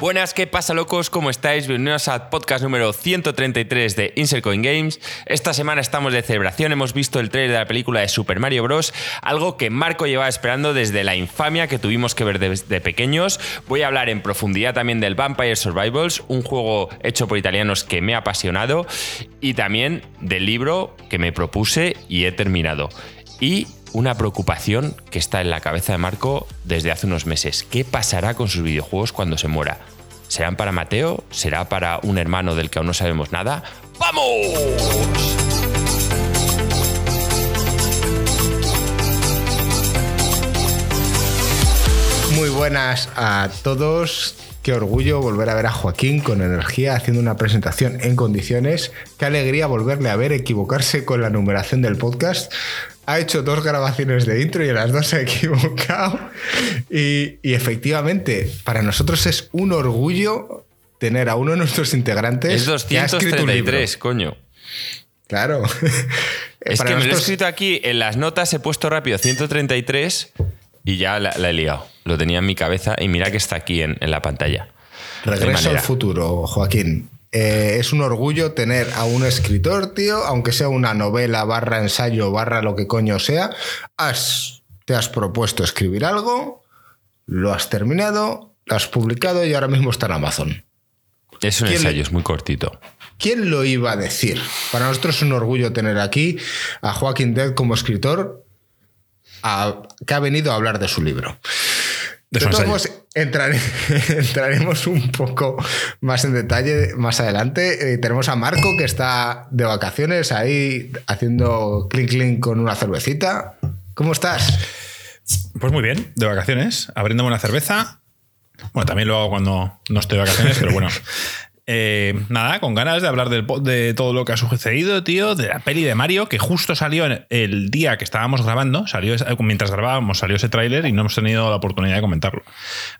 Buenas, ¿qué pasa locos? ¿Cómo estáis? Bienvenidos al podcast número 133 de Insert Coin Games. Esta semana estamos de celebración, hemos visto el trailer de la película de Super Mario Bros. Algo que Marco llevaba esperando desde la infamia que tuvimos que ver desde pequeños. Voy a hablar en profundidad también del Vampire Survivals, un juego hecho por italianos que me ha apasionado. Y también del libro que me propuse y he terminado. Y una preocupación que está en la cabeza de Marco desde hace unos meses. ¿Qué pasará con sus videojuegos cuando se muera? ¿Serán para Mateo? ¿Será para un hermano del que aún no sabemos nada? ¡Vamos! Muy buenas a todos. Qué orgullo volver a ver a Joaquín con energía haciendo una presentación en condiciones. Qué alegría volverle a ver equivocarse con la numeración del podcast ha hecho dos grabaciones de intro y en las dos se ha equivocado. Y, efectivamente, para nosotros es un orgullo tener a uno de nuestros integrantes. Es 233, coño. Claro. Es que me lo he escrito aquí, en las notas he puesto rápido 133 y ya la, he liado. Lo tenía en mi cabeza y mira que está aquí en, en la pantalla. Regreso al futuro, Joaquín. Eh, es un orgullo tener a un escritor, tío, aunque sea una novela, barra ensayo, barra lo que coño sea. Has, te has propuesto escribir algo, lo has terminado, lo has publicado y ahora mismo está en Amazon. Es un ensayo, es muy cortito. ¿Quién lo iba a decir? Para nosotros es un orgullo tener aquí a Joaquín Dead como escritor que ha venido a hablar de su libro. De todos entraremos un poco más en detalle más adelante. Eh, tenemos a Marco que está de vacaciones ahí haciendo clink clink con una cervecita. ¿Cómo estás? Pues muy bien, de vacaciones, abriéndome una cerveza. Bueno, también lo hago cuando no estoy de vacaciones, pero bueno. Eh, nada, con ganas de hablar de, todo lo que ha sucedido, tío, de la peli de Mario, que justo salió el día que estábamos grabando, salió mientras grabábamos, salió ese tráiler y no hemos tenido la oportunidad de comentarlo.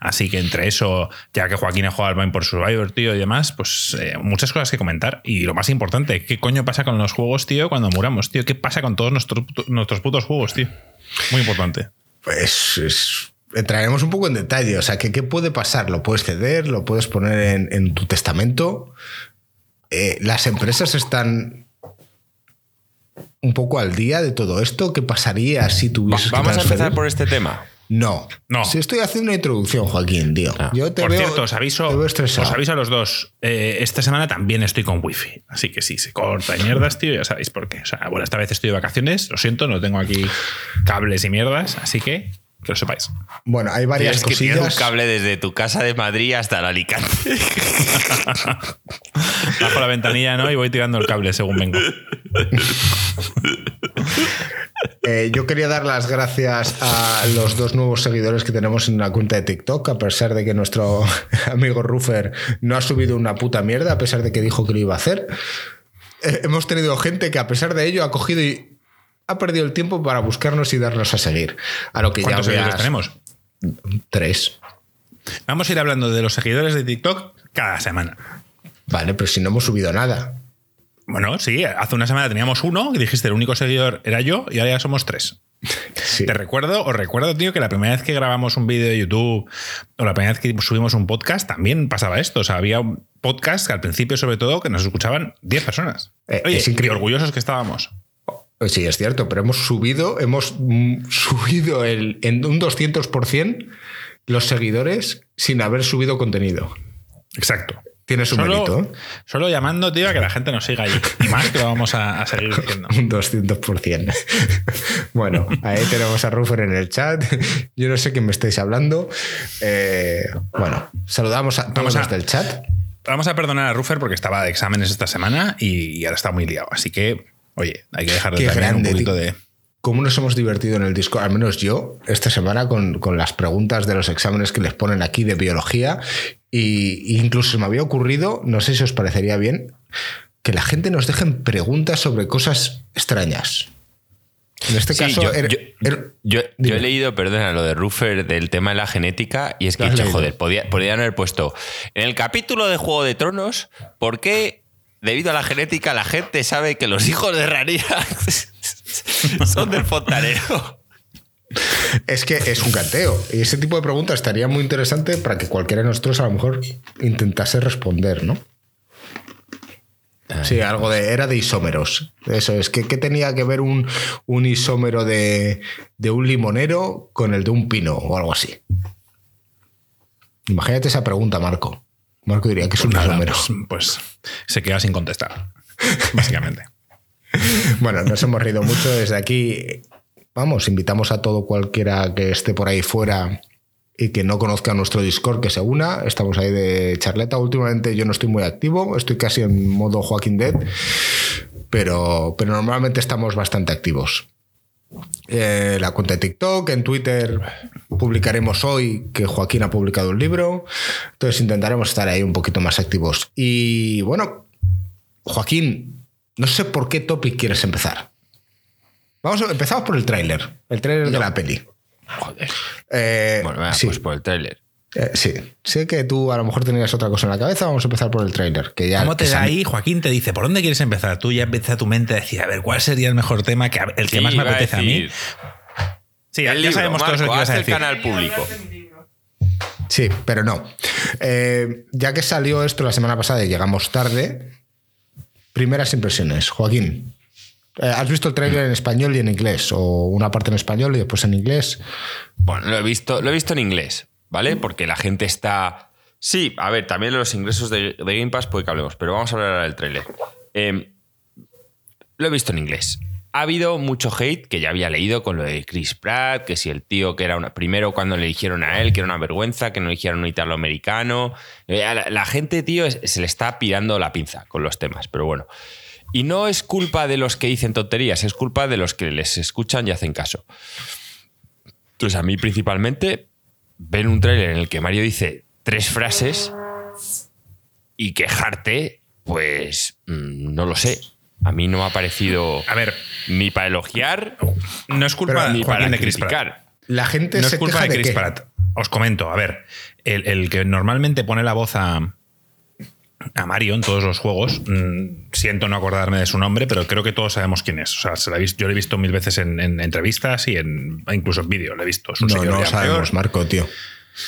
Así que entre eso, ya que Joaquín ha jugado al Vine por Survivor, tío, y demás, pues eh, muchas cosas que comentar. Y lo más importante, ¿qué coño pasa con los juegos, tío, cuando muramos, tío? ¿Qué pasa con todos nuestros, nuestros putos juegos, tío? Muy importante. Pues es entraremos un poco en detalle. O sea, ¿qué, puede pasar? ¿Lo puedes ceder? ¿Lo puedes poner en, tu testamento? Eh, ¿Las empresas están un poco al día de todo esto? ¿Qué pasaría si tuvieses Vamos a empezar por este tema. No. No. Si estoy haciendo una introducción, Joaquín, tío. Ah. Yo te Por cierto, os aviso, os aviso a los dos. Eh, esta semana también estoy con wifi. Así que si se corta y mierdas, tío, ya sabéis por qué. O sea, bueno, esta vez estoy de vacaciones. Lo siento, no tengo aquí cables y mierdas. Así que que lo sepáis. Bueno, hay varias Tienes cosillas. que un cable desde tu casa de Madrid hasta el Alicante. Bajo la ventanilla, ¿no? Y voy tirando el cable según vengo. Eh, yo quería dar las gracias a los dos nuevos seguidores que tenemos en la cuenta de TikTok, a pesar de que nuestro amigo Ruffer no ha subido una puta mierda, a pesar de que dijo que lo iba a hacer. Eh, hemos tenido gente que a pesar de ello ha cogido y ha perdido el tiempo para buscarnos y darnos a seguir. A lo que ¿Cuántos ya seguidores tenemos? Tres. Vamos a ir hablando de los seguidores de TikTok cada semana. Vale, pero si no hemos subido nada. Bueno, sí, hace una semana teníamos uno, que dijiste el único seguidor era yo, y ahora ya somos tres. Te recuerdo, os recuerdo, tío, que la primera vez que grabamos un vídeo de YouTube o la primera vez que subimos un podcast también pasaba esto. O sea, había un podcast que al principio, sobre todo, que nos escuchaban 10 personas. Eh, Oye, es increíble. orgullosos que estábamos. Sí, es cierto, pero hemos subido, hemos mm, subido el, en un 200% los seguidores sin haber subido contenido. Exacto. Tiene su mérito. Solo llamando, tío, a que la gente nos siga ahí. Y más que lo vamos a, seguir diciendo. Un 200%. bueno, ahí tenemos a Ruffer en el chat. Yo no sé quién me estáis hablando. Eh, bueno, saludamos a todos los del chat. Vamos a perdonar a Ruffer porque estaba de exámenes esta semana y ahora está muy liado. Así que Oye, hay que dejar de un poquito de. ¿Cómo nos hemos divertido en el disco? Al menos yo, esta semana, con, las preguntas de los exámenes que les ponen aquí de biología. Y incluso se me había ocurrido, no sé si os parecería bien, que la gente nos dejen preguntas sobre cosas extrañas. En este caso, yo, he leído, perdona, lo de Ruffer del tema de la genética y es que, joder, podrían haber puesto en el capítulo de Juego de Tronos, ¿por qué debido a la genética, la gente sabe que los hijos de Rhaenyra son del fontanero. Es que es un canteo. Y ese tipo de preguntas estaría muy interesante para que cualquiera de nosotros a lo mejor intentase responder, ¿no? Sí, algo de. Era de isómeros. Eso es. ¿Qué, qué tenía que ver un, un isómero de, de, un limonero con el de un pino o algo así? Imagínate esa pregunta, Marco. Marco diría que es un pues isómero. Pues, pues, se queda sin contestar, básicamente. bueno, nos hemos reído mucho desde aquí. Vamos, invitamos a todo cualquiera que esté por ahí fuera y que no conozca nuestro Discord que se una. Estamos ahí de charleta. Últimamente yo no estoy muy activo, estoy casi en modo Joaquín Dead, pero, pero normalmente estamos bastante activos. Eh, la cuenta de TikTok, en Twitter publicaremos hoy que Joaquín ha publicado un libro, entonces intentaremos estar ahí un poquito más activos. Y bueno, Joaquín, no sé por qué topic quieres empezar. Vamos, empezamos por el tráiler, el tráiler de la peli. Joder. Eh, bueno, pues por el tráiler. Eh, sí, sé que tú a lo mejor tenías otra cosa en la cabeza. Vamos a empezar por el tráiler. Que ya ¿Cómo te da ahí? Joaquín te dice, ¿por dónde quieres empezar? Tú ya empieza tu mente a decir, a ver, ¿cuál sería el mejor tema, que, el que más me apetece a, mí? Sí, ya sabemos todo lo que ibas a decir. el canal público. Sí, pero no. Eh, ya que salió esto la semana pasada y llegamos tarde, primeras impresiones. Joaquín, eh, ¿Has visto el trailer en español y en inglés? ¿O una parte en español y después en inglés? Bueno, lo he visto, lo he visto en inglés, ¿vale? Porque la gente está. Sí, a ver, también los ingresos de, Game Pass puede que hablemos, pero vamos a hablar ahora del trailer. Em, lo he visto en inglés. Ha habido mucho hate que ya había leído con lo de Chris Pratt, que si el tío que era una. Primero, cuando le dijeron a él que era una vergüenza, que no dijeron un italoamericano. Eh, la, la, gente, tío, se le está pirando la pinza con los temas, pero bueno. Y no es culpa de los que dicen tonterías, es culpa de los que les escuchan y hacen caso. Entonces, a mí principalmente, ver un tráiler en el que Mario dice tres frases y quejarte, pues mm, no lo sé. A mí no me ha parecido. A ver. Ni para elogiar. No es culpa ni para de criticar. La gente no es culpa de, Chris Pratt. Os comento, a ver, el, que normalmente pone la voz a, a Mario en todos los juegos. Mm, siento no acordarme de su nombre, pero creo que todos sabemos quién es. O sea, se la visto, yo lo he visto mil veces en, entrevistas y en, incluso en vídeo. Lo he visto. no, no lo sabemos, Marco, tío.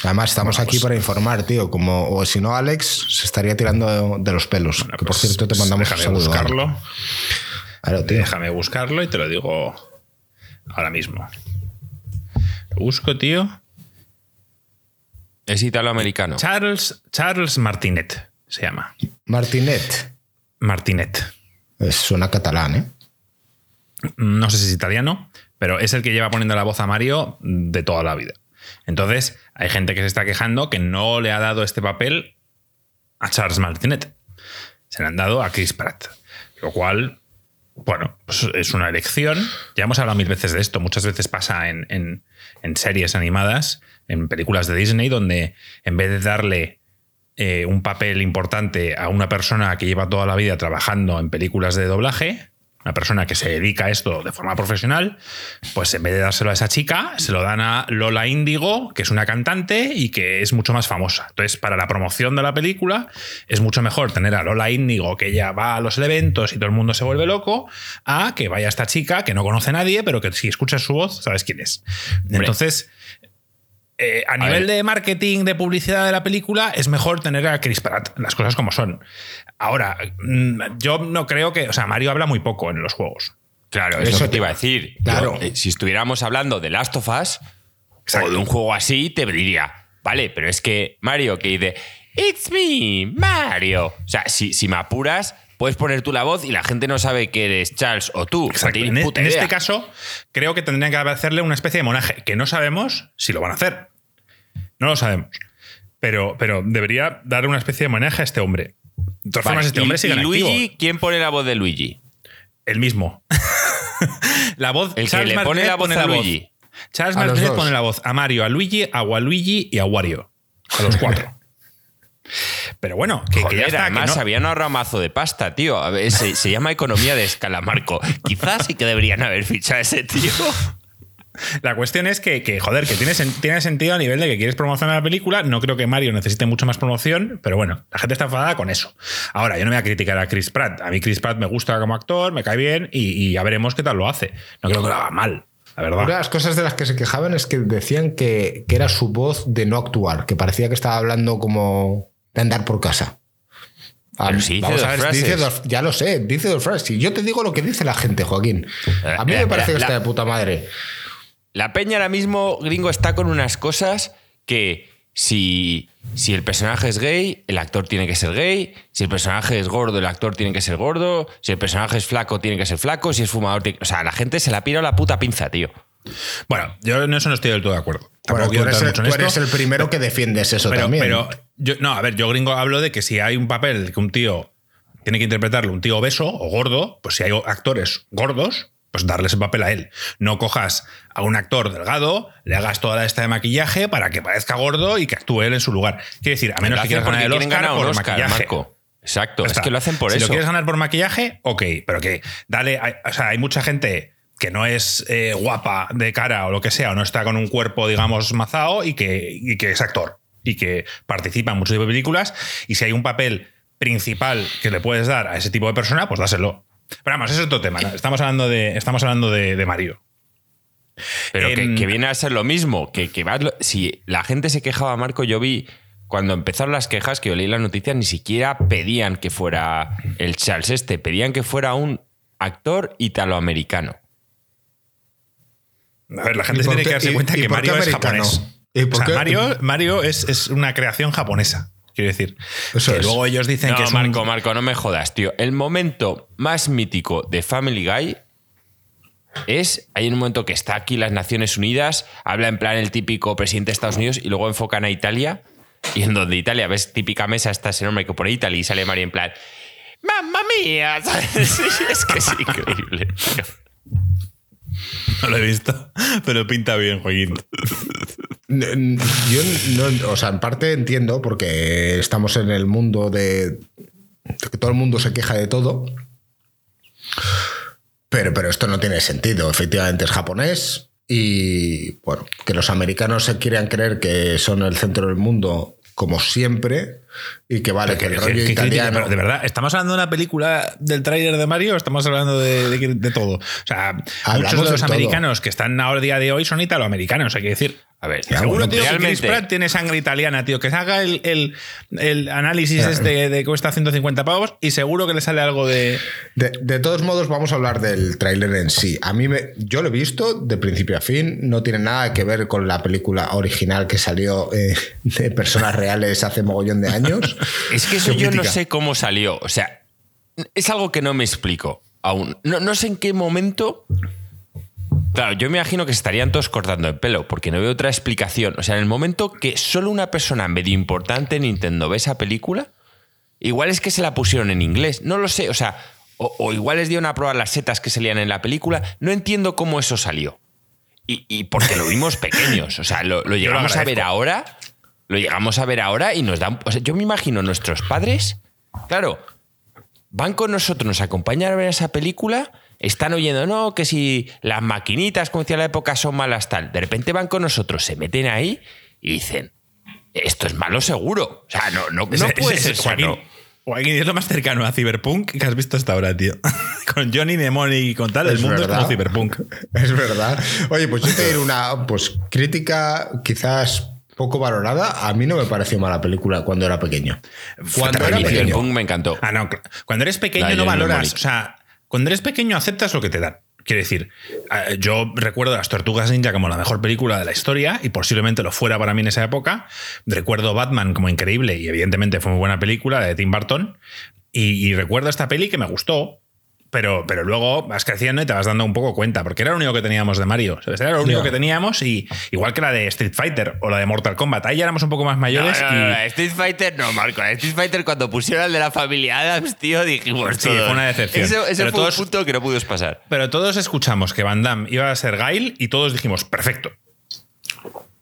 Además, estamos aquí pues para informar, tío. Como, o si no, Alex se estaría tirando de, los pelos. que por pues cierto, te mandamos déjame un buscarlo. Déjame buscarlo y te lo digo ahora mismo. Lo busco, tío. Es italoamericano. Charles, Charles Martinet se llama. Martinet. Martinet. suena catalán, ¿eh? No sé si es italiano, pero es el que lleva poniendo la voz a Mario de toda la vida. Entonces, hay gente que se está quejando que no le ha dado este papel a Charles Martinet. Se le han dado a Chris Pratt. Lo cual, bueno, pues es una elección. Ya hemos hablado mil veces de esto. Muchas veces pasa en, en series animadas, en películas de Disney, donde en vez de darle eh, un papel importante a una persona que lleva toda la vida trabajando en películas de doblaje, una persona que se dedica a esto de forma profesional, pues en vez de dárselo a esa chica, se lo dan a Lola Índigo, que es una cantante y que es mucho más famosa. Entonces, para la promoción de la película, es mucho mejor tener a Lola Índigo, que ya va a los eventos y todo el mundo se vuelve loco, a que vaya esta chica que no conoce a nadie, pero que si escuchas su voz, sabes quién es. Entonces, eh, a, nivel de marketing, de publicidad de la película, es mejor tener a Chris Pratt, las cosas como son. Ahora, mm, yo no creo que. O sea, Mario habla muy poco en los juegos. Claro, eso te iba a decir. Claro. Eh, si estuviéramos hablando de Last of Us o de un juego así, te diría, vale, pero es que Mario que dice, It's me, Mario. O sea, si, si me apuras, puedes poner tú la voz y la gente no sabe que eres Charles o tú. En, e- en este caso, creo que tendrían que hacerle una especie de monaje, que no sabemos si lo van a hacer. No lo sabemos. Pero, pero debería dar una especie de homenaje a este hombre. De todas formas, este hombre sigue ¿Y Luigi? ¿Quién pone la voz de Luigi? El mismo. la voz. El que le pone la voz a Luigi. Charles Martinet pone la voz a Mario, a Luigi, a Waluigi y a Wario. A los cuatro. Pero bueno, que, ya está. Además, que habían ahorrado mazo de pasta, tío. se, se, llama economía de escala, Marco. Quizás sí que deberían haber fichado a ese tío. La cuestión es que, joder, que tiene, tiene, sentido a nivel de que quieres promocionar la película. No creo que Mario necesite mucho más promoción, pero bueno, la gente está enfadada con eso. Ahora, yo no voy a criticar a Chris Pratt. A mí Chris Pratt me gusta como actor, me cae bien y, ya veremos qué tal lo hace. No creo que lo haga mal. la verdad. Una de las cosas de las que se quejaban es que decían que, que era su voz de no actuar, que parecía que estaba hablando como de andar por casa. Pero sí dice Vamos dos a ver, frases. dice dos- ya lo sé, dice dos frases. Y yo te digo lo que dice la gente, Joaquín. A mí La- me parece la- que está de puta madre. La peña ahora mismo, gringo, está con unas cosas que si, si el personaje es gay, el actor tiene que ser gay. Si el personaje es gordo, el actor tiene que ser gordo. Si el personaje es flaco, tiene que ser flaco. Si es fumador, tiene- o sea, la gente se la pira a la puta pinza, tío. Bueno, yo en eso no estoy del todo de acuerdo. Bueno, Tampoco tú eres, entrar el, mucho en tú eres esto, el primero que defiendes eso pero, también. pero yo, no, a ver, yo gringo hablo de que si hay un papel que un tío tiene que interpretarlo, un tío obeso o gordo, pues si hay actores gordos, pues darle ese papel a él. No cojas a un actor delgado, le hagas toda esta de maquillaje para que parezca gordo y que actúe él en su lugar. Quiero decir, a menos que quieras ganar el Oscar ganar por Oscar, maquillaje. Marco. Exacto, es que lo hacen por si eso. lo quieres ganar por maquillaje, ok, pero que dale. hay- O sea, hay mucha gente que no es eh, guapa de cara o lo que sea, o no está con un cuerpo, digamos, mazao y que, y que es actor y que participa en muchos tipos de películas. Y si hay un papel principal que le puedes dar a ese tipo de persona, pues dáselo. Pero vamos, ese es otro tema. ¿no? Estamos hablando de, estamos hablando de, de Mario. Pero que, En- que viene a ser lo mismo. Que, que vas lo- si la gente se quejaba, Marco, yo vi cuando empezaron las quejas, que yo leí las noticias, ni siquiera pedían que fuera el Charles este, pedían que fuera un actor italoamericano. A ver, la gente ¿Y se por tiene qué- que darse cuenta y que Mario es japonés. ¿Y por O sea, qué- Mario, Mario es, es una creación japonesa. Quiero decir, Eso que es. luego ellos dicen No, que es un- Marco, Marco, no me jodas, tío. El momento más mítico de Family Guy es, hay un momento que está aquí las Naciones Unidas, habla en plan el típico presidente de Estados Unidos y luego enfocan a Italia y en donde Italia ves típica mesa está ese nombre que pone Italia y sale Mario en plan ¡Mamma mía! es que es increíble. tío. No lo he visto, pero pinta bien, Joaquín. Yo no, o sea, en parte entiendo porque estamos en el mundo de, que todo el mundo se queja de todo. Pero, pero esto no tiene sentido. Efectivamente es japonés y bueno, que los americanos se quieran creer que son el centro del mundo como siempre y que vale que el ¿Qué- rollo italiano. De verdad, ¿estamos hablando de una película del tráiler de Mario o estamos hablando de, de- de todo? O sea, Hablamos muchos de los de americanos que están ahora día de hoy son italoamericanos, hay que decir. A ver, Seguro, bueno, tío, que Chris realmente- Pratt tiene sangre italiana, tío. Que se haga el, el- el análisis este de cuesta 150 pavos y seguro que le sale algo de. De, de todos modos, vamos a hablar del tráiler en sí. A mí me, yo lo he visto de principio a fin. No tiene nada que ver con la película original que salió eh, de personas reales hace mogollón de años. Es que eso yo no sé cómo salió. O sea, es algo que no me explico aún. No, no sé en qué momento. Claro, yo me imagino que se estarían todos cortando el pelo, porque no veo otra explicación. O sea, en el momento que solo una persona medio importante en Nintendo ve esa película, igual es que se la pusieron en inglés. No lo sé. O sea, o, o igual les dieron a probar las setas que salían en la película. No entiendo cómo eso salió. Y, y porque lo vimos pequeños. O sea, lo, lo llegamos a ver ahora. Lo llegamos a ver ahora y nos dan. O sea, yo me imagino nuestros padres. Claro, van con nosotros, nos acompañan a ver esa película, están oyendo, no, que si las maquinitas, como decía la época, son malas tal. De repente van con nosotros, se meten ahí y dicen, esto es malo seguro. O sea, no, no, no puede ser Joaquín, sano. Joaquín, es lo más cercano a Cyberpunk que has visto hasta ahora, tío. con Johnny Mnemonic y con tal, el mundo es como Cyberpunk. Es verdad. Oye, pues yo te diré una pues, crítica quizás poco valorada. A mí no me pareció mala película cuando era pequeño. Cuando era pequeño. me encantó. Ah, no, cuando eres pequeño La no Johnny valoras. O sea, cuando eres pequeño aceptas lo que te dan. Quiero decir, yo recuerdo Las Tortugas Ninja como la mejor película de la historia y posiblemente lo fuera para mí en esa época. Recuerdo Batman como increíble y evidentemente fue muy buena película de Tim Burton. Y, y recuerdo esta peli que me gustó, pero, pero luego vas creciendo y te vas dando un poco cuenta, porque era lo único que teníamos de Mario. ¿sabes? Era lo único que teníamos y igual que la de Street Fighter o la de Mortal Kombat. Ahí ya éramos un poco más mayores no, no, y... no, Street Fighter no, Marco. la Street Fighter cuando pusieron el de la familia Adams, tío, dijimos Sí, fue una decepción. Ese, ese Pero fue todos- un punto que no pudimos pasar. Pero todos escuchamos que Van Damme iba a ser Gail y todos dijimos, perfecto.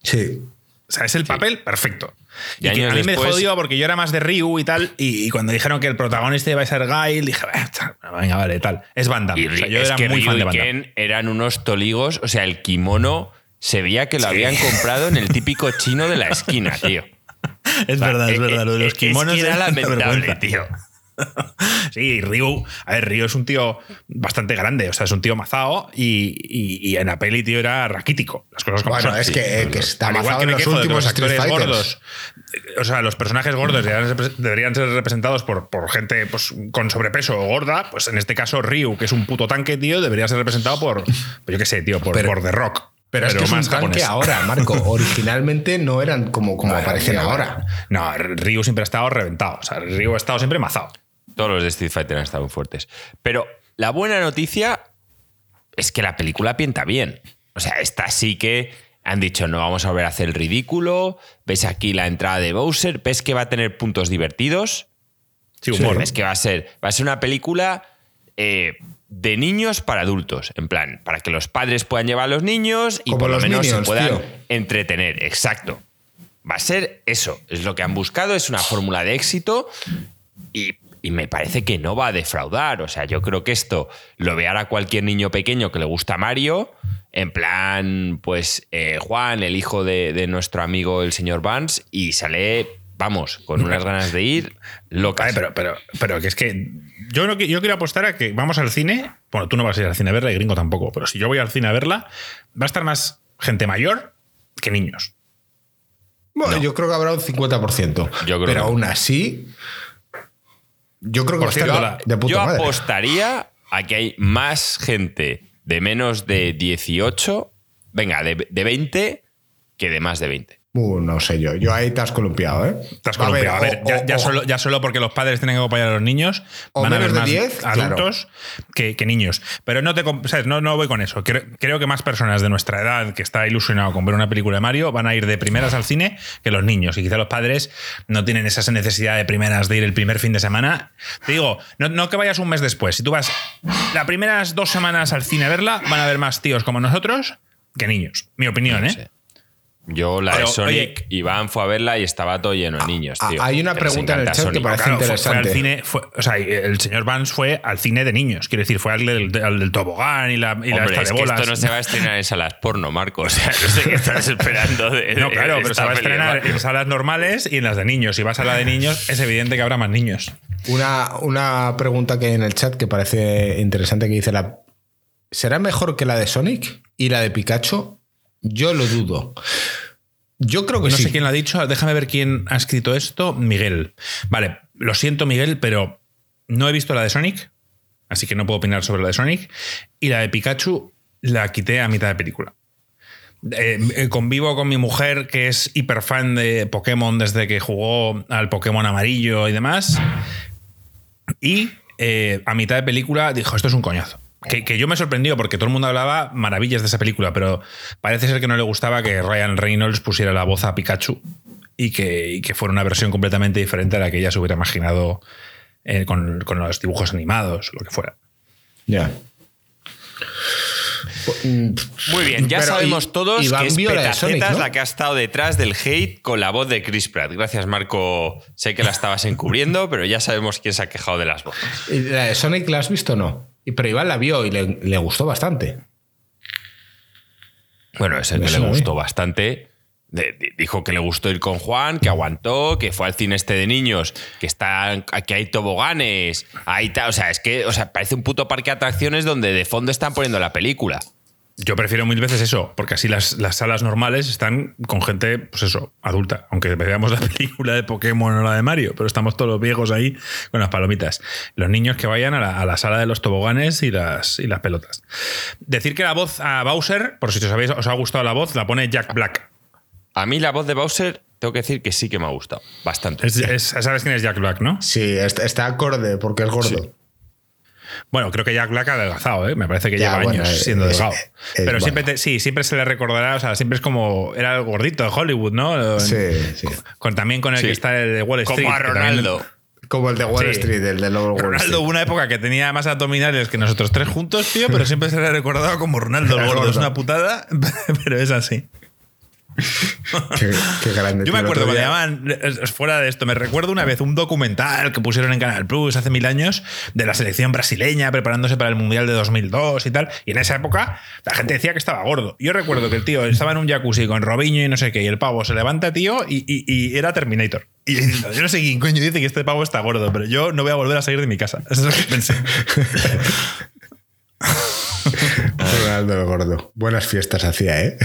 Sí. O sea, es el papel perfecto. Y Y, que a mí me después- jodió porque yo era más de Ryu y tal. Y, y cuando dijeron que el protagonista iba a ser Gail, dije, "Ah, venga, vale, tal. Es Van Damme. Y O sea, yo es era que muy Ryu fan y de Van Damme. Ken eran unos toligos. O sea, el kimono se veía que lo habían comprado en el típico chino de la esquina, tío. Es verdad, es verdad. Lo de los Es kimonos que era lamentable, tío. sí, Ryu, a ver, Ryu es un tío bastante grande, o sea, es un tío mazao y, y, en la peli, tío, era raquítico. Las cosas como bueno, es que, que está igual que en los últimos actores gordos. O sea, los personajes gordos deberían ser representados por, por gente pues, con sobrepeso o gorda. Pues en este caso, Ryu, que es un puto tanque, tío, debería ser representado por, pues yo qué sé, tío, por, por The Rock. Pero, es que es un tanque ahora, Marco. Originalmente no eran como, como aparecen ahora. No, Ryu siempre ha estado reventado. O sea, Ryu ha estado siempre mazado. Todos los de Street Fighter han estado muy fuertes. Pero la buena noticia es que la película pinta bien. O sea, esta sí que han dicho, no vamos a volver a hacer el ridículo. Ves aquí la entrada de Bowser. Ves que va a tener puntos divertidos. Sí, humor. Ves que va a ser, va a ser una película eh, de niños para adultos, en plan, para que los padres puedan llevar a los niños y por lo menos se puedan entretener. Exacto. Va a ser eso, es lo que han buscado, es una fórmula de éxito y, me parece que no va a defraudar. O sea, yo creo que esto lo veará cualquier niño pequeño que le gusta Mario, en plan, pues eh, Juan, el hijo de, de, nuestro amigo el señor Vance, y sale, vamos, con unas ganas de ir locas. pero, pero, pero que es que yo, no, yo quiero apostar a que vamos al cine. Bueno, tú no vas a ir al cine a verla y gringo tampoco, pero si yo voy al cine a verla, va a estar más gente mayor que niños. Bueno, yo creo que habrá un 50%. Yo pero aún así, yo creo que va a estar de puta Yo apostaría a que hay más gente de menos de 18, venga, de, de 20, que de más de 20. Uh, no sé yo. Yo ahí te has columpiado, ¿eh? Te has columpiado. A ver, ya, solo, ya, solo, porque los padres tienen que acompañar a los niños, van a haber más 10, adultos que, niños. Pero no te No, no voy con eso. Creo, que más personas de nuestra edad que está ilusionado con ver una película de Mario van a ir de primeras al cine que los niños. Y quizá los padres no tienen esa necesidad de primeras de ir el primer fin de semana. Te digo, no, que vayas un mes después. Si tú vas las primeras dos semanas al cine a verla, van a haber más tíos como nosotros que niños. Mi opinión, ¿eh? Yo la de Sonic, Iván fue a verla y estaba todo lleno de niños. Ah, tío, hay una pregunta en el chat que parece interesante. al cine, o sea, el señor Vance fue al cine de niños. Quiero decir, fue al del, tobogán y la, y Hombre, la es de bolas. Que esto no se va a estrenar en salas porno, Marcos. O sea, no sé qué estás esperando de. no, claro, pero se va a estrenar en salas normales y en las de niños. Si vas a la de niños, es evidente que habrá más niños. Una, una pregunta que hay en el chat que parece interesante que dice la. ¿Será mejor que la de Sonic y la de Pikachu? Yo lo dudo. Yo creo que no sé quién lo ha dicho. Déjame ver quién ha escrito esto. Miguel. Vale, lo siento, Miguel, pero no he visto la de Sonic, así que no puedo opinar sobre la de Sonic. Y la de Pikachu la quité a mitad de película. Eh, eh, convivo con mi mujer que es hiper fan de Pokémon desde que jugó al Pokémon amarillo y demás. Y eh, a mitad de película dijo: Esto es un coñazo. Que, yo me sorprendió porque todo el mundo hablaba maravillas de esa película, pero parece ser que no le gustaba que Ryan Reynolds pusiera la voz a Pikachu y que, fuera una versión completamente diferente a la que ella se hubiera imaginado eh, con, los dibujos animados, lo que fuera. Ya. Muy bien, ya sabemos todos que es Petacetas la que ha estado detrás del hate con la voz de Chris Pratt. Gracias, Marco. Sé que la estabas encubriendo, pero ya sabemos quién se ha quejado de las voces. ¿Y la de Sonic la has visto o no? Pero Iván la vio y le, gustó bastante. Bueno, es el que le gustó bastante. dijo que le gustó ir con Juan, que aguantó, que fue al cine este de niños, que está, que hay toboganes, ahí o sea, es que, o sea, parece un puto parque de atracciones donde de fondo están poniendo la película. Yo prefiero mil veces eso, porque así las, salas normales están con gente, pues eso, adulta. Aunque veamos la película de Pokémon o la de Mario, pero estamos todos los viejos ahí con las palomitas. Los niños que vayan a la, sala de los toboganes y las, y las pelotas. Decir que la voz a Bowser, por si os, habéis, os ha gustado la voz, la pone Jack Black. A mí la voz de Bowser tengo que decir que sí que me ha gustado. Bastante. ¿Sabes quién es Jack Black, no? Sí, está, acorde porque es gordo. Bueno, creo que Jack Black ha adelgazado, ¿eh? me parece que lleva años siendo delgado. Pero siempre, sí, siempre se le recordará, o sea, siempre es como. Era el gordito de Hollywood, ¿no? Sí, sí. Con, también con el que está el de Wall Street. Como a Ronaldo. Como el de Wall Street, el de Wall Ronaldo hubo una época que tenía más abdominales que nosotros tres juntos, tío, pero siempre se le ha recordado como Ronaldo el gordo. Es una putada, pero es así. Qué, grande. Yo me acuerdo cuando llamaban, fuera de esto, me recuerdo una vez un documental que pusieron en Canal Plus hace mil años de la selección brasileña preparándose para el Mundial de 2002 y tal. Y en esa época la gente decía que estaba gordo. Yo recuerdo que el tío estaba en un jacuzzi con Robiño y no sé qué, y el pavo se levanta, tío, y, era Terminator. Y yo no sé quién coño dice que este pavo está gordo, pero yo no voy a volver a salir de mi casa. Eso es lo que pensé. Ronaldo el Gordo. Buenas fiestas hacía, ¿eh?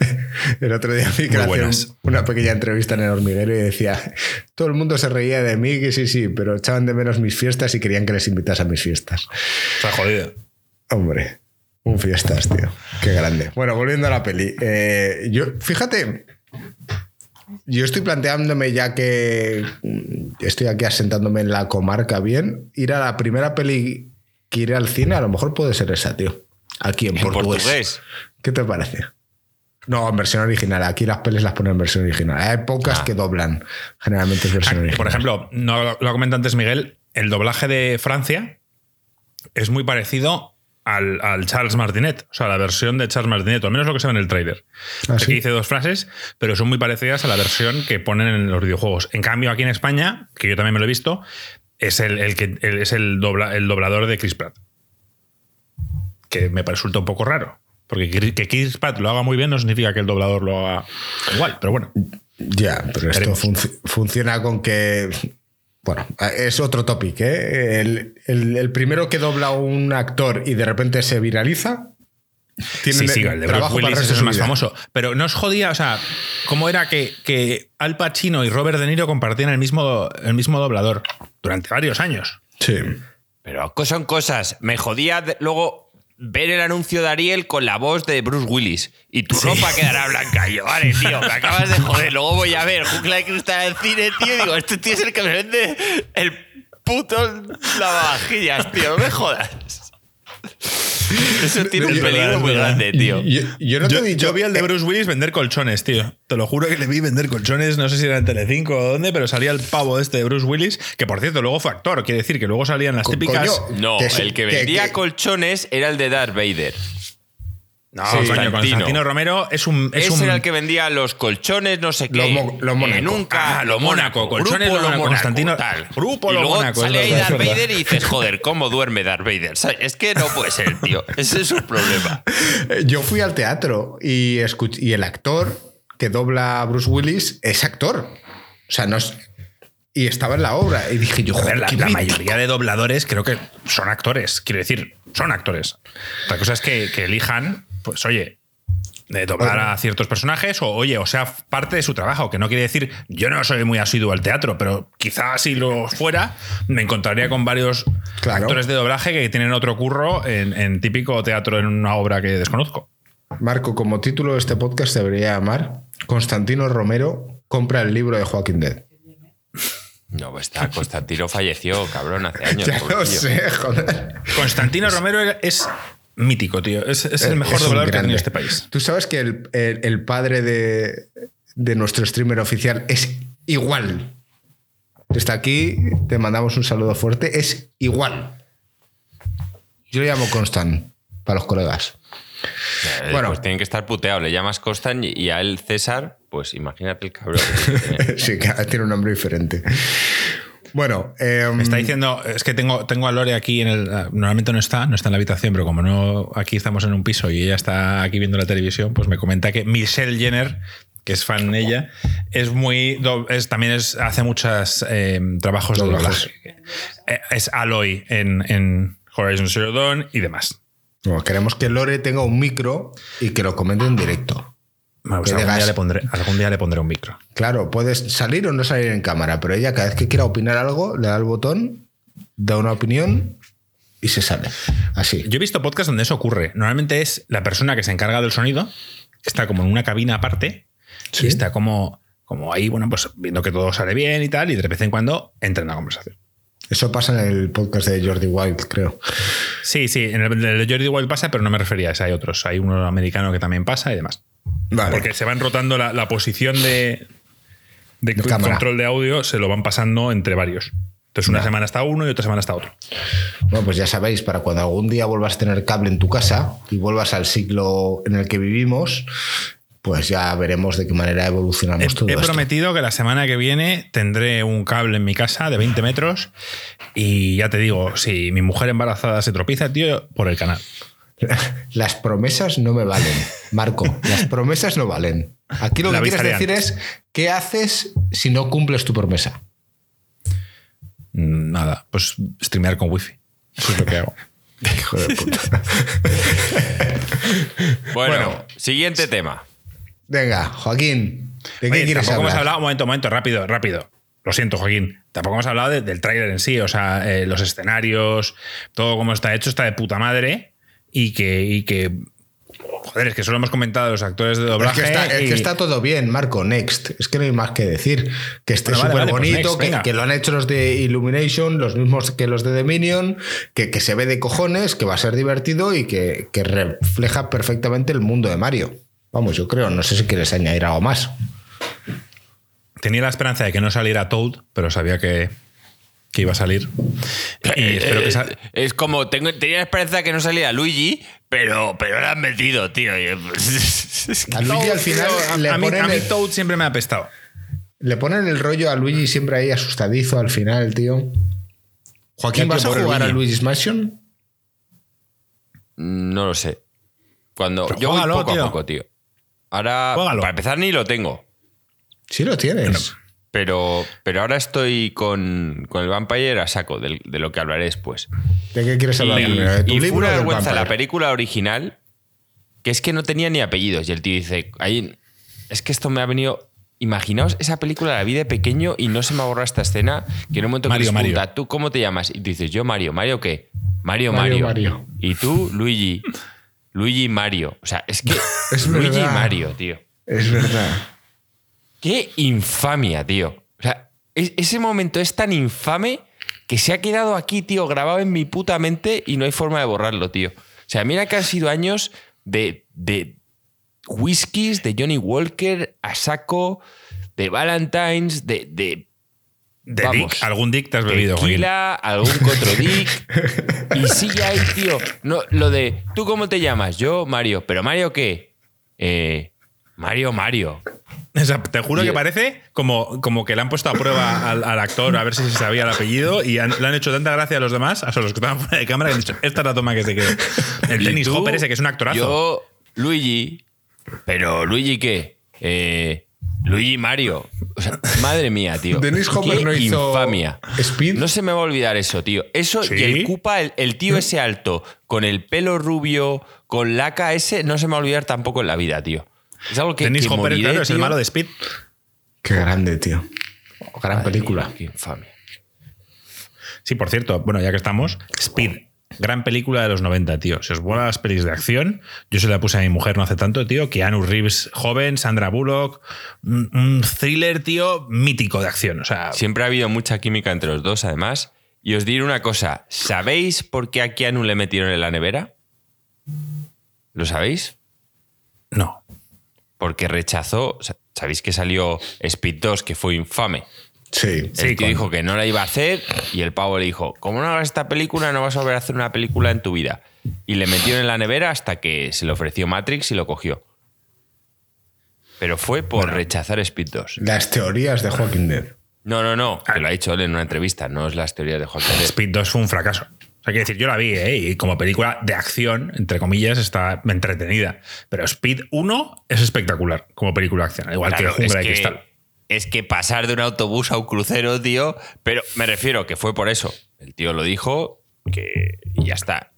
El otro día que hacía una pequeña entrevista en el hormiguero y decía: Todo el mundo se reía de mí, que sí, sí, pero echaban de menos mis fiestas y querían que les invitase a mis fiestas. Está jodido. Hombre, un fiestas, tío. Qué grande. Bueno, volviendo a la peli. Eh, yo, fíjate, yo estoy planteándome ya que estoy aquí asentándome en la comarca bien, ir a la primera peli que al cine, a lo mejor puede ser esa, tío. Aquí en, portugués. ¿Qué te parece? No, en versión original. Aquí las pelis las ponen en versión original. Hay pocas ah. que doblan. Generalmente es versión ah, original. Por ejemplo, no, lo comenta antes Miguel, el doblaje de Francia es muy parecido al, Charles Martinet, o sea, la versión de Charles Martinet, o al menos lo que se ve en el trailer. ¿Ah, aquí dice dos frases, pero son muy parecidas a la versión que ponen en los videojuegos. En cambio, aquí en España, que yo también me lo he visto, es el, que es el, el doblador de Chris Pratt. Que me resulta un poco raro. Porque que Chris Pratt lo haga muy bien no significa que el doblador lo haga igual, pero bueno. Ya, pero esto funciona con que. Bueno, es otro topic. ¿eh? El, primero que dobla un actor y de repente se viraliza. Tiene sí, sí, el de Bruce Willis es el más famoso. Pero no os jodía, o sea, ¿cómo era que, que Al Pacino y Robert De Niro compartían el mismo, el mismo doblador durante varios años? Sí. Pero son cosas. Me jodía luego ver el anuncio de Ariel con la voz de Bruce Willis y tu ropa quedará blanca. Y yo, vale, tío, me acabas de joder. Luego voy a ver Jungla de Cristal en cine, tío. Y digo, este tío es el que me vende el puto lavavajillas, tío. No me jodas. Eso tiene un peligro muy grande, tío. Yo, vi al de Bruce Willis vender colchones, tío. Te lo juro que le vi vender colchones, no sé si era en Telecinco o dónde, pero salía el pavo este de Bruce Willis, que por cierto luego fue actor, quiere decir que luego salían las típicas. no, el que vendía colchones era el de Darth Vader. No, coño, Constantino Romero es un. Es Ese era el que vendía los colchones, no sé qué. Los Mónaco. nunca. Ah, lo Mónaco. Colchones Grupo lo Constantino. Tal. Grupo y lo luego Mónaco. Sale ahí Darth Vader y dices, joder, ¿cómo duerme Darth Vader? Es que no puede ser, tío. Ese es un problema. Yo fui al teatro y, y el actor que dobla a Bruce Willis es actor. O sea, no es, y estaba en la obra. Y dije yo, joder, la, la mayoría de dobladores creo que son actores. Quiero decir, son actores. La cosa es que, que elijan pues oye, de doblar a ciertos personajes o oye, o sea, parte de su trabajo, que no quiere decir, yo no soy muy asiduo al teatro, pero quizás si lo fuera, me encontraría con varios actores de doblaje que tienen otro curro en, típico teatro en una obra que desconozco. Marco, como título de este podcast debería llamar Constantino Romero compra el libro de Joaquín Dead. No, pues está, Constantino falleció, cabrón, hace años. Ya lo sé, joder. Constantino Romero es mítico, tío. Es, el mejor doblador que ha tenido este país. Tú sabes que el, padre de, nuestro streamer oficial es igual. Está aquí, te mandamos un saludo fuerte. Es igual. Yo le llamo Constant para los colegas. Eh, bueno, pues tienen que estar puteados. Le llamas Constant y a él César, pues imagínate el cabrón. sí, que tiene un nombre diferente. Bueno, eh, me está diciendo, es que tengo, tengo a Lore aquí en el. Normalmente no está, no está en la habitación, pero como no aquí estamos en un piso y ella está aquí viendo la televisión, pues me comenta que Michelle Jenner, que es fan de ella, es muy. Es, también es, hace muchos eh, trabajos de doblaje. Eh, es Aloy en, en Horizon Zero Dawn y demás. queremos que Lore tenga un micro y que lo comente en directo. Pues algún, día le pondré, algún día le pondré un micro. Claro, puedes salir o no salir en cámara, pero ella cada vez que quiera opinar algo, le da el botón, da una opinión y se sale. Así. Yo he visto podcasts donde eso ocurre. Normalmente es la persona que se encarga del sonido, está como en una cabina aparte y está como, como ahí, bueno, pues viendo que todo sale bien y tal, y de vez en cuando entra en la conversación. Eso pasa en el podcast de Jordi Wild, creo. Sí, sí, en el de Jordi Wild pasa, pero no me refería a ese. Hay otros. Hay uno americano que también pasa y demás. Porque se van rotando la, posición de, control de audio, se lo van pasando entre varios. Entonces, una semana está uno y otra semana está otro. Bueno, pues ya sabéis, para cuando algún día vuelvas a tener cable en tu casa y vuelvas al siglo en el que vivimos, pues ya veremos de qué manera evolucionamos he, todo. He prometido que la semana que viene tendré un cable en mi casa de 20 metros y ya te digo, si mi mujer embarazada se tropieza, tío, por el canal. Las promesas no me valen, Marco. Las promesas no valen. Aquí lo que quieres decir es qué haces si no cumples tu promesa. Mm, nada, pues streamear con wifi. Eso es lo que hago. Hijo de puta. bueno, siguiente tema. Venga, Joaquín, ¿de qué quieres hablar? hemos hablado, un momento, un momento, rápido, rápido. Lo siento, Joaquín. Tampoco hemos hablado del tráiler en sí, o sea, eh, los escenarios, todo como está hecho está de puta madre y que, y que Joder, es que solo hemos comentado los actores de doblaje. Es que está, y... que está todo bien, Marco, next. Es que no hay más que decir. Que esté súper pues bonito, que, lo han hecho los de Illumination, los mismos que los de Dominion, que, que se ve de cojones, que va a ser divertido y que, que refleja perfectamente el mundo de Mario. Vamos, yo creo, no sé si quieres añadir algo más. Tenía la esperanza de que no saliera Toad, pero sabía que, que iba a salir. Y Eh, espero que eh, sal- es como, tengo, tenía la esperanza de que no saliera Luigi, pero, pero lo han metido, tío. Y, es que- A Luigi al final le, a mí, ponen a mí el, Toad siempre me ha apestado. le ponen el rollo a Luigi siempre ahí asustadizo al final, tío. Joaquín, ¿vas a jugar a Luigi. Luigi's Mansion? no lo sé. Cuando Pero yo voy poco tío. a poco, tío. Ahora, para empezar, ni lo tengo. Sí lo tienes. Pero, pero ahora estoy con, con el Vampire a saco, del- de, lo que hablaré después. ¿De qué quieres hablar Y? ¿De tu y fue libro una vergüenza la película original, que es que no tenía ni apellidos. Y el tío dice, "Ahí- es que esto me ha venido... Imaginaos esa película la vi de pequeño y no se me ha borrado esta escena que en un momento que Mario, les Mario. pregunta, ¿tú cómo te llamas? Y tú dices, yo Mario. ¿Mario qué? Mario, Mario, Mario. Mario. Y tú, Luigi. Luigi Mario. O sea, es que Es Luigi verdad. Mario, tío. Es verdad. Qué infamia, tío. O sea, es- ese momento es tan infame que se ha quedado aquí, tío, grabado en mi puta mente y no hay forma de borrarlo, tío. O sea, mira que han sido años de, de whiskies, de Johnny Walker, a saco, de Valentines, de, de De Vamos. Dick, algún Dick te has bebido, tequila, algún otro dick. y sigue ahí, tío. No, lo de, ¿tú cómo te llamas? Yo, Mario. ¿Pero Mario qué? Eh, Mario, Mario. O sea, te juro Y- que parece como, como que le han puesto a prueba al, al actor a ver si se sabía el apellido y han- le han hecho tanta gracia a los demás, a los que estaban fuera de cámara, que han dicho, esta es la toma que se quedó. El tenis tú, Hopper ese, que es un actorazo. Yo, Luigi. ¿Pero Luigi qué? Eh, Luigi Mario. O sea, madre mía, tío. Dennis Hopper Qué no hizo infamia. Speed. No se me va a olvidar eso, tío. Eso ¿Sí? y el Koopa, el, el tío ese alto, con el pelo rubio, con laca ese, no se me va a olvidar tampoco en la vida, tío. Es algo que, Dennis que Hopper, moriré, claro, es el tío. malo de Speed. Qué grande, tío. Gran Madre película. mía, qué infamia. Sí, por cierto, bueno, ya que estamos, Speed. Gran película de los 90, tío. Si os vuelan las pelis de acción, yo se la puse a mi mujer no hace tanto, tío. Keanu Reeves joven, Sandra Bullock. Un, un thriller, tío, mítico de acción. O sea, Siempre ha habido mucha química entre los dos, además. Y os diré una cosa. ¿Sabéis por qué a Keanu le metieron en la nevera? ¿Lo sabéis? no. Porque rechazó. sa- ¿Sabéis que salió Speed 2, que fue infame? Sí. Sí, el tío con- dijo que no la iba a hacer y el pavo le dijo, como no hagas esta película, no vas a volver a hacer una película en tu vida. Y le metieron en la nevera hasta que se le ofreció Matrix y lo cogió. Pero fue por rechazar Speed 2. Las teorías de Joaquín Dead. No, no, no, que lo ha dicho él en una entrevista, no es las teorías de Joaquín. Depp. Speed 2 fue un fracaso. Sea, quiero decir, yo la vi, ¿eh? Y como película de acción, entre comillas, está entretenida. Pero Speed 1 es espectacular como película de acción. Igual Claro, que Jungla de Cristal. Es que pasar de un autobús a un crucero, tío. Pero me refiero que fue por eso. El tío lo dijo que y ya está.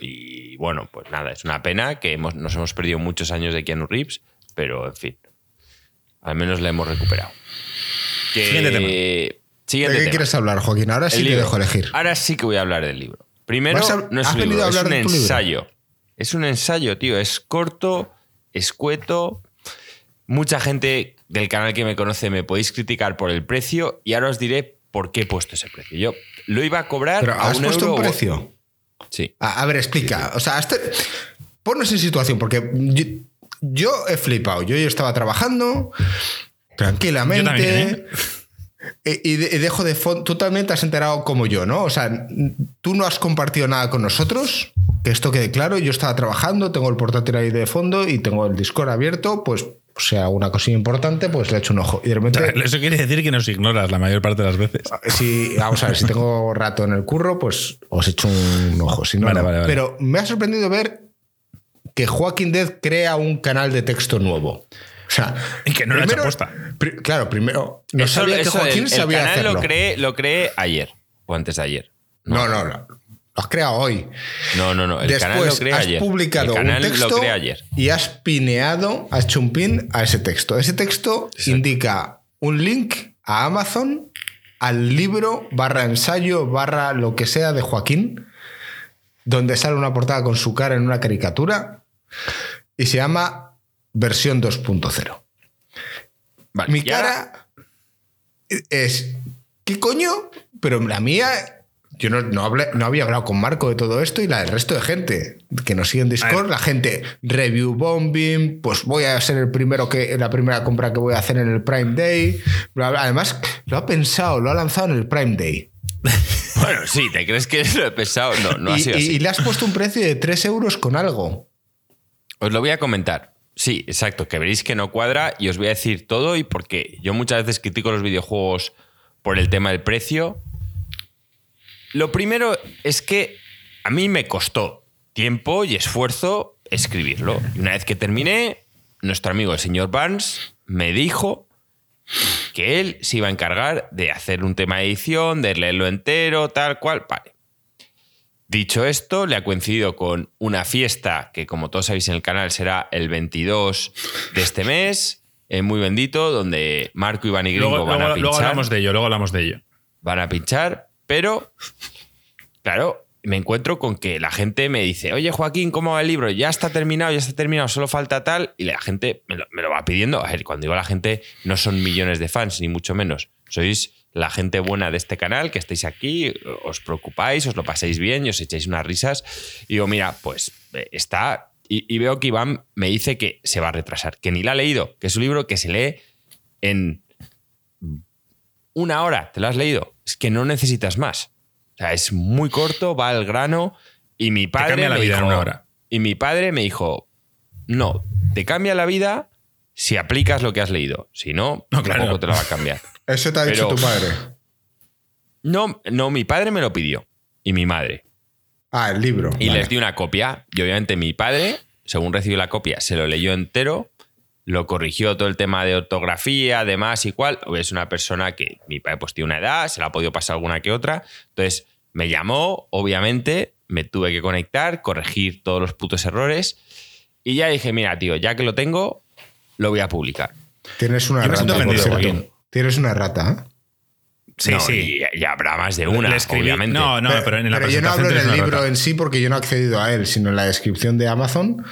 Y bueno, pues nada, es una pena que hemos, nos hemos perdido muchos años de Keanu Reeves, pero en fin. Al menos la hemos recuperado. Que- Siguiente tema. Siguiente ¿De qué tema. quieres hablar, Joaquín? Ahora sí El te libro. dejo elegir. Ahora sí que voy a hablar del libro. Primero, ¿Vas a- no es un libro, es libro? ensayo. Es un ensayo, tío. Es corto, escueto. Mucha gente del canal que me conoce me podéis criticar por el precio y ahora os diré por qué he puesto ese precio. Yo lo iba a cobrar Pero a has un puesto euro un o- precio. Sí. A, a ver, explica. O sea, hasta- ponnos en situación, porque yo, yo he flipado. Yo, yo estaba trabajando tranquilamente. Yo también, E- Y, de- y dejo de fondo. Tú también te has enterado como yo, ¿no? O sea, tú no has compartido nada con nosotros. que esto quede claro, yo estaba trabajando, tengo el portátil ahí de fondo y tengo el Discord abierto, pues o sea, una cosilla importante, pues le echo un ojo. Y de repente, Eso quiere decir que nos ignoras la mayor parte de las veces. si, vamos a ver, si tengo rato en el curro, pues os echo un ojo. Si no, Vale, no. vale, vale. Pero me ha sorprendido ver que Joaquín Dead crea un canal de texto nuevo. O sea, Y que no lo ha hecho aposta. pri- claro, primero, no Eso- sabía que Joaquín el, el canal hacerlo. lo creé, lo creé ayer o antes de ayer. No, no, no. Lo has creado hoy. No, no, no. El Después canal lo creé has ayer. publicado el canal un texto lo creé ayer. y has pineado, has hecho un pin a ese texto. Ese texto indica un link a Amazon, al libro barra ensayo barra lo que sea de Joaquín, donde sale una portada con su cara en una caricatura y se llama versión 2.0. Vale, Mi cara es. ¿Qué coño? Pero la mía. Yo no, no, hablé- no había hablado con Marco de todo esto y la del resto de gente que nos sigue en Discord, la gente review bombing, pues voy a ser el primero que la primera compra que voy a hacer en el Prime Day. bla, bla. Además, lo ha pensado, lo ha lanzado en el Prime Day. Bueno, sí, ¿te crees que lo he pesado? No, no ha sido y- así. y le has puesto un precio de 3 euros con algo. Os lo voy a comentar. Sí, exacto, que veréis que no cuadra y os voy a decir todo y por qué. Yo muchas veces critico los videojuegos por el tema del precio. Lo primero es que a mí me costó tiempo y esfuerzo escribirlo. Y una vez que terminé, nuestro amigo el señor Barnes me dijo que él se iba a encargar de hacer un tema de edición, de leerlo entero, tal cual. Vale. Dicho esto, le ha coincidido con una fiesta que, como todos sabéis en el canal, será el 22 de este mes, eh, muy bendito, donde Marco, Iván y Gringo Luego, van a pinchar. luego hablamos de ello, luego hablamos de ello. Van a pinchar, pero, claro, me encuentro con que la gente me dice, oye Joaquín, ¿cómo va el libro? Ya está terminado, ya está terminado, solo falta tal. Y la gente me lo, me lo va pidiendo. A ver, cuando digo la gente, no son millones de fans, ni mucho menos. Sois la gente buena de este canal, que estáis aquí, os preocupáis, os lo paséis bien y os echáis unas risas. Y digo, mira, pues eh, está... Y, y veo que Iván me dice que se va a retrasar, que ni la ha leído, que es un libro que se lee en una hora, ¿te lo has leído? Es que no necesitas más. O sea, es muy corto, va al grano. Y mi padre. cambia la me vida en dijo- una hora. Y mi padre me dijo: No, te cambia la vida si aplicas lo que has leído. Si no, No, claro. tampoco te lo va a cambiar. Eso te ha dicho Pero- tu padre. No, no, mi padre me lo pidió. Y mi madre. Ah, el libro. Y Vale. les di una copia. Y obviamente mi padre, según recibió la copia, se lo leyó entero, lo corrigió todo el tema de ortografía, además y cual. Es una persona que mi padre pues tiene una edad, se la ha podido pasar alguna que otra. Entonces me llamó, obviamente, me tuve que conectar, corregir todos los putos errores. Y ya dije, mira, tío, ya que lo tengo, lo voy a publicar. Tienes una Yo me siento ofendido. Tienes una rata. Sí, No, sí. Y, y habrá más de una, Le escribí- obviamente. No, no, pero, en la Pero yo no hablo el una libro en sí porque yo no he accedido a él, sino en la descripción de Amazon.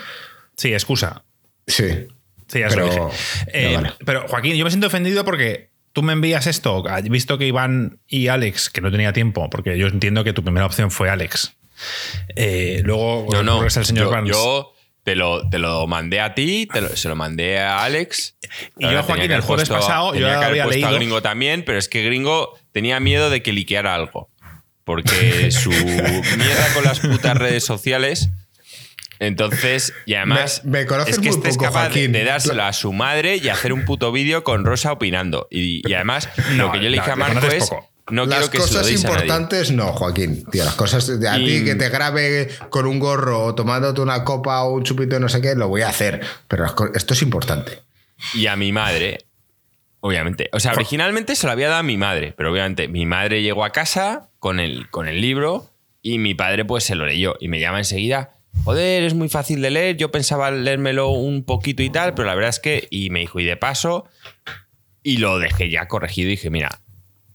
Sí, excusa. Sí. Sí, ya Pero- lo dije. Eh, no, vale. Pero Joaquín, yo me siento ofendido porque tú me envías esto, has visto que Iván y Alex, que no tenía tiempo, porque yo entiendo que tu primera opción fue Alex. Eh, luego No, no. al señor yo, Barnes. yo te, lo, te lo mandé a ti, te lo- se lo mandé a Alex. Y yo, Joaquín, el jueves puesto- pasado, yo que había puesto a leído- Gringo también, pero es que Gringo tenía miedo de que liqueara algo. Porque su mierda con las putas redes sociales. Entonces, y además, Me- me conoces es que muy este es capaz de- Joaquín. de dárselo a su madre y hacer un puto vídeo con Rosa opinando. Y, y además, No, lo que yo le dije no, a Marco es: poco. No las quiero que se lo cosas deis a nadie. importantes, no, Joaquín. Tío, las cosas de a Y- ti que te grabe con un gorro o tomándote una copa o un chupito de no sé qué, lo voy a hacer. Pero esto es importante. y a mi madre, obviamente. O sea, originalmente se lo había dado a mi madre, pero obviamente mi madre llegó a casa con el, con el libro y mi padre pues se lo leyó y me llama enseguida. Joder, es muy fácil de leer. Yo pensaba leérmelo un poquito y tal, pero la verdad es que. Y me dijo, y de paso. Y lo dejé ya corregido y dije, mira,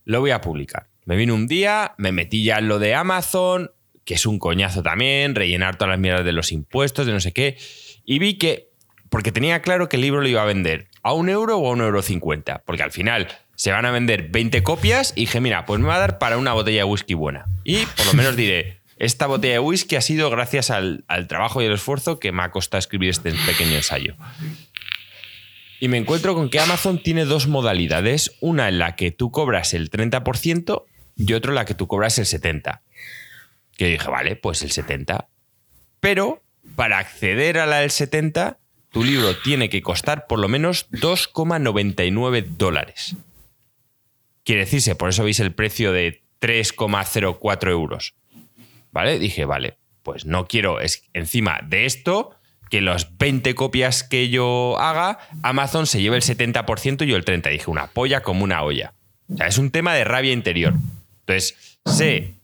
lo voy a publicar. Me vino un día, me metí ya en lo de Amazon, que es un coñazo también, rellenar todas las mierdas de los impuestos, de no sé qué. Y vi que, porque tenía claro que el libro lo iba a vender a un euro o a un euro cincuenta, porque al final se van a vender 20 copias y dije, mira, pues me va a dar para una botella de whisky buena. Y por lo menos diré, esta botella de whisky ha sido gracias al, al trabajo y el esfuerzo que me ha costado escribir este pequeño ensayo. Y me encuentro con que Amazon tiene dos modalidades. Una en la que tú cobras el 30% y otra en la que tú cobras el 70%. Que dije, vale, pues el 70%. Pero para acceder a la del 70, tu libro tiene que costar por lo menos 2,99 dólares. Quiere decirse, por eso veis el precio de 3,04 euros. ¿Vale? Dije, vale, pues no quiero es, encima de esto que las 20 copias que yo haga, Amazon se lleve el 70% y yo el 30%. Dije, una polla como una olla. O sea, es un tema de rabia interior. Entonces, sé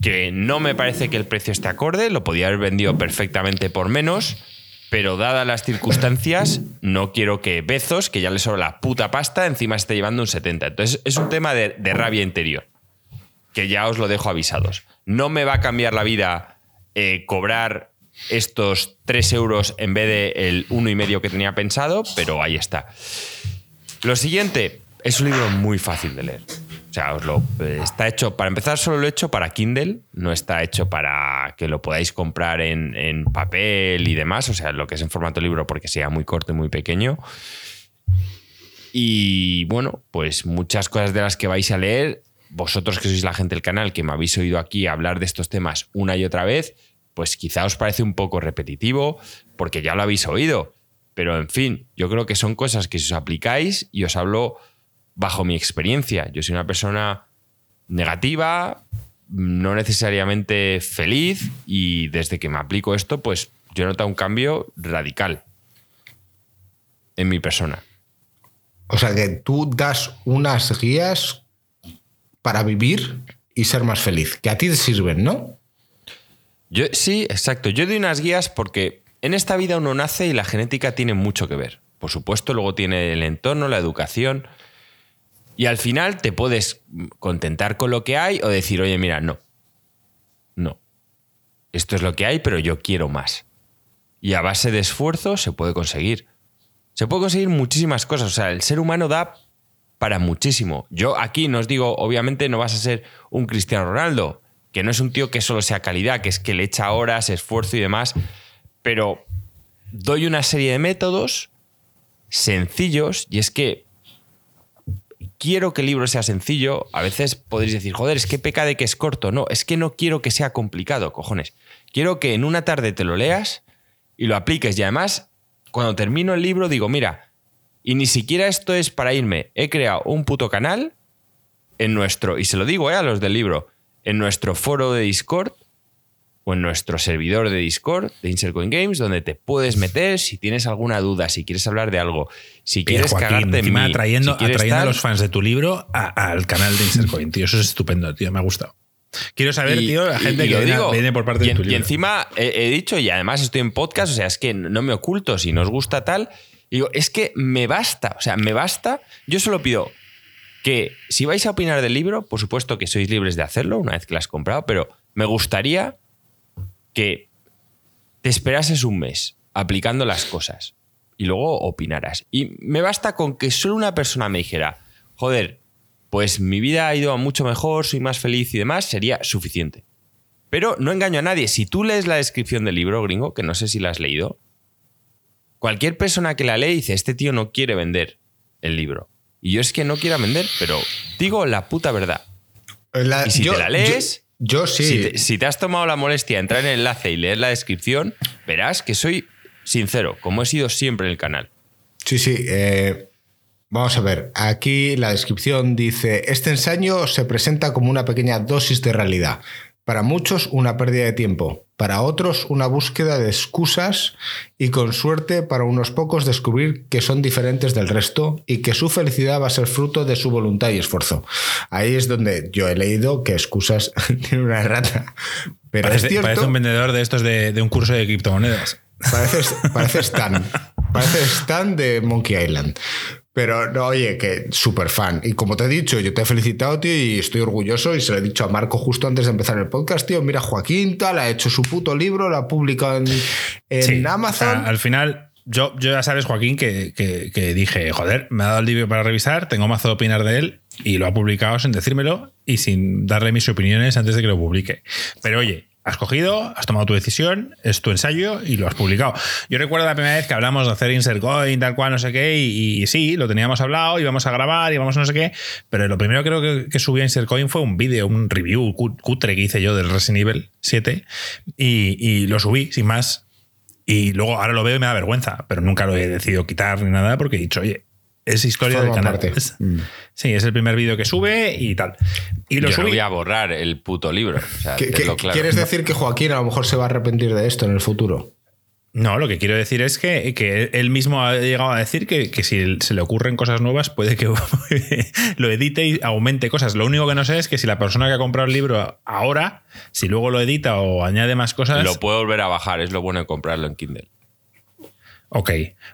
que no me parece que el precio esté acorde, lo podía haber vendido perfectamente por menos, pero dadas las circunstancias, no quiero que Bezos, que ya le sobra la puta pasta, encima esté llevando un 70. Entonces, es un tema de, de rabia interior, que ya os lo dejo avisados. No me va a cambiar la vida eh, cobrar estos 3 euros en vez de el uno y medio que tenía pensado, pero ahí está. Lo siguiente, es un libro muy fácil de leer. O sea, os lo, está hecho, para empezar, solo lo he hecho para Kindle, no está hecho para que lo podáis comprar en, en papel y demás, o sea, lo que es en formato libro porque sea muy corto y muy pequeño. Y bueno, pues muchas cosas de las que vais a leer, vosotros que sois la gente del canal, que me habéis oído aquí hablar de estos temas una y otra vez, pues quizá os parece un poco repetitivo porque ya lo habéis oído. Pero en fin, yo creo que son cosas que si os aplicáis y os hablo bajo mi experiencia. Yo soy una persona negativa, no necesariamente feliz y desde que me aplico esto, pues yo he notado un cambio radical en mi persona. O sea que tú das unas guías para vivir y ser más feliz, que a ti te sirven, ¿no? Yo, sí, exacto. Yo doy unas guías porque en esta vida uno nace y la genética tiene mucho que ver. Por supuesto, luego tiene el entorno, la educación. Y al final te puedes contentar con lo que hay o decir, oye, mira, no. No. Esto es lo que hay, pero yo quiero más. Y a base de esfuerzo se puede conseguir. Se puede conseguir muchísimas cosas. O sea, el ser humano da para muchísimo. Yo aquí no os digo, obviamente no vas a ser un Cristiano Ronaldo, que no es un tío que solo sea calidad, que es que le echa horas, esfuerzo y demás, pero doy una serie de métodos sencillos y es que quiero que el libro sea sencillo. A veces podréis decir, joder, es que peca de que es corto. No, es que no quiero que sea complicado, cojones. Quiero que en una tarde te lo leas y lo apliques. Y además, cuando termino el libro, digo, mira, y ni siquiera esto es para irme. He creado un puto canal en nuestro, y se lo digo eh, a los del libro, en nuestro foro de Discord o en nuestro servidor de Discord de Insert Coin Games, donde te puedes meter si tienes alguna duda, si quieres hablar de algo, si quieres Joaquín, cagarte en encima mí, atrayendo, si atrayendo a los fans de tu libro al canal de Insert Coin, tío. Eso es estupendo, tío. Me ha gustado. Quiero saber, Y- tío, la y- gente y que lo viene, digo, viene por parte y, de tu y libro. encima he, he dicho, y además estoy en podcast, o sea, es que no me oculto, si nos gusta tal, digo, es que me basta, o sea, me basta. Yo solo pido que si vais a opinar del libro, por supuesto que sois libres de hacerlo una vez que lo has comprado, pero me gustaría que te esperases un mes aplicando las cosas y luego opinaras. Y me basta con que solo una persona me dijera, joder, pues mi vida ha ido mucho mejor, soy más feliz y demás, sería suficiente. Pero no engaño a nadie. Si tú lees la descripción del libro, gringo, que no sé si la has leído, cualquier persona que la lee dice, este tío no quiere vender el libro. Y yo es que no quiero vender, pero digo la puta verdad. La- Y si yo- te la lees, Yo, yo sí. Si, te, si te has tomado la molestia de entrar en el enlace y leer la descripción, verás que soy sincero, como he sido siempre en el canal. Sí, sí. eh, vamos a ver. Aquí la descripción dice: Este ensayo se presenta como una pequeña dosis de realidad. Para muchos, una pérdida de tiempo. Para otros, una búsqueda de excusas. Y con suerte, para unos pocos, descubrir que son diferentes del resto y que su felicidad va a ser fruto de su voluntad y esfuerzo. Ahí es donde yo he leído que excusas tiene una errata. Pero Parece, es cierto. parece un vendedor de estos de, de un curso de criptomonedas. Parece, parece Stan. Parece Stan de Monkey Island. Pero no, oye, que súper fan. Y como te he dicho, yo te he felicitado, tío, y estoy orgulloso. Y se lo he dicho a Marco justo antes de empezar el podcast, tío. Mira, Joaquín tal, ha hecho su puto libro, lo ha publicado en, en Sí, o Amazon. sea, al final, yo, yo ya sabes, Joaquín, que, que- que dije, joder, me ha dado el libro para revisar, tengo mazo de opinar de él y lo ha publicado sin decírmelo y sin darle mis opiniones antes de que lo publique. Pero oye, has cogido, has tomado tu decisión, es tu ensayo y lo has publicado. Yo recuerdo la primera vez que hablamos de hacer insert coin, tal cual, no sé qué, y, sí, lo teníamos hablado, íbamos a grabar, íbamos a no sé qué, pero lo primero creo que, subí a insert coin fue un vídeo, un review cutre que hice yo del Resident Evil 7 y, y lo subí sin más. Y luego ahora lo veo y me da vergüenza, pero nunca lo he decidido quitar ni nada porque he dicho, oye, es historia del canal. Mm. sí, es el primer vídeo que sube y tal. Y lo Yo voy a borrar el puto libro. ¿Quieres decir que Joaquín a lo mejor se va a arrepentir de esto en el futuro? No, lo que quiero decir es que, que él mismo ha llegado a decir que, si se le ocurren cosas nuevas puede que lo edite y aumente cosas. Lo único que no sé es que si la persona que ha comprado el libro ahora, si luego lo edita o añade más cosas... Lo puede volver a bajar, es lo bueno de comprarlo en Kindle. Ok,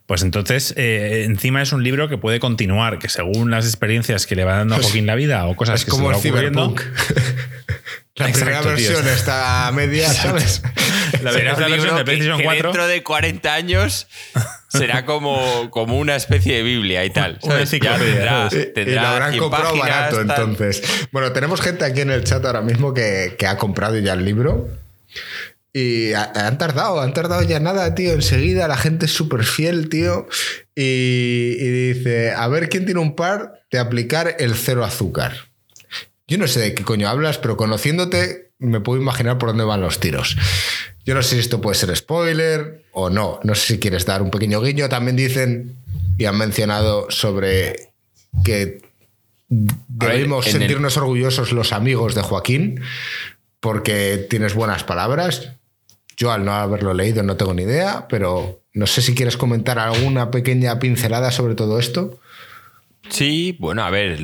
pues entonces eh, encima es un libro que puede continuar, que según las experiencias que le va dando a Joaquín la vida o cosas que como se le ocurriendo. La primera versión está a media, ¿sabes? La primera versión de PlayStation 4. dentro de 40 años será como, como una especie de Biblia y tal. Tendrá, y, lo habrán comprado barato entonces. Bueno, tenemos gente aquí en el chat ahora mismo que, que ha comprado ya el libro. Y han tardado, han tardado ya nada, tío. Enseguida la gente es súper fiel, tío. Y, dice, a ver quién tiene un par de aplicar el cero azúcar. Yo no sé de qué coño hablas, pero conociéndote me puedo imaginar por dónde van los tiros. Yo no sé si esto puede ser spoiler o no. No sé si quieres dar un pequeño guiño. También dicen y han mencionado sobre que debemos sentirnos orgullosos los amigos de Joaquín porque tienes buenas palabras. Yo al no haberlo leído no tengo ni idea, pero no sé si quieres comentar alguna pequeña pincelada sobre todo esto. Sí, bueno, a ver,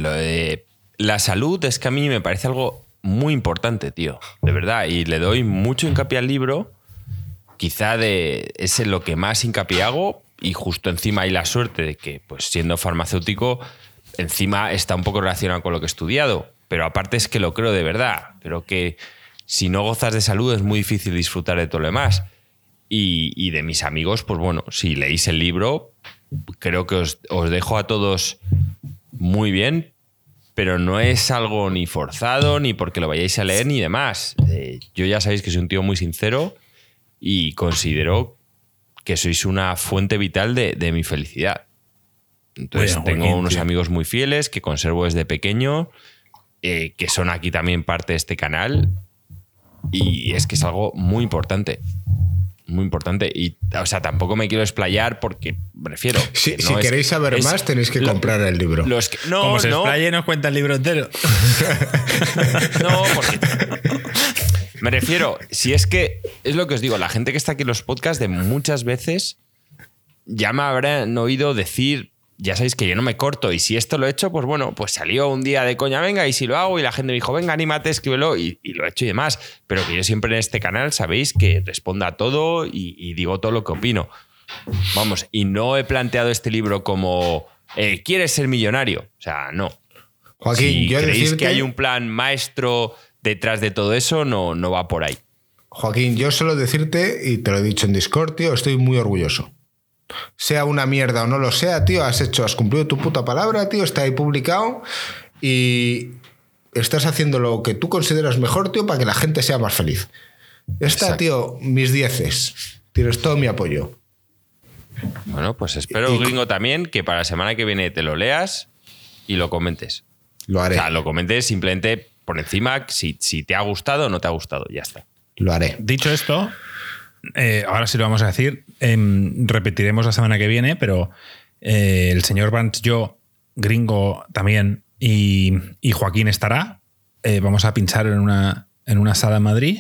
la salud es que a mí me parece algo muy importante, tío, de verdad, y le doy mucho hincapié al libro. Quizá de, es lo que más hincapié hago y justo encima hay la suerte de que, pues siendo farmacéutico, encima está un poco relacionado con lo que he estudiado, pero aparte es que lo creo de verdad, pero que si no gozas de salud es muy difícil disfrutar de todo lo demás. Y, de mis amigos, pues bueno, si leéis el libro, creo que os, dejo a todos muy bien, pero no es algo ni forzado, ni porque lo vayáis a leer, ni demás. Eh, yo ya sabéis que soy un tío muy sincero y considero que sois una fuente vital de, mi felicidad. Entonces, tengo unos amigos muy fieles que conservo desde pequeño, eh, que son aquí también parte de este canal y es que es algo muy importante. Muy importante. Y, o sea, tampoco me quiero explayar porque prefiero. si queréis saber más, tenéis que comprar el libro. Los no, Como se no. explaye, nos cuenta el libro entero. no, porque. Me refiero, si es que es lo que os digo, la gente que está aquí en los podcasts de muchas veces ya me habrán oído decir ya sabéis que yo no me corto y si esto lo he hecho, pues bueno, pues salió un día de coña, venga, y si lo hago y la gente me dijo, venga, anímate, escríbelo y, lo he hecho y demás. Pero que yo siempre en este canal sabéis que responda a todo y, digo todo lo que opino. Vamos, y no he planteado este libro como, eh, ¿quieres ser millonario? O sea, no. Joaquín, si yo creéis que hay un plan maestro detrás de todo eso, no, no va por ahí. Joaquín, yo solo decirte, y te lo he dicho en Discord, tío, estoy muy orgulloso sea una mierda o no lo sea, tío, has hecho, has cumplido tu puta palabra, tío, está ahí publicado y estás haciendo lo que tú consideras mejor, tío, para que la gente sea más feliz. Está, tío, mis dieces. Tienes todo mi apoyo. Bueno, pues espero, gringo, también que para la semana que viene te lo leas y lo comentes. Lo haré. O sea, lo comentes simplemente por encima si, si te ha gustado o no te ha gustado. Ya está. Lo haré. Dicho esto, eh, ahora sí lo vamos a decir, em, repetiremos la semana que viene, pero eh, el señor Vance, yo, Gringo también y, Joaquín estará. Eh, vamos a pinchar en una, en una sala en Madrid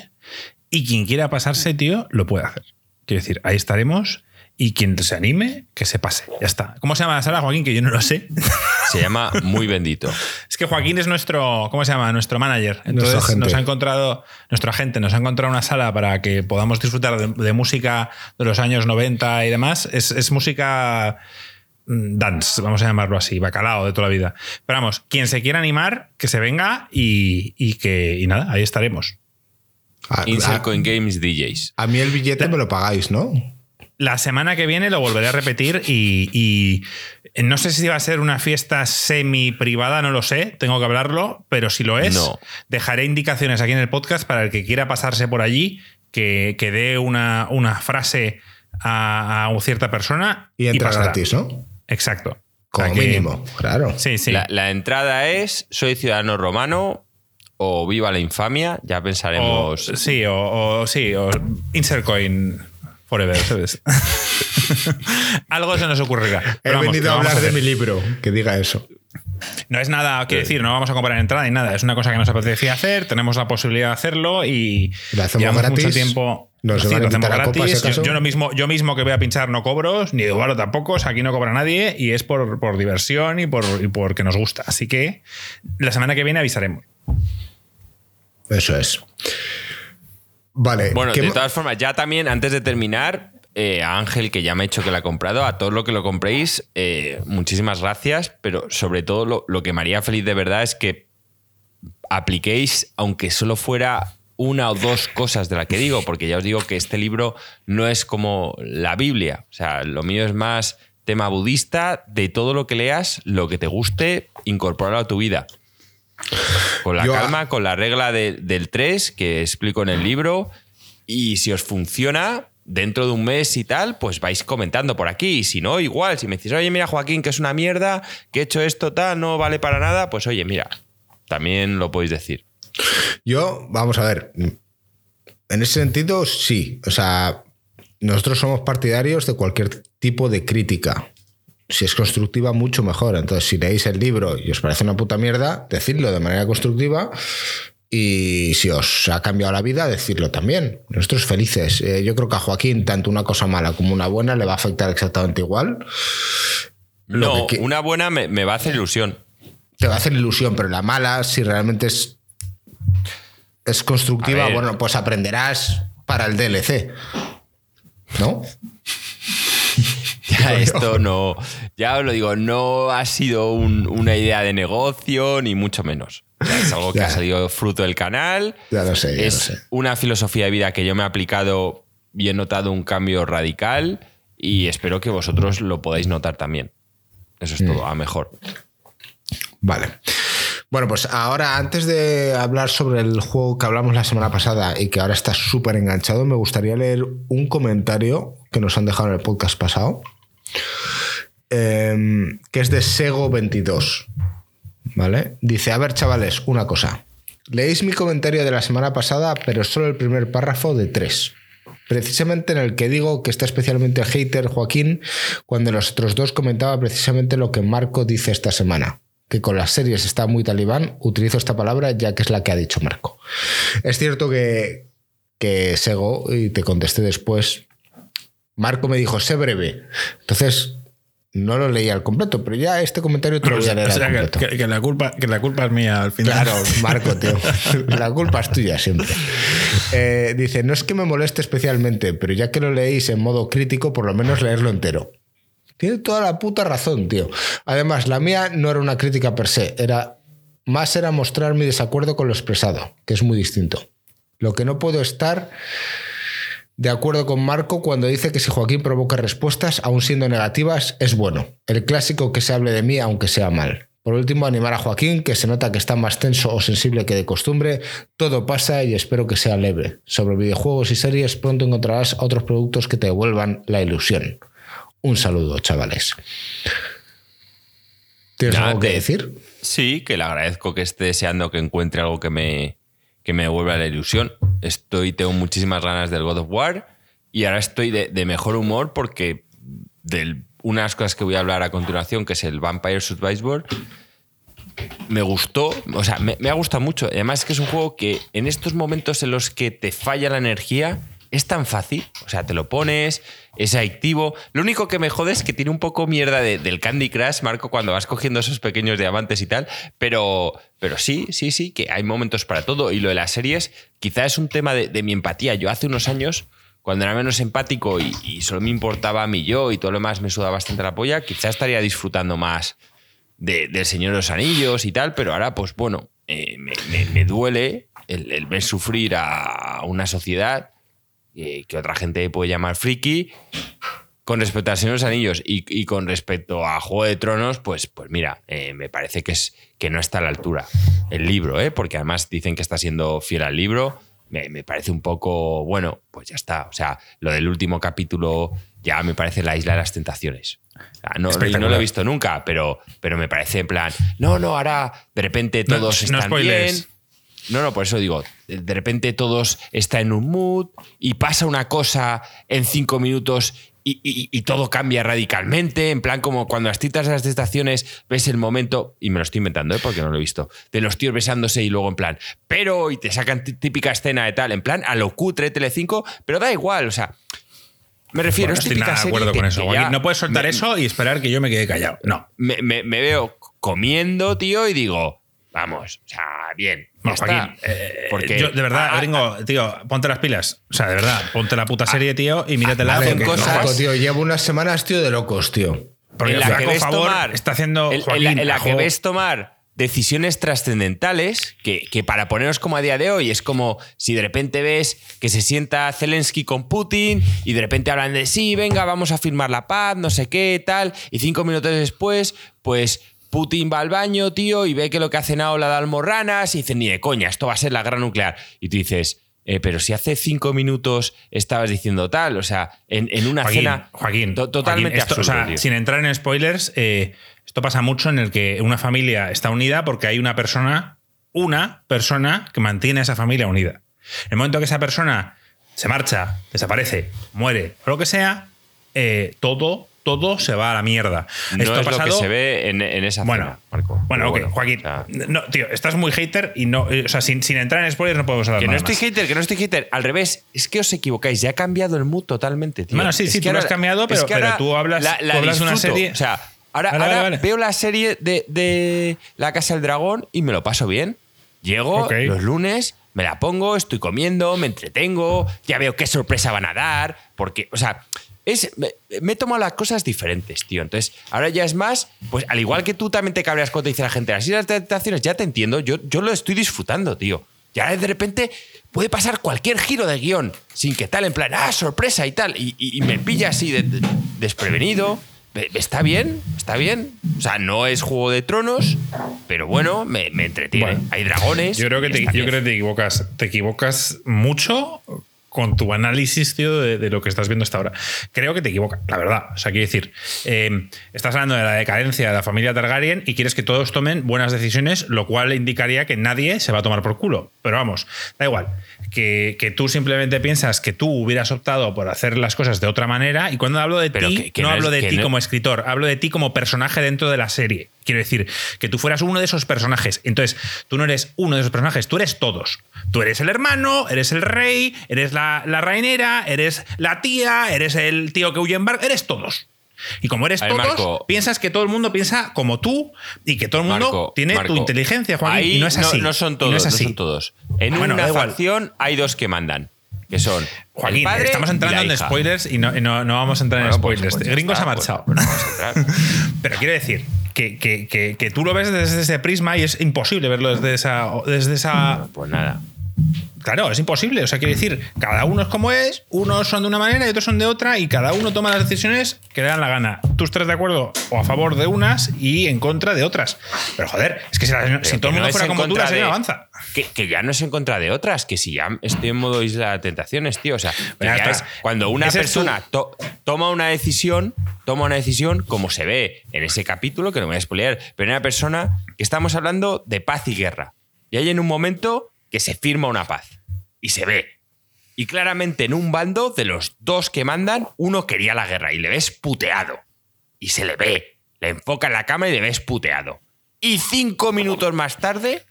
y quien quiera pasarse, tío, lo puede hacer. Quiero decir, ahí estaremos y quien se anime, que se pase. Ya está. ¿Cómo se llama la sala, Joaquín? Que yo no lo sé. Se llama Muy Bendito. es que Joaquín es nuestro, ¿cómo se llama? Nuestro manager. Entonces nos ha encontrado, nuestro agente nos ha encontrado una sala para que podamos disfrutar de, música de los años 90 y demás. Es, música mm, dance, vamos a llamarlo así, bacalao de toda la vida. Pero vamos, quien se quiera animar, que se venga y, que, y nada, ahí estaremos. Insert Coin Games DJs. A mí el billete me lo pagáis, ¿no? La semana que viene lo volveré a repetir y, no sé si va a ser una fiesta semi privada, no lo sé, tengo que hablarlo, pero si lo es, dejaré indicaciones aquí en el podcast para el que quiera pasarse por allí, que, que dé una, una frase a, a, cierta persona. Y entra gratis, ¿no? Exacto. Como mínimo, claro. Sí, sí. La, entrada es soy ciudadano romano o viva la infamia, ya pensaremos. sí, o, sí, o insert coin forever, ¿sabes? Algo se nos ocurrirá. He venido a hablar de mi libro, que diga eso. No es nada, quiero decir, no vamos a comprar entrada ni nada. Es una cosa que nos apetecía hacer, tenemos la posibilidad de hacerlo y llevamos mucho tiempo. Nos lo hacemos gratis. yo, mismo, yo mismo que voy a pinchar no cobro, ni Eduardo tampoco, aquí no cobra nadie y es por, por diversión y por y porque nos gusta. Así que la semana que viene avisaremos. Eso es. Vale. Bueno, de todas formas, ya también, antes de terminar, eh, a Ángel, que ya me ha hecho que la ha comprado, a todos los que lo compréis, eh, muchísimas gracias, pero sobre todo lo, que me haría feliz de verdad es que apliquéis, aunque solo fuera una o dos cosas de la que digo, porque ya os digo que este libro no es como la Biblia, o sea, lo mío es más tema budista, de todo lo que leas, lo que te guste, incorporarlo a tu vida. Con la calma, con la regla del 3 que explico en el libro, y si os funciona, dentro de un mes y tal, pues vais comentando por aquí. Y si no, igual, si me decís, oye, mira, Joaquín, que es una mierda, que he hecho esto, tal, no vale para nada, pues oye, mira, también lo podéis decir. Yo, vamos a ver, en ese sentido, sí. O sea, nosotros somos partidarios de cualquier tipo de crítica. Si es constructiva, mucho mejor. Entonces, si leéis el libro y os parece una puta mierda, decidlo de manera constructiva y si os ha cambiado la vida, decirlo también. Nosotros felices. Eh, yo creo que a Joaquín, tanto una cosa mala como una buena, le va a afectar exactamente igual. no, una buena me, va a hacer ilusión. Te va a hacer ilusión, pero la mala, si realmente es, es constructiva, bueno, pues aprenderás para el DLC. ¿No? esto no, ya os lo digo, no ha sido una idea de negocio, ni mucho menos. Es algo que ha salido fruto del canal. Ya lo sé. es una filosofía de vida que yo me he aplicado y he notado un cambio radical y espero que vosotros lo podáis notar también. Eso es todo, mm. a mejor. Vale. Bueno, pues ahora, antes de hablar sobre el juego que hablamos la semana pasada y que ahora está súper enganchado, me gustaría leer un comentario que nos han dejado en el podcast pasado, em, que es de Sego22. ¿Vale? Dice, a ver chavales, una cosa. Leéis mi comentario de la semana pasada, pero solo el primer párrafo de tres. Precisamente en el que digo que está especialmente hater Joaquín, cuando los otros dos comentaba precisamente lo que Marco dice esta semana que con las series está muy talibán, utilizo esta palabra ya que es la que ha dicho Marco. Es cierto que, que Sego, y te contesté después, Marco me dijo, sé breve. Entonces, no lo leí al completo, pero ya este comentario te lo voy a leer al completo. Que, la culpa, que la culpa es mía al final. Claro, Marco, tío. La culpa es tuya siempre. Eh, dice, no es que me moleste especialmente, pero ya que lo leéis en modo crítico, por lo menos leerlo entero. Tiene toda la puta razón, tío. Además, la mía no era una crítica per se, era más era mostrar mi desacuerdo con lo expresado, que es muy distinto. Lo que no puedo estar de acuerdo con Marco cuando dice que si Joaquín provoca respuestas, aún siendo negativas, es bueno. El clásico que se hable de mí, aunque sea mal. Por último, animar a Joaquín, que se nota que está más tenso o sensible que de costumbre. Todo pasa y espero que sea leve. Sobre videojuegos y series, pronto encontrarás otros productos que te devuelvan la ilusión. Un saludo, chavales. ¿Tienes algo que decir? Sí, que le agradezco que esté deseando que encuentre algo que me, que me devuelva la ilusión. Estoy, tengo muchísimas ganas del God of War y ahora estoy de, mejor humor porque de unas cosas que voy a hablar a continuación, que es el Vampire Survivor, me gustó, o sea, me, ha gustado mucho. Además es que es un juego que en estos momentos en los que te falla la energía, es tan fácil. O sea, te lo pones, es adictivo. Lo único que me jode es que tiene un poco mierda del Candy Crush, Marco, cuando vas cogiendo esos pequeños diamantes y tal. Pero, pero sí, sí, sí, que hay momentos para todo. Y lo de las series, quizá es un tema de, mi empatía. Yo hace unos años cuando era menos empático y, solo me importaba a mí yo y todo lo demás me sudaba bastante la polla, quizá estaría disfrutando más del Señor de los Anillos y tal, pero ahora, pues bueno, eh, me, duele el, ver sufrir a una sociedad que otra gente puede llamar friki, con respecto a Señor de los Anillos y, con respecto a Juego de Tronos, pues, pues mira, eh, me parece que, es, que no está a la altura el libro, ¿eh? porque además dicen que está siendo fiel al libro. Me, parece un poco, bueno, pues ya está. O sea, lo del último capítulo ya me parece la isla de las tentaciones. no, no, lo he visto nunca, pero, pero me parece en plan, no, no, ahora de repente todos están bien. No, no, por eso digo, de repente todos están en un mood y pasa una cosa en cinco minutos y, todo cambia radicalmente, en plan como cuando las citas de las estaciones ves el momento, y me lo estoy inventando ¿eh? porque no lo he visto, de los tíos besándose y luego en plan, pero, y te sacan típica escena de tal, en plan a lo cutre Tele5, pero da igual, o sea, me refiero, estoy nada de acuerdo con eso. no puedes soltar eso y esperar que yo me quede callado. No. Me, me, veo comiendo, tío, y digo, vamos, o sea, bien. No, Joaquín, eh, porque yo, de verdad, gringo, tío, ponte las pilas. O sea, de verdad, ponte la puta serie, tío, y míratela. Vale, cosas, tío, llevo unas semanas, tío, de locos, tío. Porque en la que ves tomar, está haciendo en, la, que ves tomar decisiones trascendentales que, que, para poneros como a día de hoy es como si de repente ves que se sienta Zelensky con Putin y de repente hablan de sí, venga, vamos a firmar la paz, no sé qué, tal, y cinco minutos después, pues Putin va al baño, tío, y ve que lo que ha cenado la de almorranas y dice, ni de coña, esto va a ser la guerra nuclear. Y tú dices, eh, pero si hace cinco minutos estabas diciendo tal, o sea, en, una cena Joaquín, totalmente O sea, sin entrar en spoilers, eh, esto pasa mucho en el que una familia está unida porque hay una persona, una persona que mantiene a esa familia unida. En el momento que esa persona se marcha, desaparece, muere o lo que sea, eh, todo todo se va a la mierda. No Esto es lo que se ve en, esa bueno, Marco. Bueno, ok, Joaquín. no, tío, estás muy hater y no. Eh, o sea, sin, entrar en spoilers no podemos hablar Que no estoy hater, que no estoy hater. Al revés, es que os equivocáis. Ya ha cambiado el mood totalmente, tío. Bueno, sí, sí, tú lo has cambiado, pero, tú hablas, de una serie. O sea, ahora, veo la serie de, La Casa del Dragón y me lo paso bien. Llego los lunes, me la pongo, estoy comiendo, me entretengo, ya veo qué sorpresa van a dar, porque, o sea, es, me, he tomado las cosas diferentes, tío. Entonces, ahora ya es más, pues al igual que tú también te cabreas cuando te dice la gente las islas de tentaciones, ya te entiendo, yo, yo lo estoy disfrutando, tío. Ya de repente puede pasar cualquier giro de guion sin que tal, en plan, ah, sorpresa y tal, y, me pilla así desprevenido. Está bien, está bien. O sea, no es Juego de Tronos, pero bueno, me, entretiene. Hay dragones. Yo creo que te, yo creo que te equivocas. Te equivocas mucho con tu análisis, tío, de, lo que estás viendo hasta ahora. Creo que te equivocas, la verdad. O sea, quiero decir, eh, estás hablando de la decadencia de la familia Targaryen y quieres que todos tomen buenas decisiones, lo cual indicaría que nadie se va a tomar por culo. Pero vamos, da igual. Que, que tú simplemente piensas que tú hubieras optado por hacer las cosas de otra manera y cuando hablo de ti, no, hablo de ti como escritor, hablo de ti como personaje dentro de la serie. Quiero decir, que tú fueras uno de esos personajes. Entonces, tú no eres uno de esos personajes, tú eres todos. Tú eres el hermano, eres el rey, eres la, la reinera, eres la tía, eres el tío que huye en barco, eres todos. Y como eres todos, piensas que todo el mundo piensa como tú y que todo el mundo tiene tu inteligencia, Juan. y no es así. No, son todos, no, son todos. En una facción hay dos que mandan. Que son. Joaquín, estamos entrando en spoilers y no, vamos a entrar en pues, spoilers. Pues, Gringo se ha marchado. Pues, Pero quiero decir que, que, que, tú lo ves desde ese prisma y es imposible verlo desde esa. Desde esa pues nada. Claro, es imposible. O sea, quiere decir, cada uno es como es, unos son de una manera y otros son de otra, y cada uno toma las decisiones que le dan la gana. Tú estás de acuerdo o a favor de unas y en contra de otras. Pero joder, es que si, todo el mundo fuera como tú, la serie avanza. Que, ya no es en contra de otras, que si ya estoy en modo isla de tentaciones, tío. O sea, es cuando una persona toma una decisión, toma una decisión, como se ve en ese capítulo, que no me voy a spoilear, pero una persona que estamos hablando de paz y guerra. Y hay en un momento que se firma una paz. Y se ve. Y claramente en un bando de los dos que mandan, uno quería la guerra y le ves puteado. Y se le ve. Le enfoca en la cámara y le ves puteado. Y cinco minutos más tarde,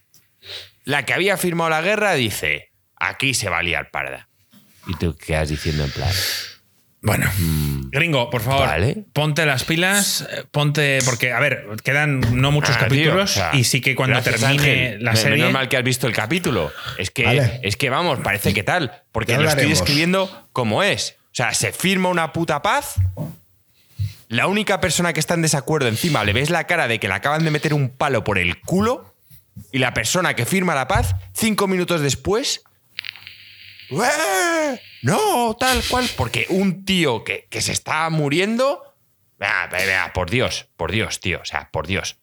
la que había firmado la guerra dice, aquí se va a liar parda. Y tú quedas diciendo en plan, bueno, mm. gringo, por favor, ponte las pilas, ponte. Porque, a ver, quedan no muchos ah, capítulos y sí que cuando termine la serie. Es normal que has visto el capítulo. Es que, es que vamos, parece que tal. Porque lo estoy escribiendo como es. O sea, se firma una puta paz. La única persona que está en desacuerdo encima le ves la cara de que le acaban de meter un palo por el culo. Y la persona que firma la paz, cinco minutos después, no, tal cual, porque un tío que, que se está muriendo, vea, vea, por Dios, por Dios, tío, o sea, por Dios.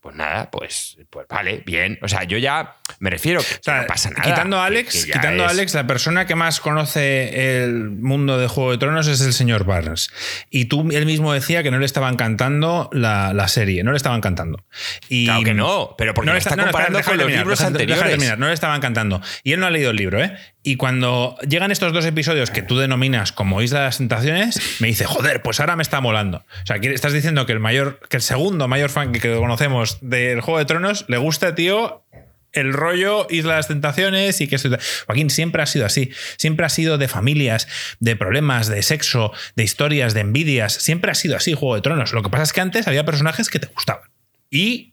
Pues nada, pues, pues vale, bien. O sea, yo ya me refiero que, no pasa nada. Quitando a Alex, quitando a Alex, la persona que más conoce el mundo de Juego de Tronos es el señor Barnes. Y tú él mismo decía que no le estaba encantando la, la serie, no le estaba encantando. Y claro que no, pero porque no le está, comparando con los libros anteriores. no le estaba encantando. Y él no ha leído el libro, ¿eh? Y cuando llegan estos dos episodios que tú denominas como Isla de las Tentaciones, me dice, joder, pues ahora me está molando. O sea, estás diciendo que el mayor, que el segundo mayor fan que conocemos del Juego de Tronos le gusta, tío, el rollo Isla de las Tentaciones y que Joaquín siempre ha sido así. Siempre ha sido de familias, de problemas, de sexo, de historias, de envidias. Siempre ha sido así Juego de Tronos. Lo que pasa es que antes había personajes que te gustaban. Y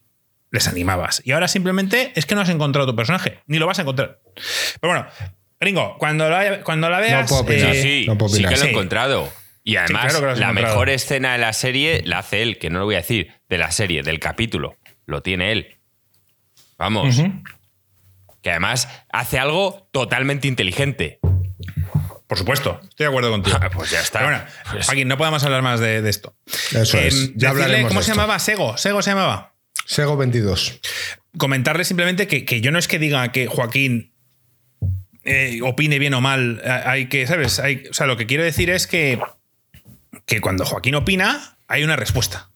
les animabas. Y ahora simplemente es que no has encontrado tu personaje. Ni lo vas a encontrar. Pero bueno, Gringo, cuando la, cuando la veas. No puedo eh, sí, sí que lo he encontrado. Y además, la mejor escena de la serie la hace él, que no lo voy a decir, de la serie, del capítulo. Lo tiene él. Vamos. Que además hace algo totalmente inteligente. Por supuesto, estoy de acuerdo contigo. Pues ya está. bueno, pues aquí no podemos hablar más de, esto. Eso es. Em, ya hablaremos ¿Cómo se llamaba? Sego. Sego se llamaba. Sego 22. Comentarle simplemente que, que yo no es que diga que Joaquín eh, opine bien o mal. Hay que, ¿sabes? o sea, lo que quiero decir es que, que cuando Joaquín opina, hay una respuesta.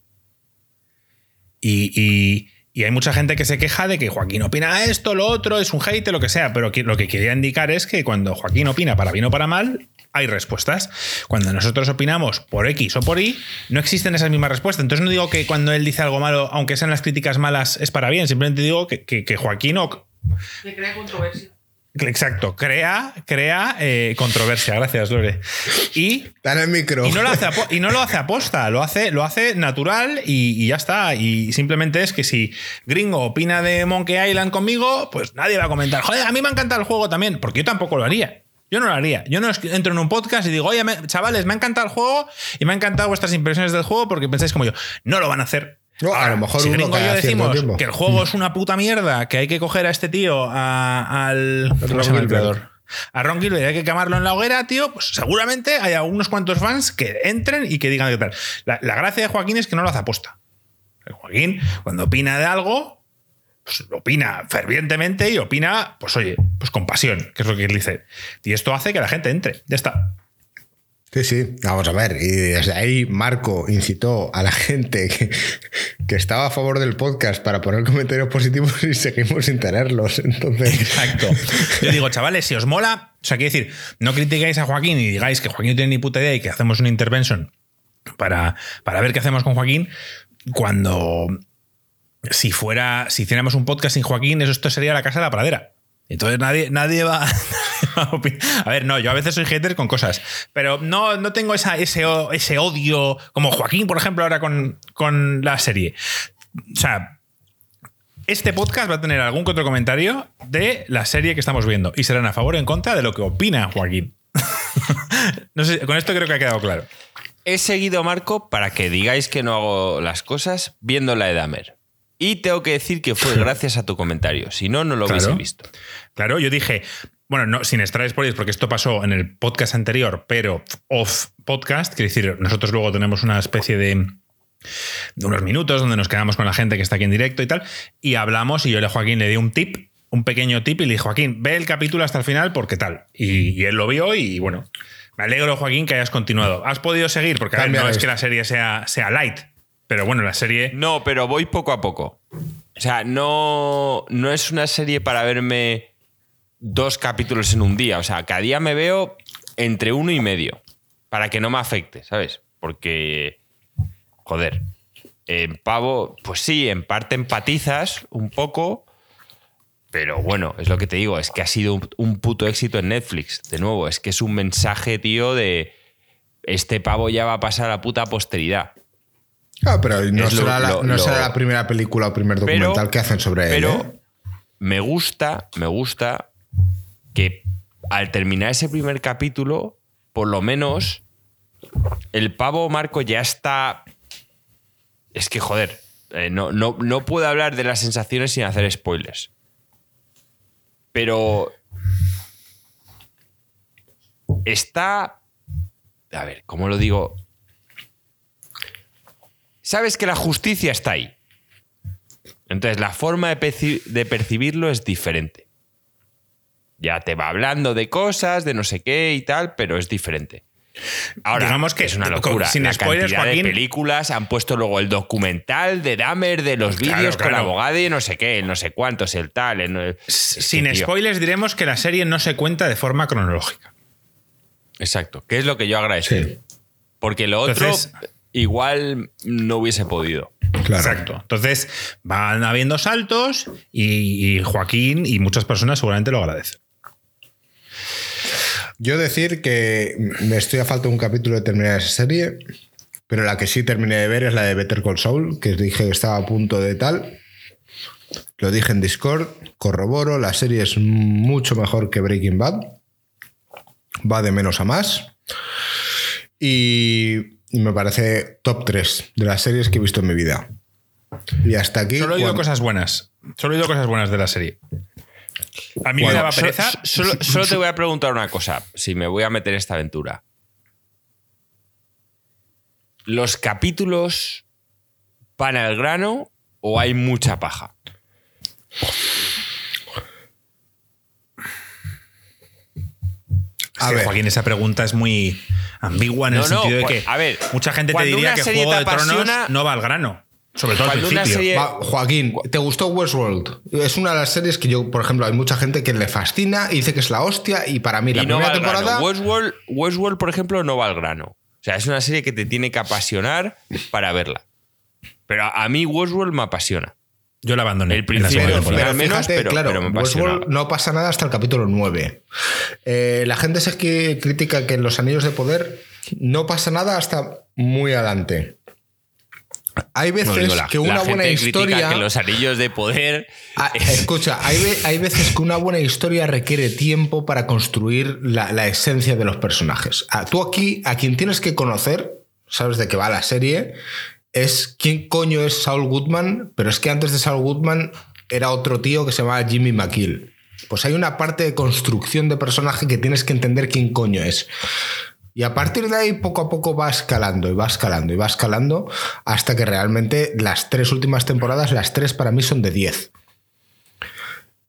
Y, hay mucha gente que se queja de que Joaquín opina esto, lo otro, es un hate, lo que sea. Pero lo que quería indicar es que cuando Joaquín opina para bien o para mal, hay respuestas. Cuando nosotros opinamos por X o por Y, no existen esas mismas respuestas. Entonces no digo que cuando él dice algo malo, aunque sean las críticas malas, es para bien. Simplemente digo que, que, Joaquín... O... Que crea controversia. Exacto, crea, crea eh, controversia, gracias Lore. Y, Dale el micro. Y no lo hace, y no lo hace aposta, lo hace, lo hace natural y, ya está. Y simplemente es que si Gringo opina de Monkey Island conmigo, pues nadie va a comentar, joder, a mí me encanta el juego también, porque yo tampoco lo haría. Yo no lo haría. Yo no entro en un podcast y digo, oye, chavales, me ha encantado el juego y me han encantado vuestras impresiones del juego porque pensáis como yo. No lo van a hacer a lo mejor si uno yo decimos que el juego es una puta mierda, que hay que coger a este tío, al. A Ron Gilbert hay que quemarlo en la hoguera, tío. Pues seguramente hay algunos cuantos fans que entren y que digan que tal. La, gracia de Joaquín es que no lo hace aposta. Joaquín, cuando opina de algo, pues opina fervientemente y opina, pues oye, pues con pasión, que es lo que él dice. Y esto hace que la gente entre. Ya está. Sí, sí, vamos a ver. Y desde ahí Marco incitó a la gente que, estaba a favor del podcast para poner comentarios positivos y seguimos sin tenerlos. Entonces. Exacto. Yo digo, chavales, si os mola, o sea, quiero decir, no critiquéis a Joaquín y digáis que Joaquín no tiene ni puta idea y que hacemos una intervention para, para ver qué hacemos con Joaquín, cuando si fuera, si hiciéramos un podcast sin Joaquín, eso esto sería la casa de la pradera. Entonces nadie, nadie va, a ver, no, yo a veces soy hater con cosas, pero no, no tengo esa, ese, ese odio como Joaquín, por ejemplo, ahora con, con la serie. O sea, este podcast va a tener algún otro comentario de la serie que estamos viendo y serán a favor o en contra de lo que opina Joaquín. no sé, con esto creo que ha quedado claro. He seguido a Marco para que digáis que no hago las cosas viendo la Edamer. Y tengo que decir que fue gracias a tu comentario. Si no, no lo hubiese visto. Claro, yo dije, bueno, no, sin extraer spoilers, porque esto pasó en el podcast anterior, pero off podcast. Quiere decir, nosotros luego tenemos una especie de, de unos minutos donde nos quedamos con la gente que está aquí en directo y tal. Y hablamos y yo a Joaquín le di un tip, un pequeño tip, y le dije, Joaquín, ve el capítulo hasta el final porque tal. Y, él lo vio y bueno. Me alegro, Joaquín, que hayas continuado. ¿Has podido seguir? Porque a ver, no es que la serie sea, sea light, pero bueno, la serie. No, pero voy poco a poco. O sea, no, no es una serie para verme dos capítulos en un día. O sea, cada día me veo entre uno y medio. Para que no me afecte, ¿sabes? Porque. Joder. En pavo, pues sí, en parte empatizas un poco. Pero bueno, es lo que te digo, es que ha sido un, puto éxito en Netflix. De nuevo, es que es un mensaje, tío, de. Este pavo ya va a pasar a puta posteridad. Ah, pero no, será, la, primera película o primer documental que hacen sobre él. Pero ¿eh? me gusta, me gusta que al terminar ese primer capítulo, por lo menos, el pavo Marco ya está. Es que, joder, eh, no, no, no puedo hablar de las sensaciones sin hacer spoilers. Pero está. A ver, ¿cómo lo digo? Sabes que la justicia está ahí. Entonces, la forma de, perci- de percibirlo es diferente. Ya te va hablando de cosas, de no sé qué y tal, pero es diferente. Ahora, Digamos que, es una con- locura. sin la spoilers, cantidad Joaquín- de películas han puesto luego el documental de Dahmer, de los Claro, vídeos con claro. abogado y no sé qué, el no sé cuántos, el tal. el Sin spoilers diremos que la serie no se cuenta de forma cronológica. Exacto, que es lo que yo agradezco. Sí. Porque lo otro igual no hubiese podido. Claro. Exacto. Entonces van habiendo saltos y, y Joaquín y muchas personas seguramente lo agradecen. Yo decir que me estoy a falta de un capítulo de terminar esa serie, pero la que sí terminé de ver es la de Better Call Saul, que dije que estaba a punto de tal. Lo dije en Discord, corroboro, la serie es mucho mejor que Breaking Bad. Va de menos a más. Y, y me parece top 3 de las series que he visto en mi vida. Y hasta aquí. Solo he oído cuando- cosas buenas. Solo he oído cosas buenas de la serie. A mí me Bueno, daba So- pereza. Solo, solo te voy a preguntar una cosa, si me voy a meter en esta aventura. ¿Los capítulos van al grano o hay mucha paja? A ver. Joaquín, esa pregunta es muy ambigua en el no, sentido de que a ver, mucha gente te diría que Juego de Tronos no va al grano. Sobre todo al Cuando principio. serie- Va, Joaquín, ¿te gustó Westworld? Es una de las series que yo, por ejemplo, hay mucha gente que le fascina y dice que es la hostia y para mí la y no primera temporada... Westworld, Westworld, por ejemplo, no va al grano. O sea, es una serie que te tiene que apasionar para verla. Pero a, mí Westworld me apasiona. Yo la abandoné. El principio, pero- temporada. al menos, pero- claro, pero me apasionaba. Westworld no pasa nada hasta el capítulo 9. Eh, la gente se que critica que en los Anillos de Poder no pasa nada hasta muy adelante. Hay veces No, digo, la- que una buena historia... que los anillos de poder. Ah, escucha, hay, hay veces que una buena historia requiere tiempo para construir la, la esencia de los personajes. Ah, tú aquí, a quien tienes que conocer, sabes de qué va la serie, es quién coño es Saul Goodman, pero es que antes de Saul Goodman era otro tío que se llamaba Jimmy McKill. Pues hay una parte de construcción de personaje que tienes que entender quién coño es. Y a partir de ahí poco a poco va escalando y va escalando y va escalando hasta que realmente las tres últimas temporadas, las tres para mí son de 10.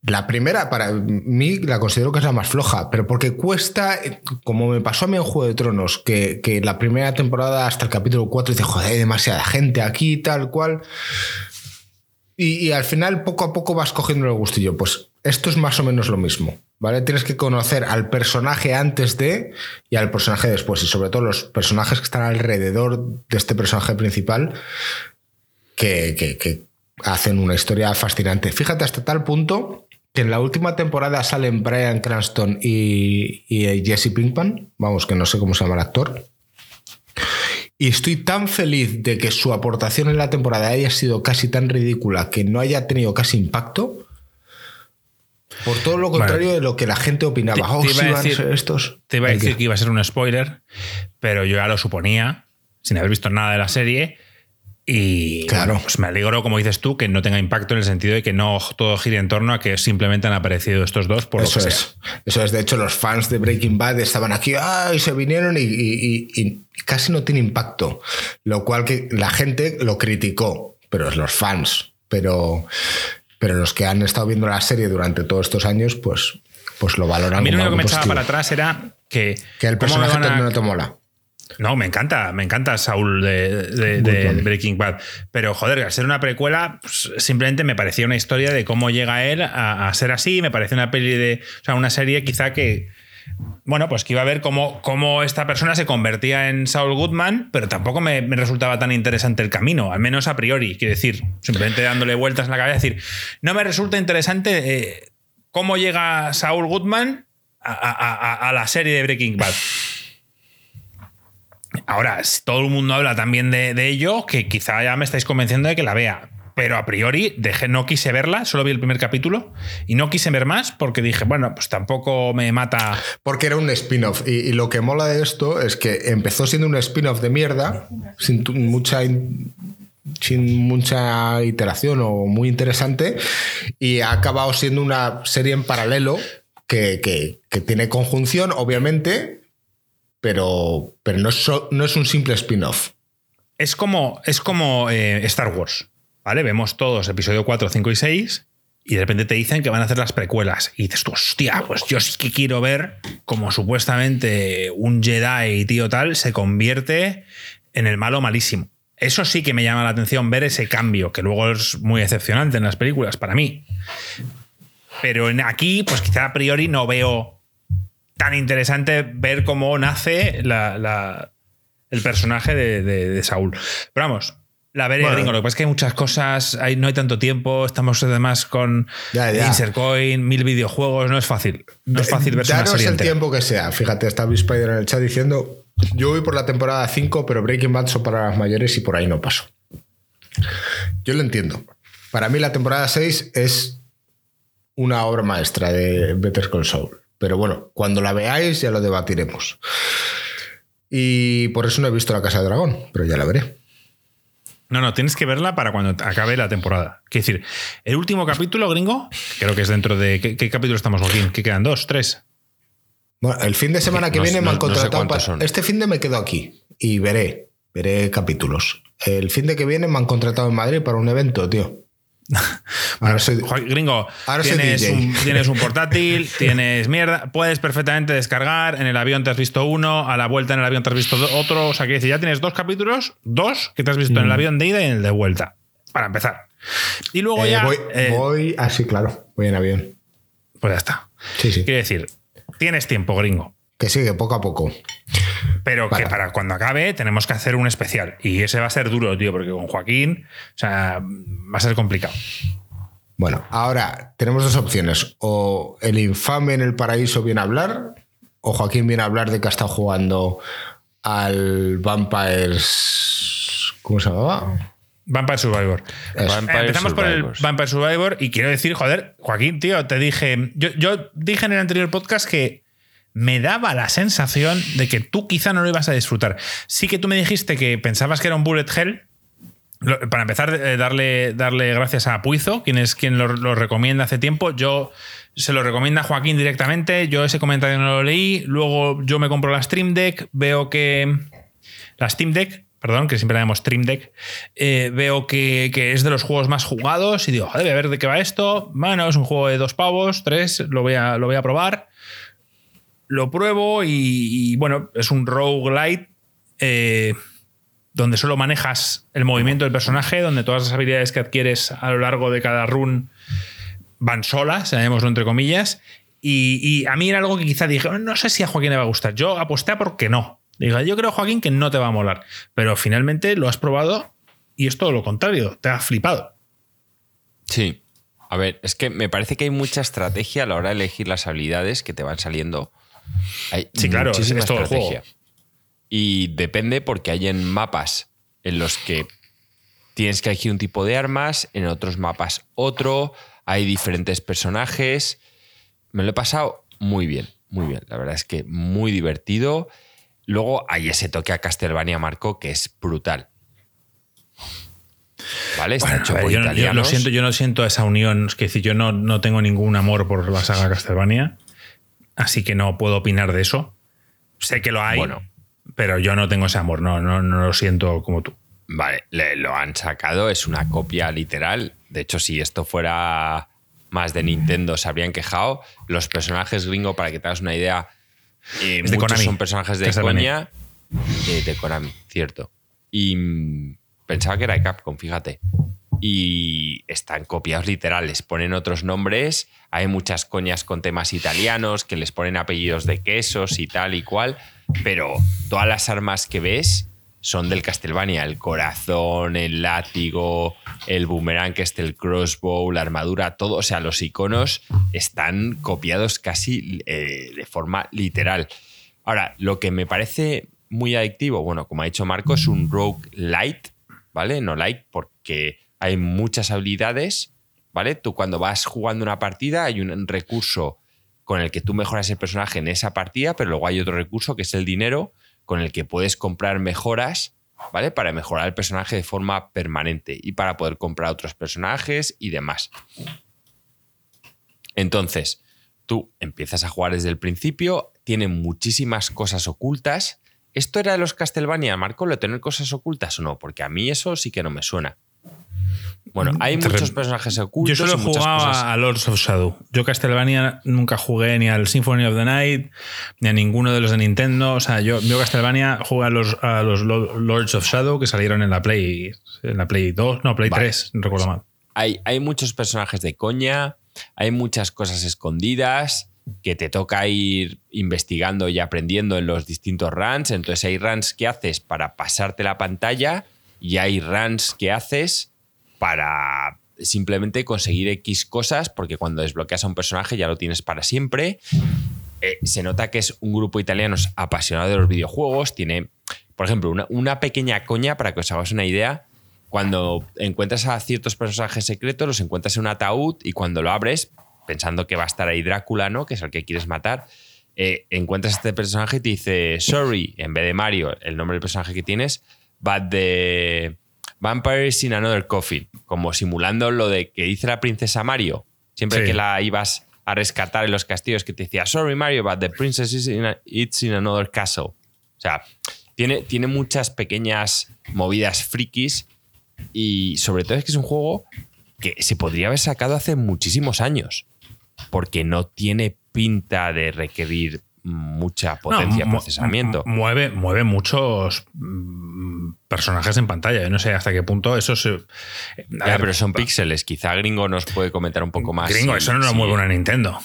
La primera, para mí, la considero que es la más floja, pero porque cuesta, como me pasó a mí en Juego de Tronos, que, la primera temporada hasta el capítulo 4 dice, joder, hay demasiada gente aquí, tal cual. Y, y al final, poco a poco vas cogiendo el gustillo. Pues esto es más o menos lo mismo, ¿vale? Tienes que conocer al personaje antes de y al personaje después, y sobre todo los personajes que están alrededor de este personaje principal, que, hacen una historia fascinante. Fíjate hasta tal punto que en la última temporada salen Brian Cranston y, y Jesse Pinkman, vamos, que no sé cómo se llama el actor. Y estoy tan feliz de que su aportación en la temporada haya sido casi tan ridícula que no haya tenido casi impacto. Por todo lo contrario Vale. de lo que la gente opinaba. Te- Oh, te iba a decir- estos. Te iba a ¿El decir que iba a ser un spoiler, pero yo ya lo suponía, sin haber visto nada de la serie. Y Claro. bueno, pues me alegro, como dices tú, que no tenga impacto en el sentido de que no todo gire en torno a que simplemente han aparecido estos dos por Eso lo que es. sea. Eso es. De hecho, los fans de Breaking Bad estaban aquí ¡ay! se vinieron y, y- y- y casi no tiene impacto. Lo cual que la gente lo criticó, pero es los fans. Pero, pero los que han estado viendo la serie durante todos estos años, pues, pues lo valoran A mí lo único que me echaba para atrás era que. Que el ¿cómo me personaje a- no te mola. No, me encanta, me encanta Saúl de, de- de Goodman. Breaking Bad. Pero, joder, al ser una precuela, pues, simplemente me parecía una historia de cómo llega él a, a ser así. Me parecía una peli de. O sea, una serie quizá que. Bueno, pues que iba a ver cómo, cómo esta persona se convertía en Saul Goodman, pero tampoco me, resultaba tan interesante el camino, al menos a priori. Quiero decir, simplemente dándole vueltas en la cabeza, decir, no me resulta interesante eh, cómo llega Saul Goodman a, la serie de Breaking Bad. Ahora, todo el mundo habla también de ello, que quizá ya me estáis convenciendo de que la vea. Pero a priori dejé, no quise verla, solo vi el primer capítulo y no quise ver más porque dije, bueno, pues tampoco me mata. Porque era un spin-off. Y, y lo que mola de esto es que empezó siendo un spin-off de mierda, sin mucha, in- sin mucha iteración o muy interesante, y ha acabado siendo una serie en paralelo que, que- que tiene conjunción, obviamente, pero, pero no, es, no es un simple spin-off. Es como, es como eh, Star Wars, ¿vale? Vemos todos episodio 4, 5 y 6 y de repente te dicen que van a hacer las precuelas. Y dices hostia, pues yo sí que quiero ver cómo supuestamente un Jedi, tío, tal, se convierte en el malo malísimo. Eso sí que me llama la atención ver ese cambio, que luego es muy decepcionante en las películas para mí. Pero en aquí, pues quizá a priori no veo tan interesante ver cómo nace el personaje de, Saúl. Pero vamos, la veré, gringo. Lo que pasa es que hay muchas cosas, hay, no hay tanto tiempo, estamos además con Insercoin, mil videojuegos, no es fácil. No es fácil ver Danos el tiempo que sea. Fíjate, está Spider en el chat diciendo: Yo voy por la temporada 5, pero Breaking Bad son para las mayores y por ahí no paso. Yo lo entiendo. Para mí, la temporada 6 es una obra maestra de Better Call Saul. Pero bueno, cuando la veáis ya lo debatiremos. Y por eso no he visto La Casa de Dragón, pero ya la veré. No, no, tienes que verla para cuando acabe la temporada. Quiero decir, el último capítulo, gringo, creo que es dentro de. ¿Qué, capítulo estamos, Joaquín? ¿Qué quedan? ¿Dos? ¿Tres? Bueno, el fin de semana que viene me han contratado. para... Este fin de me quedo aquí y veré, veré capítulos. El fin de que viene me han contratado en Madrid para un evento, tío. Ahora soy, gringo, tienes, un, tienes, un, portátil, tienes mierda, puedes perfectamente descargar, en el avión te has visto uno, a la vuelta en el avión te has visto otro, o sea, que ya tienes dos capítulos, dos que te has visto en el mm. avión de ida y en el de vuelta, para empezar. Y luego eh, ya... Voy, eh, voy, así, claro, voy en avión. Pues ya está. Sí, sí. Quiere decir, tienes tiempo, gringo. Que sigue poco a poco. Pero que para cuando acabe tenemos que hacer un especial. Y ese va a ser duro, tío, porque con Joaquín, o sea, va a ser complicado. Bueno, ahora tenemos dos opciones. O el infame en el paraíso viene a hablar, o Joaquín viene a hablar de que ha estado jugando al Vampires. ¿Cómo se llamaba? Vampire Survivor. Empezamos por el Vampire Survivor y quiero decir, joder, Joaquín, tío, te dije. Yo, yo dije en el anterior podcast que me daba la sensación de que tú quizá no lo ibas a disfrutar. Sí que tú me dijiste que pensabas que era un bullet hell. Para empezar, eh, darle, darle gracias a Puizo, quien es quien lo, recomienda hace tiempo. Yo se lo recomienda a Joaquín directamente. Yo ese comentario no lo leí. Luego yo me compro la Stream Deck. Veo que. La Steam Deck, perdón, que siempre la llamamos Stream Deck, eh, veo que, es de los juegos más jugados y digo, joder, a ver de qué va esto. Bueno, es un juego de dos pavos, tres, lo voy a, lo voy a probar lo pruebo y, bueno, es un roguelite eh, donde solo manejas el movimiento del personaje, donde todas las habilidades que adquieres a lo largo de cada run van solas, llamémoslo entre comillas. Y, a mí era algo que quizá dije, no sé si a Joaquín le va a gustar. Yo aposté porque no. Digo, yo creo, Joaquín, que no te va a molar. Pero finalmente lo has probado y es todo lo contrario, te ha flipado. Sí. A ver, es que me parece que hay mucha estrategia a la hora de elegir las habilidades que te van saliendo sí, claro, es, todo estrategia. Y depende porque hay en mapas en los que tienes que elegir un tipo de armas, en otros mapas otro, hay diferentes personajes. Me lo he pasado muy bien, muy bien. La verdad es que muy divertido. Luego hay ese toque a Castlevania Marco que es brutal. ¿Vale? Está hecho por yo, yo, siento, yo no siento esa unión. Es decir, yo no, no tengo ningún amor por la saga Castlevania así que no puedo opinar de eso. Sé que lo hay, pero yo no tengo ese amor, no, no, no lo siento como tú. Vale, lo han sacado, es una copia literal. De hecho, si esto fuera más de Nintendo, se habrían quejado. Los personajes gringo, para que te hagas una idea, eh, muchos son personajes de coña. Eh, de Konami, cierto. Y mm, pensaba que era de Capcom, fíjate y están copiados literales, ponen otros nombres, hay muchas coñas con temas italianos que les ponen apellidos de quesos y tal y cual, pero todas las armas que ves son del Castlevania, el corazón, el látigo, el boomerang, que es el crossbow, la armadura, todo, o sea, los iconos están copiados casi eh, de forma literal. Ahora, lo que me parece muy adictivo, bueno, como ha dicho Marco, es un rogue light, ¿vale? No light, porque hay muchas habilidades, ¿vale? Tú cuando vas jugando una partida hay un recurso con el que tú mejoras el personaje en esa partida, pero luego hay otro recurso que es el dinero con el que puedes comprar mejoras, ¿vale? Para mejorar el personaje de forma permanente y para poder comprar otros personajes y demás. Entonces, tú empiezas a jugar desde el principio, tiene muchísimas cosas ocultas. ¿Esto era de los Castlevania, Marco, lo tener cosas ocultas o no? Porque a mí eso sí que no me suena. Bueno, hay muchos personajes ocultos. Yo solo he jugado a Lords of Shadow. Yo Castlevania nunca jugué ni al Symphony of the Night, ni a ninguno de los de Nintendo. O sea, yo, yo Castlevania jugué a los, a los Lords of Shadow que salieron en la Play, en la Play 2, no, Play 3, no recuerdo mal. Hay, hay muchos personajes de coña, hay muchas cosas escondidas que te toca ir investigando y aprendiendo en los distintos runs. Entonces hay runs que haces para pasarte la pantalla y hay runs que haces para simplemente conseguir X cosas, porque cuando desbloqueas a un personaje ya lo tienes para siempre. Eh, se nota que es un grupo de italianos apasionado de los videojuegos. Tiene, por ejemplo, una, una pequeña coña para que os hagáis una idea. Cuando encuentras a ciertos personajes secretos, los encuentras en un ataúd y cuando lo abres, pensando que va a estar ahí Drácula, ¿no? Que es el que quieres matar, eh, encuentras a este personaje y te dice, sorry, en vez de Mario, el nombre del personaje que tienes, but the Vampires in Another Coffin, como simulando lo de que dice la princesa Mario, siempre que la ibas a rescatar en los castillos, que te decía, sorry Mario, but the princess is in it's in another castle. O sea, tiene, tiene muchas pequeñas movidas frikis y sobre todo es que es un juego que se podría haber sacado hace muchísimos años, porque no tiene pinta de requerir mucha potencia de procesamiento. Mueve, mueve muchos mm, personajes en pantalla. Yo no sé hasta qué punto eso se. pero son píxeles. Quizá Gringo nos puede comentar un poco más. Gringo, eso no lo mueve una Nintendo.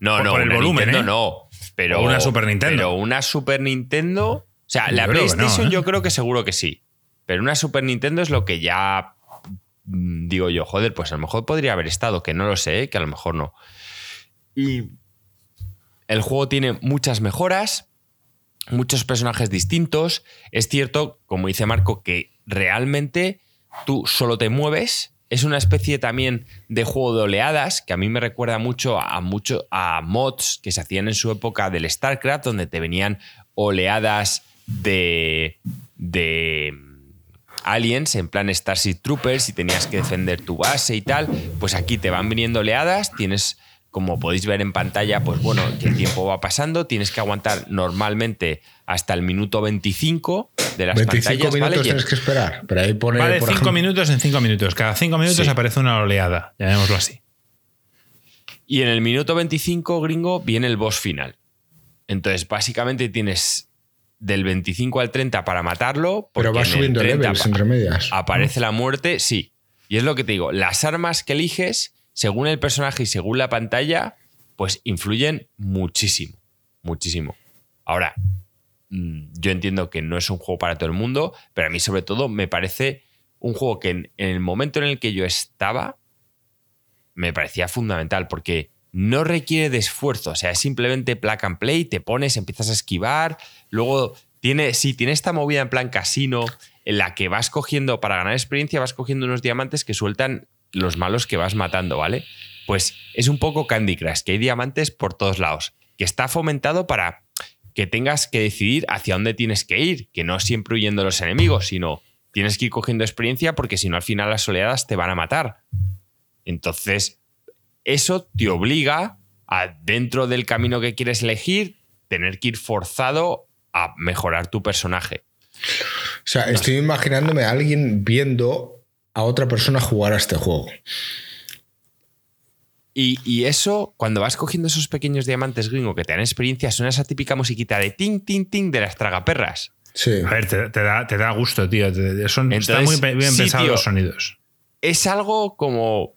No, no, el volumen, Nintendo ¿eh? no. Pero, una Super Nintendo. Pero una Super Nintendo. O sea, la PlayStation ¿eh? yo creo que seguro que sí. Pero una Super Nintendo es lo que ya mm, digo yo, joder, pues a lo mejor podría haber estado, que no lo sé, ¿eh? que a lo mejor no. Y el juego tiene muchas mejoras, muchos personajes distintos. Es cierto, como dice Marco, que realmente tú solo te mueves. Es una especie también de juego de oleadas que a mí me recuerda mucho a, mucho, a mods que se hacían en su época del StarCraft, donde te venían oleadas de, de aliens en plan Starship Troopers y tenías que defender tu base y tal. Pues aquí te van viniendo oleadas, tienes como podéis ver en pantalla, pues bueno, que el tiempo va pasando, tienes que aguantar normalmente hasta el minuto 25 de las 25 minutos tienes que esperar. Pero ahí pone, vale, 5 minutos en 5 minutos. Cada 5 minutos aparece una oleada, llamémoslo así. Y en el minuto 25, gringo, viene el boss final. Entonces, básicamente tienes del 25 al 30 para matarlo. Pero va subiendo levels entre medias. Aparece la muerte, sí. Y es lo que te digo, las armas que eliges según el personaje y según la pantalla, pues influyen muchísimo, muchísimo. Ahora, mm, yo entiendo que no es un juego para todo el mundo, pero a mí sobre todo me parece un juego que en, el momento en el que yo estaba, me parecía fundamental, porque no requiere de esfuerzo, o sea, es simplemente plug and play, te pones, empiezas a esquivar, luego tiene, sí, tiene esta movida en plan casino, en la que vas cogiendo, para ganar experiencia, vas cogiendo unos diamantes que sueltan los malos que vas matando, ¿vale? Pues es un poco Candy Crush, que hay diamantes por todos lados, que está fomentado para que tengas que decidir hacia dónde tienes que ir, que no siempre huyendo de los enemigos, sino tienes que ir cogiendo experiencia porque si no al final las oleadas te van a matar. Entonces, eso te obliga a, dentro del camino que quieres elegir, tener que ir forzado a mejorar tu personaje. O sea, estoy imaginándome a alguien viendo a otra persona jugar a este juego. Y, eso, cuando vas cogiendo esos pequeños diamantes gringo que te dan experiencia, suena esa típica musiquita de ting, ting, ting de las tragaperras. Sí. A ver, te, da, gusto, tío. son, están muy bien pensados los sonidos. Es algo como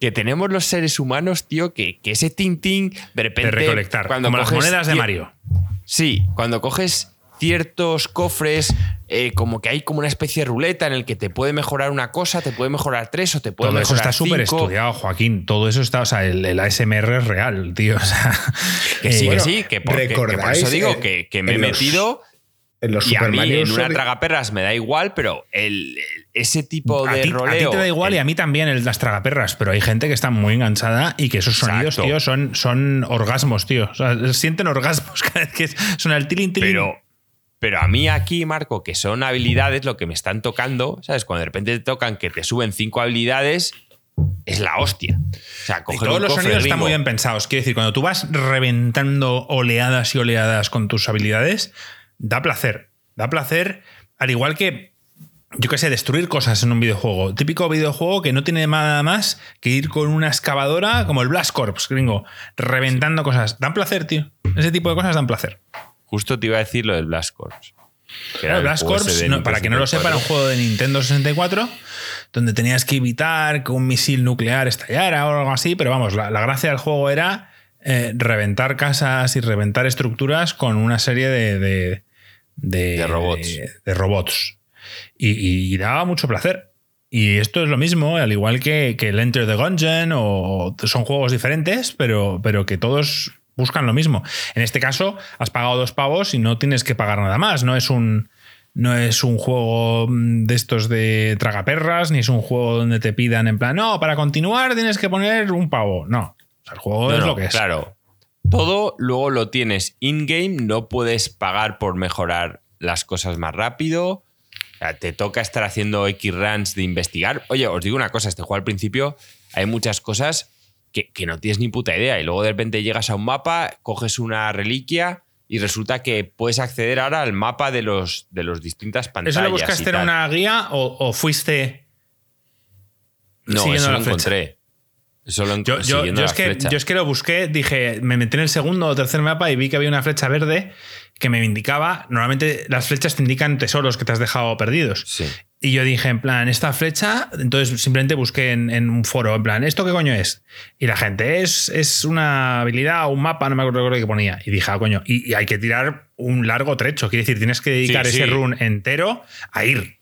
que tenemos los seres humanos, tío, que, ese ting, ting, de repente. De recolectar. Cuando como las monedas de Mario. Sí, cuando coges ciertos cofres, eh, como que hay como una especie de ruleta en el que te puede mejorar una cosa, te puede mejorar tres o te puede mejorar Todo eso está súper estudiado, Joaquín. Todo eso está, o sea, el, ASMR es real, tío. que sí, que sí, que, por eso digo que, me he metido. En los y a mí en una tragaperras me da igual, pero el, ese tipo de roleo. A ti te da igual y a mí también el, las tragaperras, pero hay gente que está muy enganchada y que esos sonidos, tío, son, son orgasmos, tío. O sea, sienten orgasmos cada vez que suena el tilín, tilín. Pero, pero a mí aquí, Marco, que son habilidades lo que me están tocando, ¿sabes? Cuando de repente te tocan que te suben cinco habilidades, es la hostia. O sea, Y coger todos los sonidos están muy bien pensados. Quiero decir, cuando tú vas reventando oleadas y oleadas con tus habilidades, da placer. Da placer, al igual que, yo qué sé, destruir cosas en un videojuego. Típico videojuego que no tiene nada más que ir con una excavadora como el Blast Corps, gringo, reventando cosas. Dan placer, tío. Ese tipo de cosas dan placer. Justo te iba a decir lo del Blast Corps. Claro, Blast Corps, no, para que no lo sepa, era un 64. juego de Nintendo 64 donde tenías que evitar que un misil nuclear estallara o algo así, pero vamos, la, la gracia del juego era eh, reventar casas y reventar estructuras con una serie de, de, de- De robots. de- robots. Y, y daba mucho placer. Y esto es lo mismo, al igual que, que el Enter the Gungeon, o son juegos diferentes, pero, pero que todos buscan lo mismo. En este caso, has pagado dos pavos y no tienes que pagar nada más. No es un, no es un juego mm, de estos de tragaperras, ni es un juego donde te pidan en plan, no, para continuar tienes que poner un pavo. No. O sea, el juego No, es no, lo que es. Claro. Todo luego lo tienes in-game, no puedes pagar por mejorar las cosas más rápido. Te toca estar haciendo X runs de investigar. Oye, os digo una cosa, este juego al principio hay muchas cosas que, que no tienes ni puta idea. Y luego de repente llegas a un mapa, coges una reliquia y resulta que puedes acceder ahora al mapa de los, de los distintas pantallas. ¿Eso lo buscaste en una guía o, o fuiste No, eso lo flecha? encontré. Eso lo en- Yo, yo- yo es que, flecha. yo es que lo busqué, dije, me metí en el segundo o tercer mapa y vi que había una flecha verde que me indicaba. Normalmente las flechas te indican tesoros que te has dejado perdidos. Sí. Y yo dije, en plan, esta flecha, entonces simplemente busqué en, en un foro, en plan, ¿esto qué coño es? Y la gente, es, es una habilidad o un mapa, no me acuerdo qué ponía. Y dije, ah, coño, y, y hay que tirar un largo trecho. Quiere decir, tienes que dedicar Sí, ese sí. run entero a ir.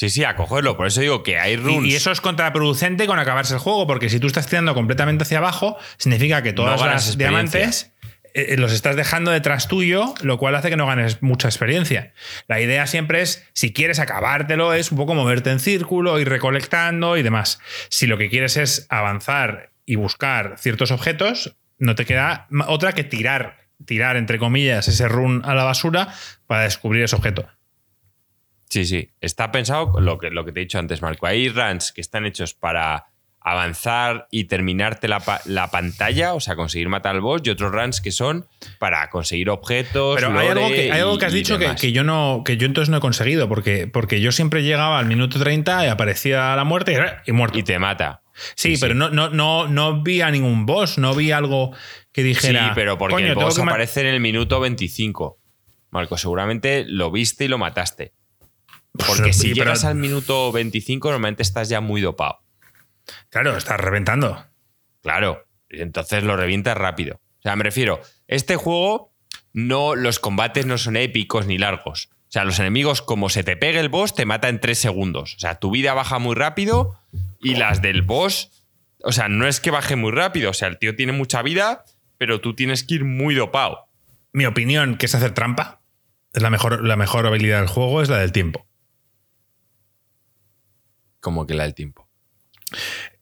Sí, sí, a cogerlo. Por eso digo que hay runs. Y, y eso es contraproducente con acabarse el juego, porque si tú estás tirando completamente hacia abajo, significa que todas No las diamantes eh, los estás dejando detrás tuyo, lo cual hace que no ganes mucha experiencia. La idea siempre es, si quieres acabártelo, es un poco moverte en círculo, ir recolectando y demás. Si lo que quieres es avanzar y buscar ciertos objetos, no te queda otra que tirar, tirar entre comillas ese run a la basura para descubrir ese objeto. Sí, sí. Está pensado lo que, lo que te he dicho antes, Marco. Hay runs que están hechos para avanzar y terminarte la, pa- la pantalla, o sea, conseguir matar al boss, y otros runs que son para conseguir objetos. Pero hay algo, que, hay algo que has dicho que, que yo no, que yo entonces no he conseguido, porque, porque yo siempre llegaba al minuto 30 y aparecía la muerte y, y muerto. Y te mata. sí, sí, pero sí. No, no, no, no vi a ningún boss, no vi algo que Sí, dijera. pero porque "Coño, el boss que ma-". aparece en el minuto 25. Marco, seguramente lo viste y lo mataste. Porque Pues, si sí, pero- llegas al minuto 25, normalmente estás ya muy dopado. Claro, estás reventando. Claro, y entonces lo revientas rápido. O sea, me refiero, este juego, no, los combates no son épicos ni largos. O sea, los enemigos, como se te pegue el boss, te mata en tres segundos. O sea, tu vida baja muy rápido y las del boss, o sea, no es que baje muy rápido. O sea, el tío tiene mucha vida, pero tú tienes que ir muy dopado. Mi opinión, que es hacer trampa, es la mejor, la mejor habilidad del juego, es la del tiempo. Como que la del tiempo.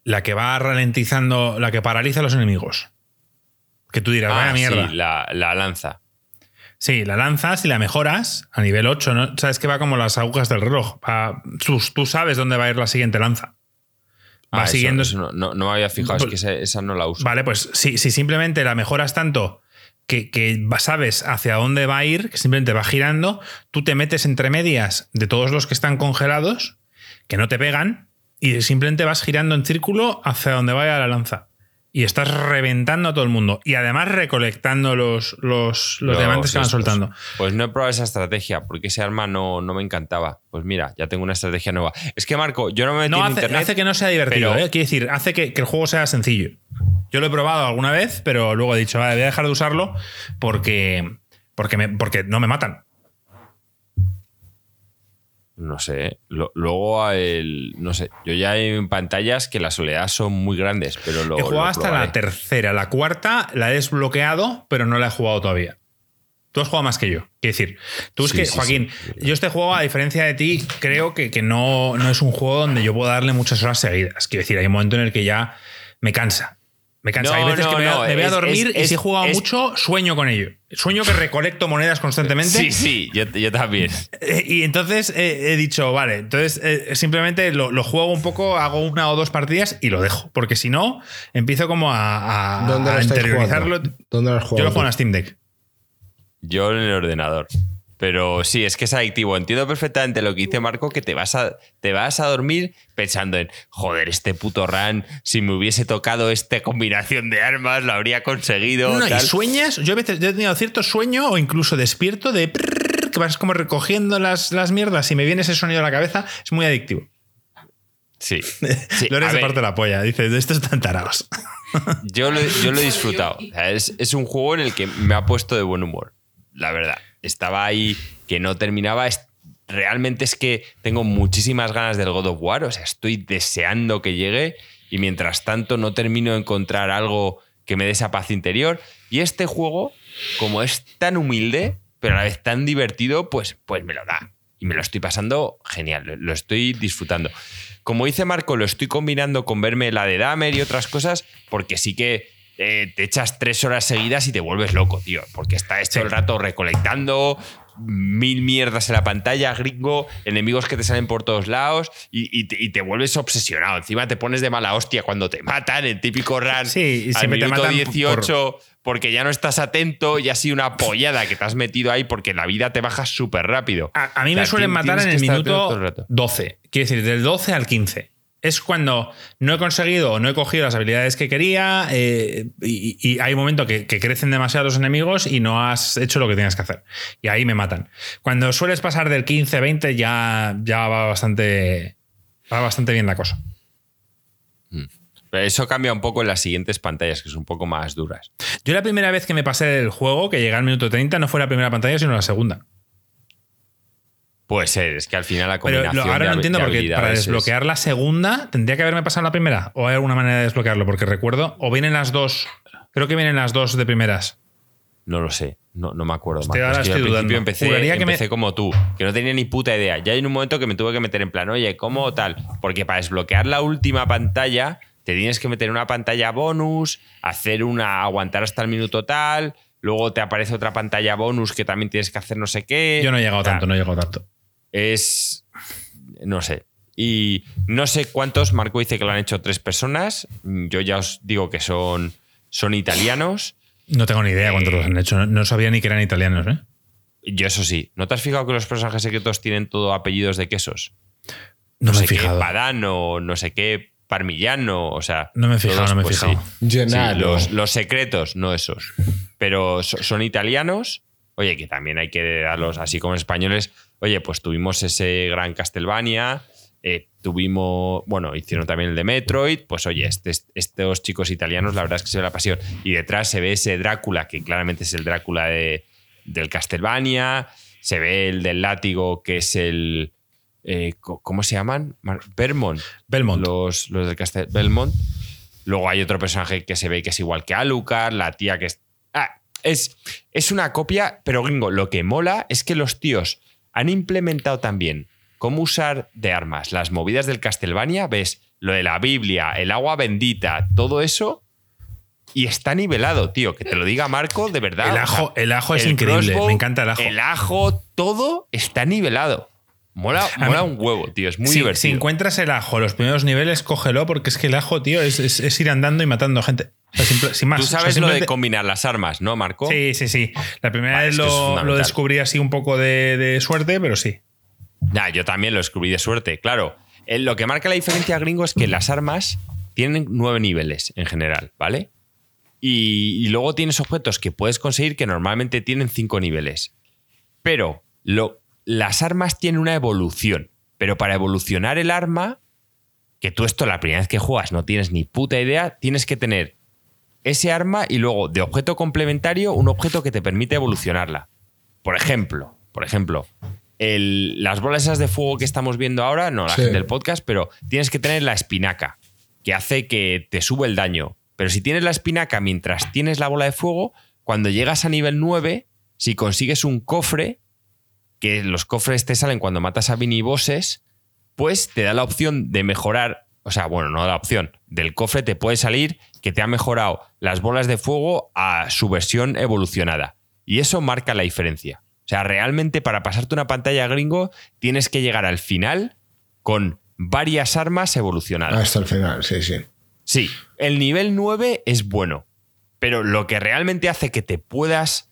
La que va ralentizando, la que paraliza a los enemigos. Que tú dirás, vaya Ah, mierda. sí, la, la lanza. Sí, la lanzas y la mejoras a nivel 8, ¿no? Sabes que va como las agujas del reloj. Va- tú, tú sabes dónde va a ir la siguiente lanza. Va Ah, siguiendo. eso no, no- no me había fijado, es que esa, esa no la uso. Vale, pues si, si simplemente la mejoras tanto que, que sabes hacia dónde va a ir, que simplemente va girando, tú te metes entre medias de todos los que están congelados, que no te pegan, y simplemente vas girando en círculo hacia donde vaya la lanza. Y estás reventando a todo el mundo. Y además recolectando los, los, los diamantes que van soltando. Pues no he probado esa estrategia, porque ese arma no, no me encantaba. Pues mira, ya tengo una estrategia nueva. Es que, Marco, yo no me metí No en hace, internet. hace que no sea divertido, pero- ¿eh? Quiere decir, hace que, que el juego sea sencillo. Yo lo he probado alguna vez, pero luego he dicho, vale, voy a dejar de usarlo porque, porque, me- porque no me matan. No sé. lo- luego, el, no sé. Yo ya hay en pantallas que las oleadas son muy grandes, pero lo. he jugado lo hasta la tercera. La cuarta la he desbloqueado, pero no la he jugado todavía. Tú has jugado más que yo. Quiero decir, tú es Sí, que, sí, Joaquín, sí. yo este juego, a diferencia de ti, creo que, que no, no es un juego donde yo puedo darle muchas horas seguidas. Quiero decir, hay un momento en el que ya me cansa. Me cansa. Hay No, veces no, que me, no, me voy a dormir es- y si he jugado es- mucho, sueño con ello. Sueño que recolecto monedas constantemente. Sí, sí, yo, yo también. Y entonces eh, he dicho, vale, entonces eh, simplemente lo, lo juego un poco, hago una o dos partidas y lo dejo. Porque si no, empiezo como a, a- ¿Dónde a interiorizarlo. jugando? ¿Dónde lo has Yo lo juego en la Steam Deck. Yo en el ordenador. Pero sí, es que es adictivo. Entiendo perfectamente lo que dice Marco, que te vas a, te vas a dormir pensando en, joder, este puto run, si me hubiese tocado esta combinación de armas, lo habría conseguido. No, no, y tal". sueñas, yo a veces yo he tenido cierto sueño o incluso despierto de que vas como recogiendo las, las mierdas y me viene ese sonido a la cabeza, es muy adictivo. Sí. Sí, Lo eres a de ver, parte la polla, dices, estos están tarados. Yo lo, yo lo he disfrutado. O sea, es, es un juego en el que me ha puesto de buen humor. La verdad. Estaba ahí que no terminaba. Realmente es que tengo muchísimas ganas del God of War. O sea, estoy deseando que llegue. Y mientras tanto no termino de encontrar algo que me dé esa paz interior. Y este juego, como es tan humilde, pero a la vez tan divertido, pues, pues me lo da. Y me lo estoy pasando genial. lo- Lo estoy disfrutando. Como dice Marco, lo estoy combinando con verme la de Dahmer y otras cosas, porque sí que eh, te echas tres horas seguidas y te vuelves loco, tío. Porque estás todo el rato recolectando mil mierdas en la pantalla, gringo, enemigos que te salen por todos lados y, y te, y te vuelves obsesionado. Encima te pones de mala hostia cuando te matan, el típico run Sí, y al te minuto por- 18 porque ya no estás atento y ha sido una pollada que te has metido ahí porque la vida te baja súper rápido. A, a mí O sea, me suelen matar en el minuto rato. 12. Quiero decir, del 12 al 15. Es cuando no he conseguido o no he cogido las habilidades que quería eh, y, y hay un momento que, que crecen demasiado los enemigos y no has hecho lo que tenías que hacer. Y ahí me matan. Cuando sueles pasar del 15 20 ya, ya va, bastante, va bastante bien la cosa. Pero eso cambia un poco en las siguientes pantallas, que son un poco más duras. Yo la primera vez que me pasé del juego, que llegué al minuto 30, no fue la primera pantalla, sino la segunda. Puede ser, es que al final la Pero combinación lo- ahora de no entiendo de porque para desbloquear la segunda tendría que haberme pasado la primera. ¿O hay alguna manera de desbloquearlo? Porque recuerdo, o vienen las dos. Creo que vienen las dos de primeras. No lo sé, no, no me acuerdo. Ahora Es que yo al principio empecé, me- como tú, que no tenía ni puta idea. Ya hay un momento que me tuve que meter en plan, oye, ¿cómo tal? Porque para desbloquear la última pantalla, te tienes que meter una pantalla bonus, hacer una, aguantar hasta el minuto tal, luego te aparece otra pantalla bonus que también tienes que hacer no sé qué. Yo no he llegado tanto, no he llegado tanto. Es. No sé. Y no sé cuántos. Marco dice que lo han hecho tres personas. Yo ya os digo que son, son italianos. No tengo ni idea cuántos Eh, los han hecho. No, no sabía ni que eran italianos, ¿eh? Yo, eso sí. ¿No te has fijado que los personajes secretos tienen todo apellidos de quesos? No, me sé he fijado. qué Padano, no sé qué Parmillano. O sea. No me he fijado, todos, no me he pues, fijado. sí. Sí, los, los secretos, no esos. Pero so- son italianos. Oye, que también hay que darlos así como españoles. Oye, pues tuvimos ese gran Castlevania. eh, tuvimos, bueno, hicieron también el de Metroid. Pues oye, este- estos chicos italianos, la verdad es que se ve la pasión. Y detrás se ve ese Drácula, que claramente es el Drácula de- del Castlevania. Se ve el del látigo, que es el. eh, ¿Cómo se llaman? Vermont. Belmont. Los, los del Castel Belmont. Luego hay otro personaje que se ve que es igual que Alucard, la tía que es. Ah, es, es una copia, pero gringo, lo que mola es que los tíos han implementado también cómo usar de armas las movidas del Castlevania. Ves lo de la Biblia, el agua bendita, todo eso. Y está nivelado, tío. Que te lo diga Marco, de verdad. El ajo, el ajo es el increíble. crossbow, me encanta el ajo. El ajo, todo está nivelado. Mola, mola mí- un huevo, tío. Es muy si, divertido. si encuentras el ajo, los primeros niveles, cógelo, porque es que el ajo, tío, es, es- es ir andando y matando gente. O sea, simple- sin más. Tú O sea, sabes lo de combinar las armas, ¿no, Marco? Sí, sí, sí. La primera Vale, vez lo, lo descubrí así un poco de, de suerte, pero sí. Nah, yo también lo descubrí de suerte, claro. Eh, Lo que marca la diferencia, gringo, es que las armas tienen nueve niveles en general, ¿vale? Y, y luego tienes objetos que puedes conseguir que normalmente tienen cinco niveles. Pero lo, las armas tienen una evolución. Pero para evolucionar el arma, que tú esto la primera vez que juegas no tienes ni puta idea, tienes que tener ese arma y luego de objeto complementario un objeto que te permite evolucionarla. Por ejemplo, por ejemplo, el- las bolas esas de fuego que estamos viendo ahora, no la Sí. gente del podcast, pero tienes que tener la espinaca, que hace que te sube el daño. Pero si tienes la espinaca mientras tienes la bola de fuego, cuando llegas a nivel 9, si consigues un cofre, que los cofres te salen cuando matas a mini bosses, pues te da la opción de mejorar o sea, bueno, no la opción, del cofre te puede salir que te ha mejorado las bolas de fuego a su versión evolucionada. Y eso marca la diferencia. O sea, realmente para pasarte una pantalla gringo tienes que llegar al final con varias armas evolucionadas. Hasta el final, sí, sí. Sí, el nivel 9 es bueno, pero lo que realmente hace que te puedas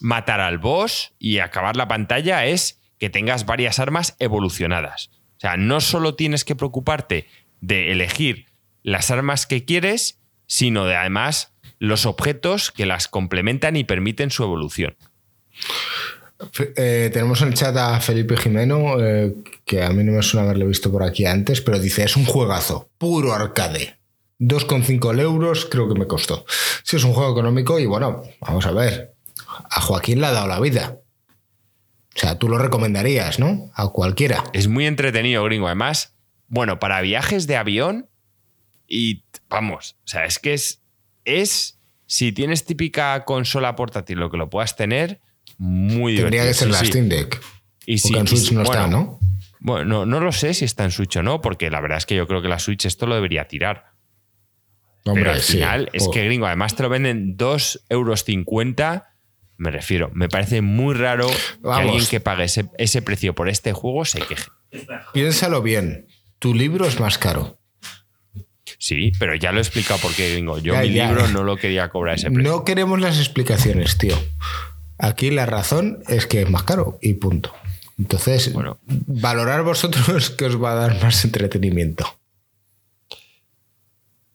matar al boss y acabar la pantalla es que tengas varias armas evolucionadas. O sea, no solo tienes que preocuparte de elegir las armas que quieres, sino de además los objetos que las complementan y permiten su evolución. Eh, tenemos en el chat a Felipe Jimeno, eh, que a mí no me suena haberle visto por aquí antes, pero dice, es un juegazo, puro arcade. 2,5 euros creo que me costó. Sí, es un juego económico y bueno, vamos a ver. A Joaquín le ha dado la vida. O sea, tú lo recomendarías, ¿no? A cualquiera. Es muy entretenido, gringo. Además, bueno, para viajes de avión y vamos, o sea, es que es, es si tienes típica consola portátil, lo que lo puedas tener, muy Tendría que ser la Steam Deck. Y si, en Switch no está, ¿no? Bueno, no, lo sé si está en Switch o no, porque la verdad es que yo creo que la Switch esto lo debería tirar. Hombre, Pero al final es que gringo, además te lo venden 2,50 euros. Me refiero, me parece muy raro que alguien que pague ese, precio por este juego se queje. Piénsalo bien, tu libro es más caro. Sí, pero ya lo he explicado por qué, gringo. Yo mi libro no lo quería cobrar ese precio. No queremos las explicaciones, tío. Aquí la razón es que es más caro y punto. Entonces, bueno. valorar vosotros que os va a dar más entretenimiento.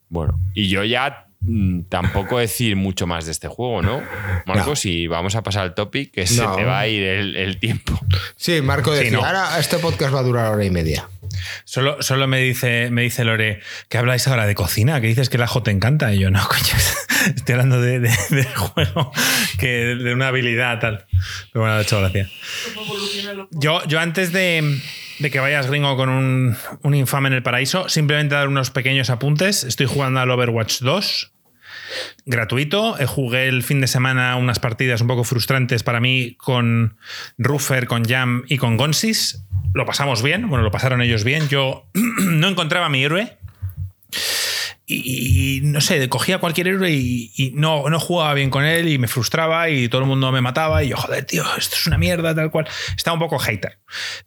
Bueno, y yo ya mm, tampoco decir mucho más de este juego, ¿no? Marcos, si vamos a pasar al topic, que se te va a ir el, tiempo. Sí, Marco decía, ahora este podcast va a durar hora y media. Solo, solo me, dice, me dice Lore que habláis ahora de cocina, que dices que el ajo te encanta. Y yo, no, coño, estoy hablando de, juego, que de una habilidad tal. Pero bueno, de hecho gracia. Yo, yo antes de, de que vayas gringo con un, un, infame en el paraíso, simplemente dar unos pequeños apuntes. Estoy jugando al Overwatch 2. Gratuito. Jugué el fin de semana unas partidas un poco frustrantes para mí con Ruffer, con Jam y con Gonsis lo pasamos bien, bueno, lo pasaron ellos bien. Yo no encontraba a mi héroe. Y, no sé, cogía cualquier héroe y, no, no jugaba bien con él y me frustraba y todo el mundo me mataba y yo, joder, tío, esto es una mierda, tal cual. Estaba un poco hater.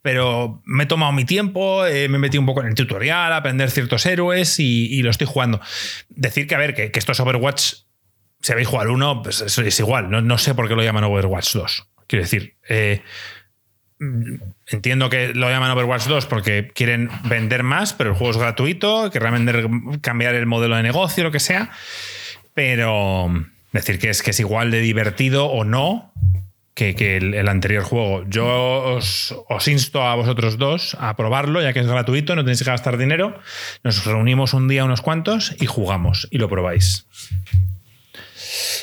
Pero me he tomado mi tiempo, eh, me metí un poco en el tutorial, aprender ciertos héroes y, lo estoy jugando. Decir que, a ver, que, que esto es Overwatch, si habéis jugado uno, pues eso es igual. No, no sé por qué lo llaman Overwatch 2. Quiero decir, eh, entiendo que lo llaman Overwatch 2 porque quieren vender más, pero el juego es gratuito, querrán vender, cambiar el modelo de negocio, lo que sea. Pero decir que es, que es igual de divertido o no que, el, anterior juego. Yo os, insto a vosotros dos a probarlo, ya que es gratuito, no tenéis que gastar dinero. Nos reunimos un día unos cuantos y jugamos y lo probáis.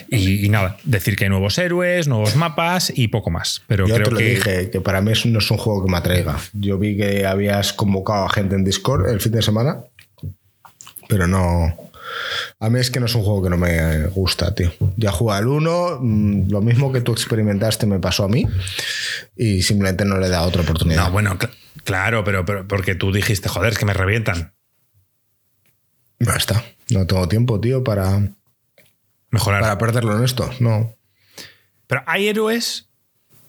Y, nada, decir que hay nuevos héroes, nuevos mapas y poco más. Pero Yo creo te lo dije, que para mí no es un juego que me atraiga. Yo vi que habías convocado a gente en Discord el fin de semana, pero no. A mí es que no es un juego que no me gusta, tío. Ya jugué al 1, mm, lo mismo que tú experimentaste me pasó a mí y simplemente no le da otra oportunidad. No, bueno, claro, pero, pero porque tú dijiste, joder, es que me revientan. Ya está. No tengo tiempo, tío, para mejorar. Para perderlo en esto, no. Pero hay héroes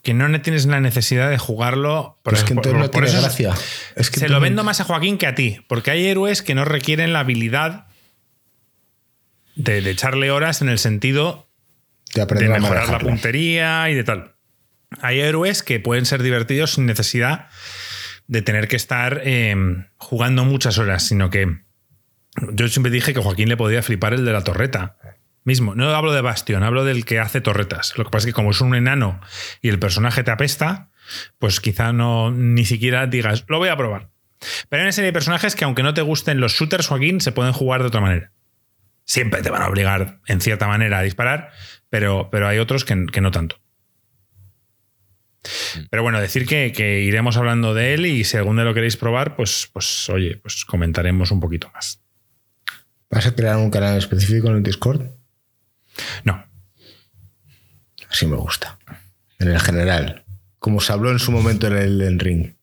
que no tienes la necesidad de jugarlo. Por, es que entonces no tiene gracia. Es que se lo vendo más a Joaquín que a ti, porque hay héroes que no requieren la habilidad de, echarle horas en el sentido de, aprender de mejorar la puntería y de tal. Hay héroes que pueden ser divertidos sin necesidad de tener que estar em, jugando muchas horas, sino que yo siempre dije que Joaquín le podía flipar el de la torreta. Mismo, no hablo de Bastion, hablo del que hace torretas. Lo que pasa es que como es un enano y el personaje te apesta, pues quizá no ni siquiera digas, lo voy a probar. Pero hay una serie de personajes que aunque no te gusten los shooters, Joaquín, se pueden jugar de otra manera. Siempre te van a obligar en cierta manera a disparar, pero, pero hay otros que, no tanto. Pero bueno, decir que, que, iremos hablando de él y si algún día lo queréis probar, pues, pues oye, pues comentaremos un poquito más. ¿Vas a crear un canal específico en el Discord? No. Así me gusta. En el general. Como se habló en su momento en el ring.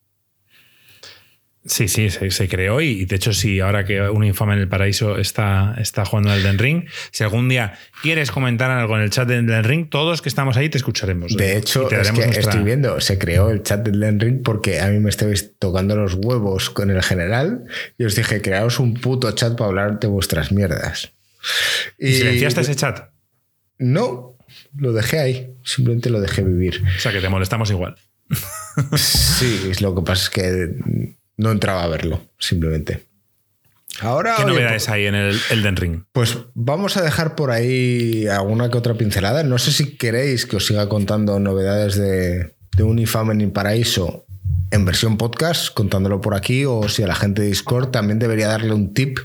Sí, sí, se, creó y de hecho si ahora que un infame en el paraíso está, está jugando al Den Ring, si algún día quieres comentar algo en el chat del Den Ring, todos que estamos ahí te escucharemos. De hecho, es que estoy viendo, se creó el chat del Den Ring porque a mí me estabais tocando los huevos con el general y os dije, creaos un puto chat para hablar de vuestras mierdas. ¿Y, silenciaste ese chat? No, lo dejé ahí, simplemente lo dejé vivir. O sea que te molestamos igual. sí, lo que pasa es que no entraba a verlo, simplemente. Ahora, ¿Qué novedades hay en el Elden Ring? Pues vamos a dejar por ahí alguna que otra pincelada. No sé si queréis que os siga contando novedades de, de un en Paraíso en versión podcast, contándolo por aquí, o si a la gente de Discord también debería darle un tip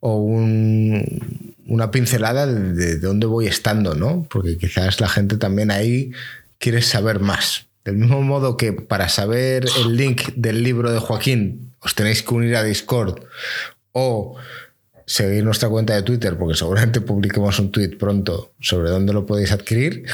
o una pincelada de, de dónde voy estando, ¿no? Porque quizás la gente también ahí quiere saber más. Del mismo modo que para saber el link del libro de Joaquín os tenéis que unir a Discord o seguir nuestra cuenta de Twitter, porque seguramente publiquemos un tweet pronto sobre dónde lo podéis adquirir.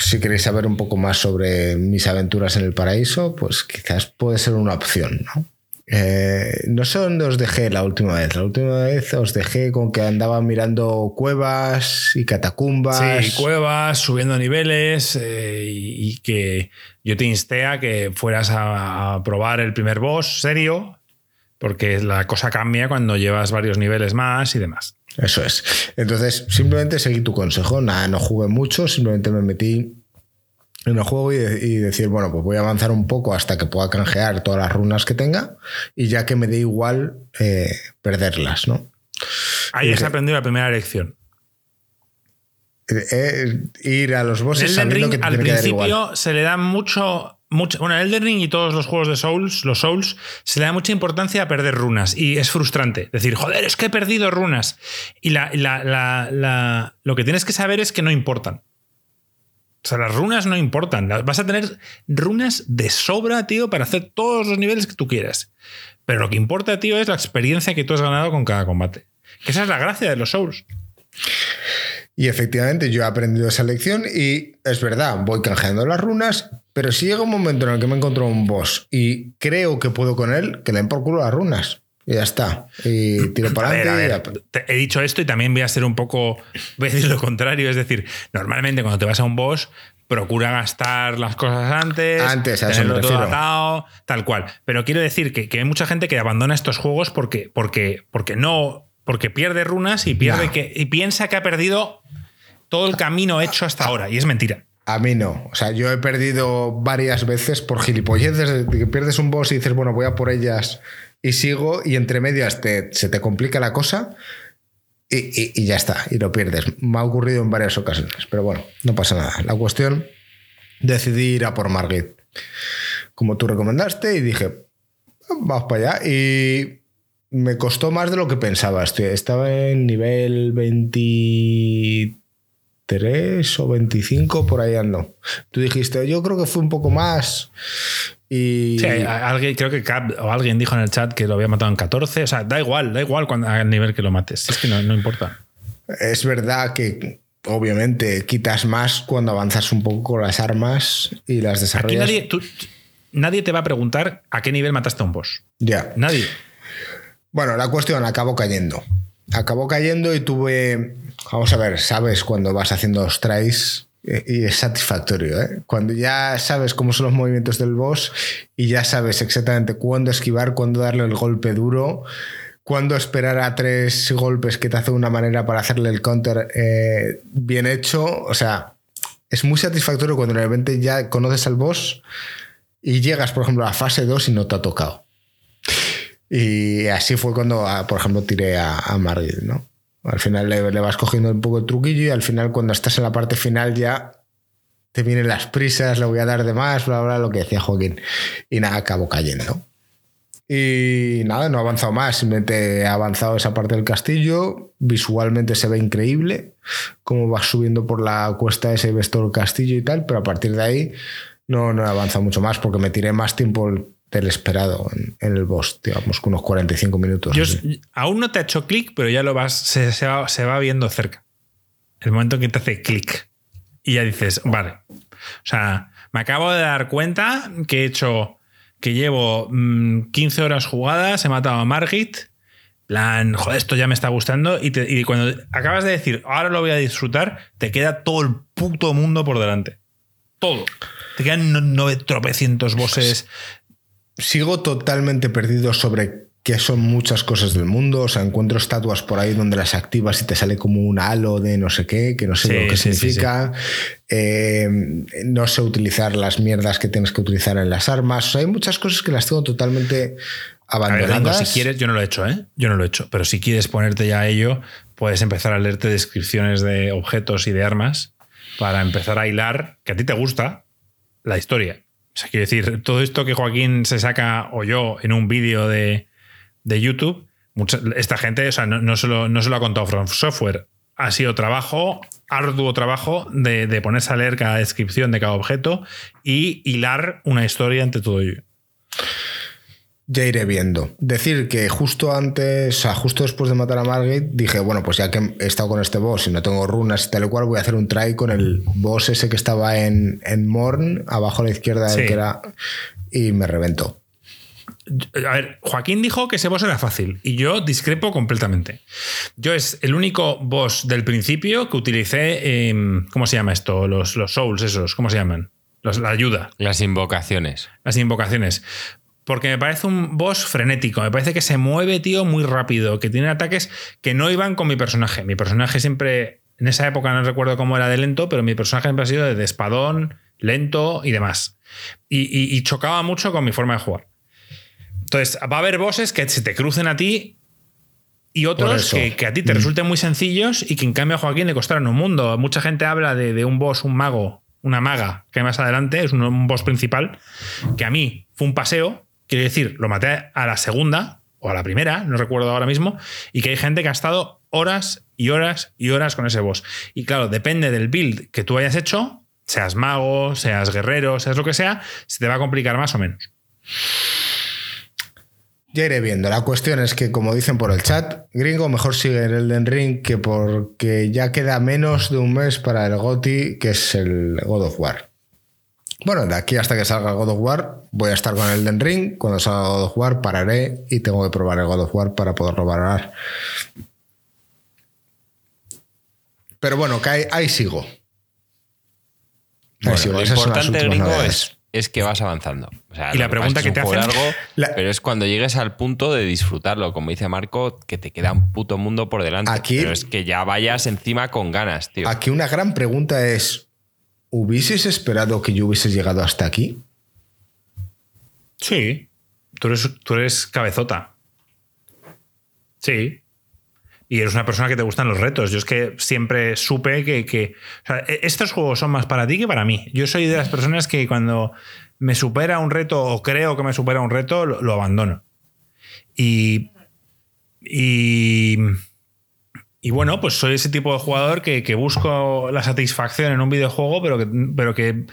Si queréis saber un poco más sobre mis aventuras en el paraíso, pues quizás puede ser una opción, ¿no? Eh, no sé dónde os dejé la última vez. La última vez os dejé con que andaba mirando cuevas y catacumbas. Sí, cuevas, subiendo niveles eh, y, que yo te insté a que fueras a, probar el primer boss serio, porque la cosa cambia cuando llevas varios niveles más y demás. Eso es. Entonces, simplemente seguí tu consejo. Nada, no jugué mucho, simplemente me metí en el juego y, decir, bueno, pues voy a avanzar un poco hasta que pueda canjear todas las runas que tenga y ya que me dé igual eh, perderlas, ¿no? Ahí has aprendido la primera lección. Eh, eh, ir a los bosses sabiendo que al principio se le da mucho, mucho bueno Elden Ring y todos los juegos de Souls los Souls se le da mucha importancia a perder runas y es frustrante decir joder es que he perdido runas y lo que tienes que saber es que no importan o sea, las runas no importan. Vas a tener runas de sobra, tío, para hacer todos los niveles que tú quieras. Pero lo que importa, tío, es la experiencia que tú has ganado con cada combate. Que esa es la gracia de los Souls. Y efectivamente yo he aprendido esa lección y es verdad, voy canjeando las runas, pero si llega un momento en el que me encuentro un boss y creo que puedo con él, que le den por culo las runas. Y ya está. Y tiro para adelante. He dicho esto y también voy a ser un poco. Voy a decir lo contrario. Es decir, normalmente cuando te vas a un boss, procura gastar las cosas antes. Antes, a eso me Atado, tal cual. Pero quiero decir que, hay mucha gente que abandona estos juegos porque, porque, porque no. Porque pierde runas y pierde que. Y piensa que ha perdido todo el camino hecho hasta ahora. Y es mentira. A mí no. O sea, yo he perdido varias veces por gilipolleces. Que pierdes un boss y dices, bueno, voy a por ellas y sigo y entre medias te, se te complica la cosa y, ya está, y lo pierdes. Me ha ocurrido en varias ocasiones, pero bueno, no pasa nada. La cuestión, decidí ir a por Margit, como tú recomendaste, y dije, vamos para allá. Y me costó más de lo que pensaba. Estaba en nivel 23 o 25, por ahí ando. Tú dijiste, yo creo que fue un poco más. Y... Sí, alguien, creo que Cap o alguien dijo en el chat que lo había matado en 14. O sea, da igual, da igual cuando, al nivel que lo mates. Es que no, no importa. Es verdad que obviamente quitas más cuando avanzas un poco con las armas y las desarrollas. Aquí nadie, nadie te va a preguntar a qué nivel mataste a un boss. Ya. Nadie. Bueno, la cuestión acabó cayendo. Acabó cayendo y tuve. Vamos a ver, ¿sabes? Cuando vas haciendo los tries y es satisfactorio. ¿eh? Cuando ya sabes cómo son los movimientos del boss y ya sabes exactamente cuándo esquivar, cuándo darle el golpe duro, cuándo esperar a tres golpes que te hace una manera para hacerle el counter eh, bien hecho. O sea, es muy satisfactorio cuando de repente ya conoces al boss y llegas, por ejemplo, a la fase 2 y no te ha tocado. Y así fue cuando, ah, por ejemplo, tiré a, a Margit, ¿no? Al final le, vas cogiendo un poco el truquillo y al final cuando estás en la parte final ya te vienen las prisas, le voy a dar de más, bla, bla, lo que decía Joaquín. Y nada, acabo cayendo. Y nada, no ha avanzado más, simplemente ha avanzado esa parte del castillo. Visualmente se ve increíble cómo vas subiendo por la cuesta ese ves todo el castillo y tal, pero a partir de ahí no, no he avanzado mucho más porque me tiré más tiempo del esperado en, el boss, digamos, con unos 45 minutos. aún no te ha hecho clic, pero ya lo vas, se, va, viendo cerca. El momento en que te hace clic. Y ya dices, vale. O sea, me acabo de dar cuenta que he hecho que llevo 15 mm, horas jugadas, he matado a Margit, plan, joder, esto ya me está gustando, y, y cuando acabas de decir, ahora lo voy a disfrutar, te queda todo el puto mundo por delante. Todo. Te quedan nueve tropecientos bosses. Sigo totalmente perdido sobre que son muchas cosas del mundo. O sea, encuentro estatuas por ahí donde las activas y te sale como un halo de no sé qué, que no sé lo que significa. Eh, no sé utilizar las mierdas que tienes que utilizar en las armas. O sea, hay muchas cosas que las tengo totalmente abandonadas. si quieres, yo no lo he hecho, ¿eh? Yo no lo he hecho. Pero si quieres ponerte ya a ello, puedes empezar a leerte descripciones de objetos y de armas para empezar a hilar, que a ti te gusta, la historia. Sea, quiero decir, todo esto que Joaquín se saca o yo en un vídeo de de YouTube, esta gente o sea, no, se lo, no, se ha contado From Software. Ha sido trabajo, arduo trabajo de, ponerse a leer cada descripción de cada objeto y hilar una historia entre todo ello. Ya iré viendo. Decir que justo antes, o sea, justo después de matar a Margate, dije, bueno, pues ya que he estado con este boss y no tengo runas y tal cual, voy a hacer un try con el boss ese que estaba en, en Morn, abajo a la izquierda, que era. Y me reventó. A ver, Joaquín dijo que ese boss era fácil y yo discrepo completamente. Yo es el único boss del principio que utilicé, ¿cómo se llama esto? Los, los souls esos, ¿cómo se llaman? la ayuda. Las invocaciones. Las invocaciones. Porque me parece un boss frenético, me parece que se mueve, tío, muy rápido, que tiene ataques que no iban con mi personaje. Mi personaje siempre, en esa época no recuerdo cómo era de lento, pero mi personaje siempre ha sido de espadón, lento y demás. y chocaba mucho con mi forma de jugar. Entonces, va a haber bosses que se te crucen a ti y otros que, a ti te mm. resulten muy sencillos y que en cambio a Joaquín le costaron un mundo. Mucha gente habla de, un boss, un mago, una maga, que más adelante es un, boss principal, que a mí fue un paseo, quiere decir, lo maté a la segunda o a la primera, no recuerdo ahora mismo, y que hay gente que ha estado horas y horas y horas con ese boss. Y claro, depende del build que tú hayas hecho, seas mago, seas guerrero, seas lo que sea, se te va a complicar más o menos. Ya iré viendo. La cuestión es que, como dicen por el chat, gringo, mejor sigue el Elden Ring que porque ya queda menos de un mes para el GOTI, que es el God of War. Bueno, de aquí hasta que salga God of War, voy a estar con el Elden Ring. Cuando salga God of War, pararé y tengo que probar el God of War para poderlo valorar. Pero bueno, que ahí, sigo. Ahí sigo. Lo importante, gringo, es es que vas avanzando. y la pregunta que, te hacen... Pero es cuando llegues al punto de disfrutarlo, como dice Marco, que te queda un puto mundo por delante. Aquí, pero es que ya vayas encima con ganas, tío. Aquí una gran pregunta es, ¿hubieses esperado que yo hubiese llegado hasta aquí? Sí, tú eres, tú eres cabezota. Sí y eres una persona que te gustan los retos. Yo es que siempre supe que, que e, estos juegos son más para ti que para mí. Yo soy de las personas que cuando me supera un reto o creo que me supera un reto, lo, abandono. Y, y, y, bueno, pues soy ese tipo de jugador que, que, busco la satisfacción en un videojuego, pero que, pero que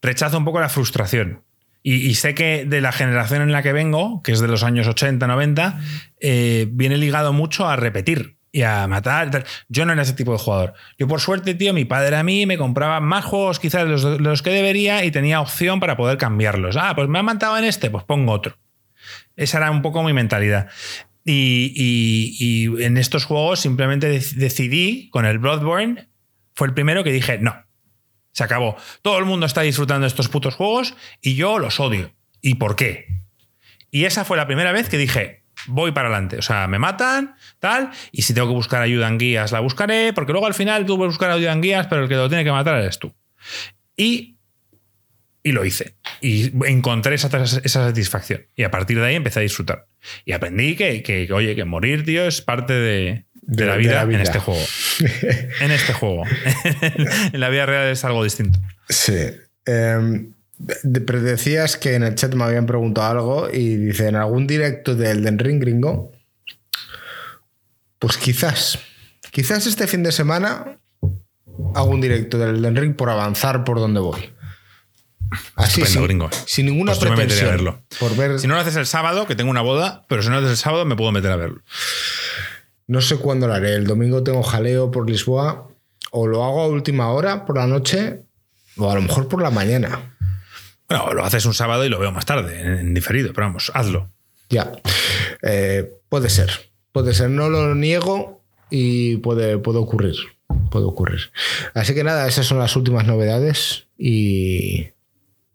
rechazo un poco la frustración. Y, sé que de la generación en la que vengo, que es de los años 80, 90, eh, viene ligado mucho a repetir y a matar. Yo no era ese tipo de jugador. Yo, por suerte, tío, mi padre a mí me compraba más juegos quizás los, los que debería y tenía opción para poder cambiarlos. Ah, pues me ha matado en este, pues pongo otro. Esa era un poco mi mentalidad. Y, en estos juegos simplemente decidí, con el Bloodborne, fue el primero que dije, no, se acabó. Todo el mundo está disfrutando de estos putos juegos y yo los odio. ¿Y por qué? Y esa fue la primera vez que dije, voy para adelante. O sea, me matan, tal, y si tengo que buscar ayuda en guías, la buscaré, porque luego al final tú puedes buscar ayuda en guías, pero el que lo tiene que matar eres tú. Y, y lo hice. Y encontré esa, esa, satisfacción. Y a partir de ahí empecé a disfrutar. Y aprendí que, que oye, que morir, tío, es parte de, de, la, vida en este juego. en este juego. en la vida real es algo distinto. Sí. Eh, pero decías que en el chat me habían preguntado algo y dice, ¿en algún directo del Den Ring gringo? Pues quizás. Quizás este fin de semana hago un directo del Den Ring por avanzar por donde voy. Así, sin, gringo. sin ninguna pues pretensión. verlo. Por ver... Si no lo haces el sábado, que tengo una boda, pero si no lo haces el sábado, me puedo meter a verlo. No sé cuándo lo haré. El domingo tengo jaleo por Lisboa. O lo hago a última hora, por la noche, o a lo mejor por la mañana. Bueno, lo haces un sábado y lo veo más tarde, en diferido, pero vamos, hazlo. Ya. Eh, puede ser. Puede ser, no lo niego y puede, puede ocurrir. Puede ocurrir. Así que nada, esas son las últimas novedades y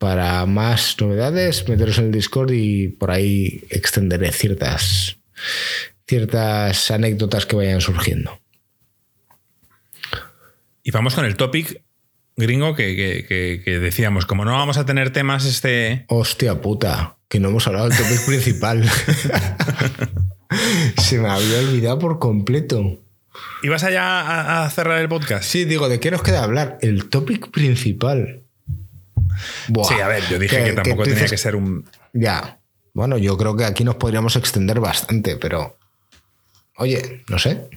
para más novedades, meteros en el Discord y por ahí extenderé ciertas, ciertas anécdotas que vayan surgiendo. Y vamos con el topic gringo que, decíamos, como no vamos a tener temas este... Hostia puta, que no hemos hablado del topic principal. Se me había olvidado por completo. ¿Ibas allá a, cerrar el podcast? Sí, digo, ¿de qué nos queda hablar? El topic principal. Sí, a ver, yo dije que, tampoco tenía que ser un... Ya. Bueno, yo creo que aquí nos podríamos extender bastante, pero... Oye, no sé.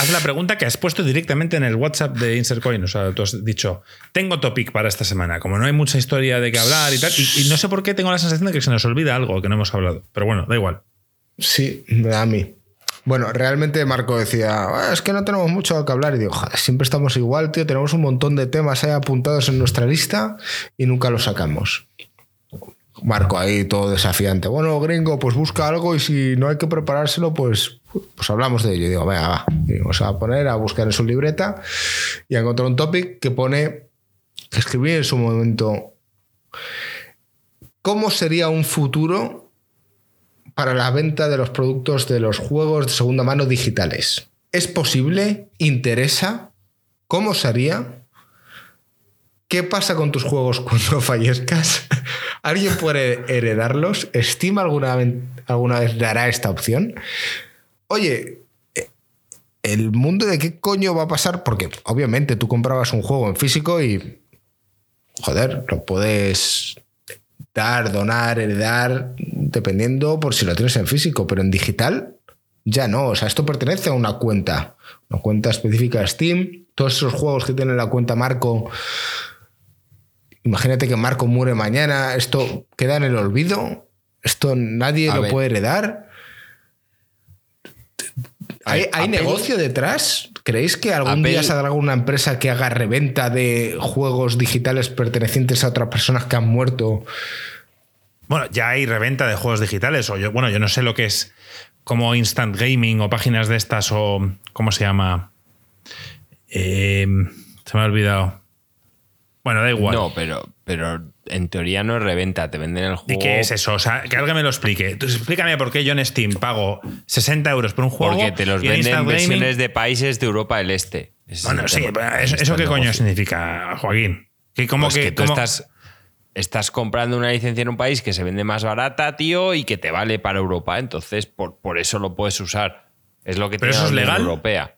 Haz la pregunta que has puesto directamente en el WhatsApp de Insertcoin. O sea, tú has dicho, tengo topic para esta semana. Como no hay mucha historia de qué hablar y tal. Y, no sé por qué tengo la sensación de que se nos olvida algo que no hemos hablado. Pero bueno, da igual. Sí, a mí. Bueno, realmente Marco decía, ah, es que no tenemos mucho que hablar. Y digo, joder, siempre estamos igual, tío. Tenemos un montón de temas ahí apuntados en nuestra lista y nunca los sacamos. Marco ahí todo desafiante. Bueno, gringo, pues busca algo y si no hay que preparárselo, pues, pues hablamos de ello. Y digo, venga, va. Y vamos a poner a buscar en su libreta y a encontrar un topic que pone, escribí en su momento, ¿cómo sería un futuro para la venta de los productos de los juegos de segunda mano digitales? ¿Es posible? ¿Interesa? ¿Cómo sería? ¿Qué pasa con tus juegos cuando fallezcas? ¿Alguien puede heredarlos? ¿Estima alguna, alguna vez dará esta opción? Oye, ¿el mundo de qué coño va a pasar? Porque obviamente tú comprabas un juego en físico y, joder, lo puedes dar, donar, heredar, dependiendo por si lo tienes en físico, pero en digital ya no. O sea, esto pertenece a una cuenta, una cuenta específica de Steam. Todos esos juegos que tienen la cuenta Marco Imagínate que Marco muere mañana, esto queda en el olvido, esto nadie lo puede heredar. ¿Hay, negocio detrás? ¿Creéis que algún día saldrá una empresa que haga reventa de juegos digitales pertenecientes a otras personas que han muerto? Bueno, ya hay reventa de juegos digitales. O yo, bueno, yo no sé lo que es como Instant Gaming o páginas de estas o. ¿Cómo se llama? Eh, se me ha olvidado. Bueno, da igual. No, pero, pero en teoría no es reventa, te venden el juego. ¿Y qué es eso? O sea, que alguien me lo explique. Entonces, explícame por qué yo en Steam pago 60 euros por un juego. Porque te los venden en versiones de países de Europa del Este. bueno, sí, ¿eso, qué coño significa, Joaquín? ¿Qué, cómo pues que, tú estás, estás comprando una licencia en un país que se vende más barata, tío, y que te vale para Europa. Entonces, por, por eso lo puedes usar. Es lo que ¿Pero eso es legal? Europea.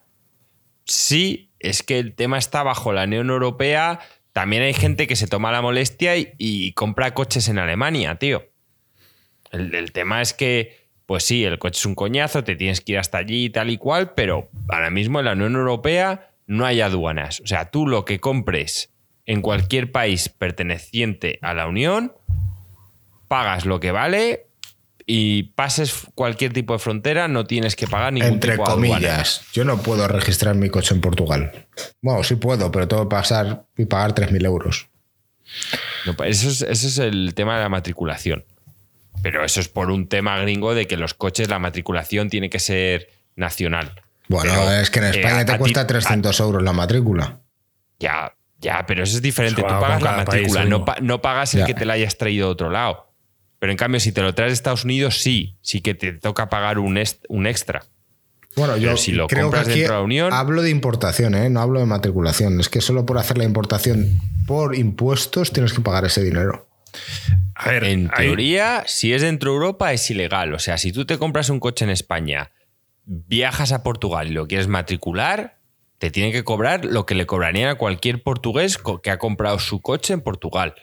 Sí, es que el tema está bajo la Unión Europea también hay gente que se toma la molestia y, compra coches en Alemania, tío. El, tema es que, pues sí, el coche es un coñazo, te tienes que ir hasta allí y tal y cual, pero ahora mismo en la Unión Europea no hay aduanas. O sea, tú lo que compres en cualquier país perteneciente a la Unión, pagas lo que vale y pases cualquier tipo de frontera, no tienes que pagar ningún Entre tipo de comillas, yo no puedo registrar mi coche en Portugal. Bueno, sí puedo, pero tengo que pasar y pagar 3.000 euros. Pues eso, es, el tema de la matriculación. Pero eso es por un tema gringo de que los coches, la matriculación tiene que ser nacional. Bueno, es que en España te cuesta 300 euros la matrícula. Ya, ya, pero eso es diferente. Tú pagas la matrícula, no, no, pagas el que te la hayas traído de otro lado. Pero en cambio, si te lo traes de Estados Unidos, sí, sí que te toca pagar un, un extra. Bueno, yo si lo compras dentro de la Unión. Hablo de importación, ¿eh? no hablo de matriculación. Es que solo por hacer la importación por impuestos tienes que pagar ese dinero. A ver, en teoría, si es dentro de Europa es ilegal. O sea, si tú te compras un coche en España, viajas a Portugal y lo quieres matricular, te tienen que cobrar lo que le cobrarían a cualquier portugués que ha comprado su coche en Portugal.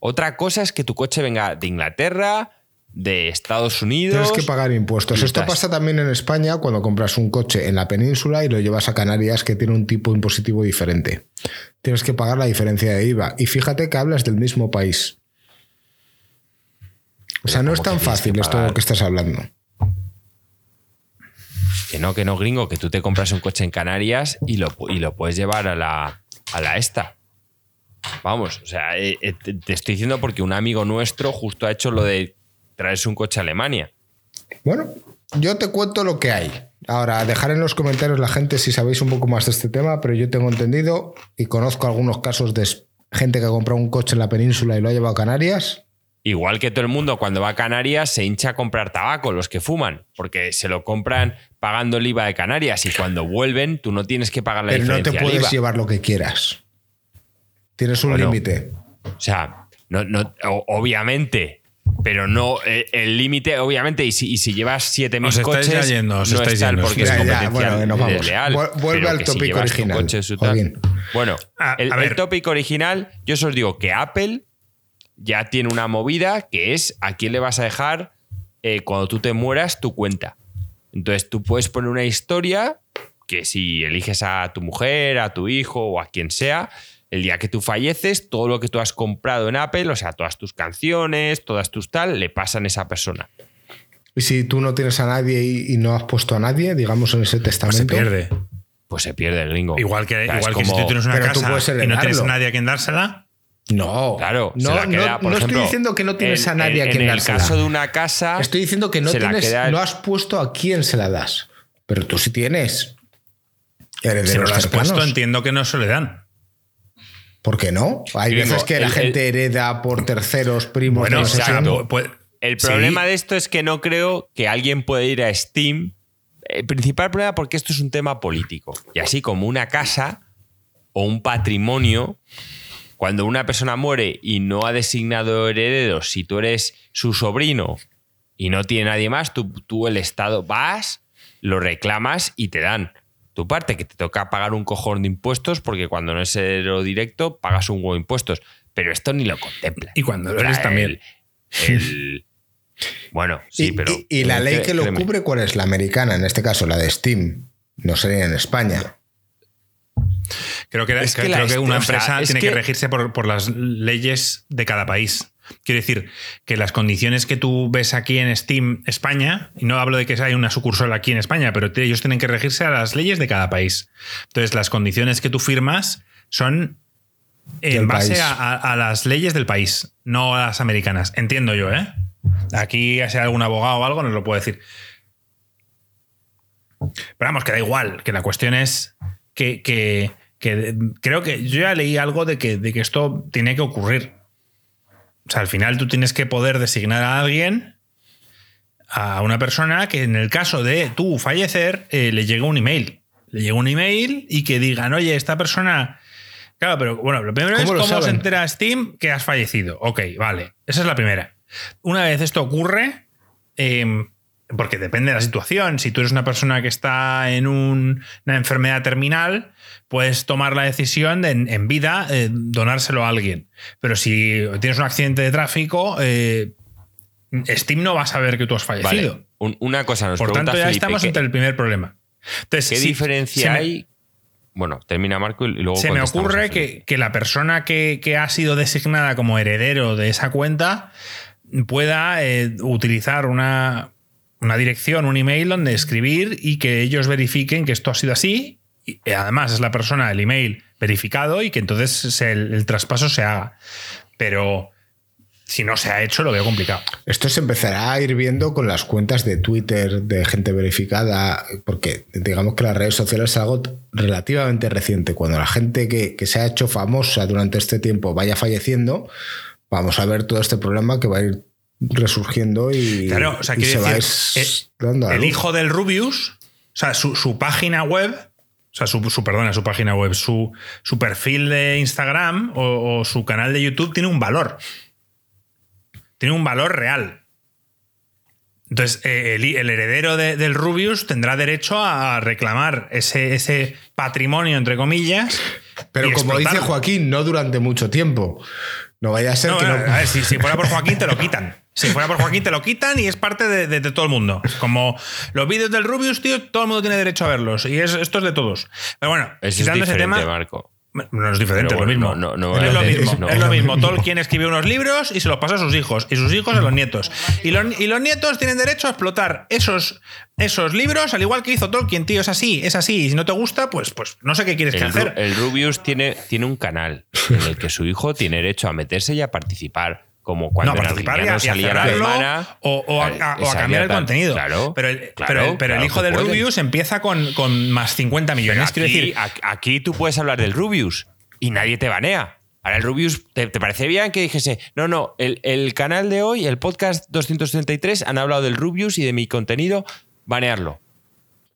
Otra cosa es que tu coche venga de Inglaterra, de Estados Unidos. Tienes que pagar impuestos. Esto pasa también en España cuando compras un coche en la península y lo llevas a Canarias que tiene un tipo impositivo diferente. Tienes que pagar la diferencia de IVA. Y fíjate que hablas del mismo país. O sea, no es tan fácil esto lo que estás hablando. Que no, que no, gringo, que tú te compras un coche en Canarias y lo, y lo puedes llevar a la, a la esta Vamos, o sea, eh, eh, te, te estoy diciendo porque un amigo nuestro justo ha hecho lo de traerse un coche a Alemania. Bueno, yo te cuento lo que hay. Ahora, dejar en los comentarios la gente si sabéis un poco más de este tema, pero yo tengo entendido y conozco algunos casos de gente que ha comprado un coche en la península y lo ha llevado a Canarias. Igual que todo el mundo cuando va a Canarias se hincha a comprar tabaco, los que fuman, porque se lo compran pagando el IVA de Canarias y cuando vuelven tú no tienes que pagar la Pero no diferencia te del puedes IVA. llevar lo que quieras. Tienes un Bueno, límite. O sea, no, no, obviamente, pero no eh, el límite, obviamente, y si, y si llevas 7.000 Os estáis coches, ya yendo, os no estáis es tal porque os es estáis- Ya, ya, competencia bueno, nos vamos. desleal. Vu- vuelve al si tópico original, coche, tal-. Bueno, A- el, a el tópico original, yo os digo que Apple ya tiene una movida que es a quién le vas a dejar eh, cuando tú te mueras tu cuenta. Entonces tú puedes poner una historia que si eliges a tu mujer, a tu hijo o a quien sea, el día que tú falleces, todo lo que tú has comprado en Apple, o sea, todas tus canciones, todas tus tal, le pasan a esa persona. Y si tú no tienes a nadie y, y no has puesto a nadie, digamos en ese Pues se testamento. pierde. Pues se pierde el gringo. Igual que, igual que si tú tienes una Pero tú casa y no tienes a nadie a quien dársela, No, Claro, se no, la queda, no, por no ejemplo, estoy diciendo que no tienes en- a nadie en- a quien En el dársela. caso de una casa. Estoy diciendo que no, tienes, el- no has puesto a quién se la das. Pero tú sí tienes. si no Herederos lo has puesto, entiendo que no se le dan. ¿Por qué no? Hay veces que la el- gente hereda por terceros, primos. Bueno, exacto. El Sí. problema de esto es que no creo que alguien pueda ir a Steam. El principal problema porque esto es un tema político. Y así como una casa o un patrimonio, cuando una persona muere y no ha designado herederos, si tú eres su sobrino y no tiene nadie más, tú, tú el Estado vas, lo reclamas y te dan tu parte, que te toca pagar un cojón de impuestos porque cuando no es heredero directo pagas un huevo de impuestos. Pero esto ni lo contempla. Y cuando lo O sea, eres también. el- el- bueno, sí, y, pero. y- y la ley que lo créeme. cubre, ¿cuál es? La americana, en este caso, la de Steam. No sería en España. Creo que, Es creo que una o sea, empresa es tiene que, que- regirse por, por las leyes de cada país. Quiero decir que las condiciones que tú ves aquí en Steam España, y no hablo de que hay una sucursal aquí en España, pero ellos tienen que regirse a las leyes de cada país. Entonces, las condiciones que tú firmas son en base a, a- a las leyes del país, no a las americanas. Entiendo yo, ¿eh? Aquí, si hay algún abogado o algo, nos lo puede decir. Pero vamos, que da igual, que la cuestión es que, que- que creo que yo ya leí algo de que, de que esto tiene que ocurrir. O sea, al final tú tienes que poder designar a alguien, a una persona que en el caso de tú fallecer, eh, le llegue un email. Le llega un email y que digan, oye, esta persona... Claro, pero bueno, lo primero es ¿Cómo lo cómo se entera Steam que has fallecido. Ok, vale. Esa es la primera. Una vez esto ocurre, em, porque depende de la situación. Si tú eres una persona que está en un- una enfermedad terminal, puedes tomar la decisión de en, en vida eh, donárselo a alguien. Pero si tienes un accidente de tráfico, eh, Steam no va a saber que tú has fallecido. Vale, un- una cosa nos Por pregunta tanto, ya Felipe, estamos ¿qué, ante el primer problema. Entonces, qué si- diferencia me- hay? Bueno, termina Marco y luego. se me ocurre que, que la persona que, que ha sido designada como heredero de esa cuenta pueda eh, utilizar una, una dirección, un email donde escribir y que ellos verifiquen que esto ha sido así. Y eh, además es la persona, el email verificado y que entonces se- el, el traspaso se haga. Pero si no se ha hecho, lo veo complicado. Esto se empezará a ir viendo con las cuentas de Twitter de gente verificada, porque digamos que las redes sociales es algo relativamente reciente. Cuando la gente que, que se ha hecho famosa durante este tiempo vaya falleciendo, vamos a ver todo este problema que va a ir resurgiendo y, Claro, o sea, y va decir, es- la el luz. hijo del Rubius, o sea, su, su página web, o sea, su, su- perdona, su página web, su, su perfil de Instagram o, o su canal de YouTube tiene un valor. Tiene un valor real. Entonces, eh, el, el heredero de- del Rubius tendrá derecho a reclamar ese, ese patrimonio, entre comillas. Pero como dice. Joaquín, no durante mucho tiempo. No vaya a ser No, que no, no. a ver, si, si fuera por Joaquín te lo quitan. Si fuera por Joaquín te lo quitan y es parte de, de- de todo el mundo. Como los vídeos del Rubius, tío, todo el mundo tiene derecho a verlos. Y es- esto es de todos. Pero bueno, Eso es quitando ese diferente, tema. Marco. No es diferente, es lo mismo. bueno, no- no es lo mismo. no. es lo mismo. Tolkien escribió unos libros y se los pasó a sus hijos. Y sus hijos a los nietos. Y los, y los nietos tienen derecho a explotar esos, esos libros, al igual que hizo Tolkien, tío. Es así, es así. Y si no te gusta, pues, pues no sé qué quieres que El, hacer. el Rubius tiene, tiene un canal en el que su hijo tiene derecho a meterse y a participar. Como cuando no, participar y a, la hermana. o, o a, eh, a- o a salía cambiar el tal. contenido. Claro, pero el, claro, pero el, pero el claro hijo del. Rubius empieza con, con más 50 millones. Aquí, Quiero decir, aquí tú puedes hablar del Rubius y nadie te banea. Ahora el Rubius, ¿te, te parece bien que dijese, no, no, el, el canal de hoy, el podcast 233, han hablado del Rubius y de mi contenido, banearlo?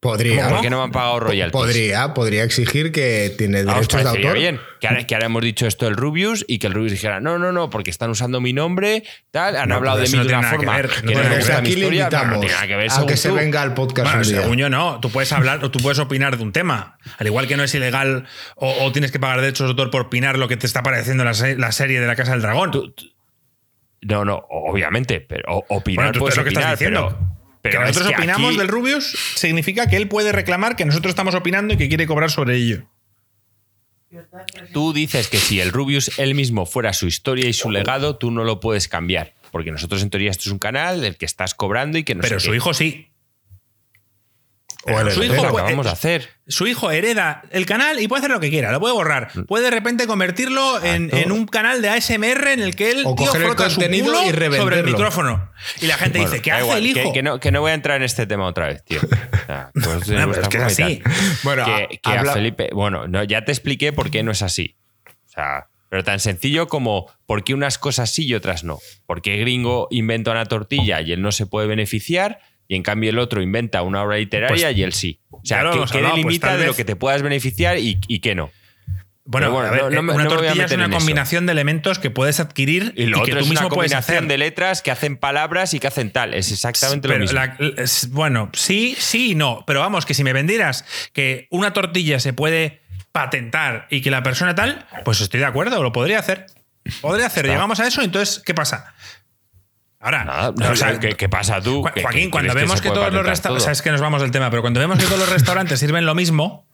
Podría. ¿Por qué no me han pagado royalties? Podría, podría exigir que tiene Ah, os derechos de autor. bien. Que ahora, que ahora hemos dicho esto del Rubius y que el Rubius dijera, no, no, no, porque están usando mi nombre, tal, han No, hablado de mí eso de no una forma que ver, no tiene no nada Aquí le no invitamos tiene nada que ver, a que se tú. venga al podcast Bueno, un día. según yo no, tú puedes hablar o tú puedes opinar de un tema. Al igual que no es ilegal o, o tienes que pagar derechos de autor por opinar lo que te está pareciendo la, se- la serie de la Casa del Dragón. No, no, obviamente, pero opinar Bueno, tú- puedes es lo que estás opinar, diciendo. pero, pero que es nosotros que opinamos aquí- del Rubius significa que él puede reclamar que nosotros estamos opinando y que quiere cobrar sobre ello. Tú dices que si el Rubius él mismo fuera su historia y su legado, tú no lo puedes cambiar. Porque nosotros, en teoría, esto es un canal del que estás cobrando y que no Pero sé su qué. hijo sí. O el su hijo puede- acabamos de hacer. Su hijo hereda el canal y puede hacer lo que quiera, lo puede borrar. Puede de repente convertirlo en, un canal de ASMR en el que él O tío, coger el su contenido culo y sobre el revenderlo. micrófono. Y la gente Bueno, dice, ¿qué hace igual, el hijo? Que, que no, que no voy a entrar en este tema otra vez, tío. Pues No, pero es que así. Bueno, que, a- a Felipe. Bueno, no, ya te expliqué por qué no es así. O sea, pero tan sencillo como por qué unas cosas sí y otras no. Porque gringo inventa una tortilla y él no se puede beneficiar, y en cambio el otro inventa una obra literaria Pues, y él sí. O sea, ¿qué, pues, delimita de lo que te puedas beneficiar y, y qué no? Bueno, bueno, a ver, no- no eh, una no tortilla es una eso. combinación de elementos que puedes adquirir Y y, lo que otro tú es una mismo puedes combinación hacer. de letras que hacen palabras y que hacen tal. Es exactamente lo mismo. la- es- bueno, sí, sí y no. Pero vamos, que si me vendieras que una tortilla se puede patentar y que la persona tal, pues estoy de acuerdo, lo podría hacer. Podría hacer. Está. Llegamos a eso, entonces, ¿qué pasa? Ahora, Nada, o sea, ¿qué, qué pasa tú? Ju- ¿Qué- Joaquín, qué cuando vemos que, puede todos los restaurantes. todo? Sabes que nos vamos del tema, pero cuando vemos que todos los restaurantes sirven lo mismo.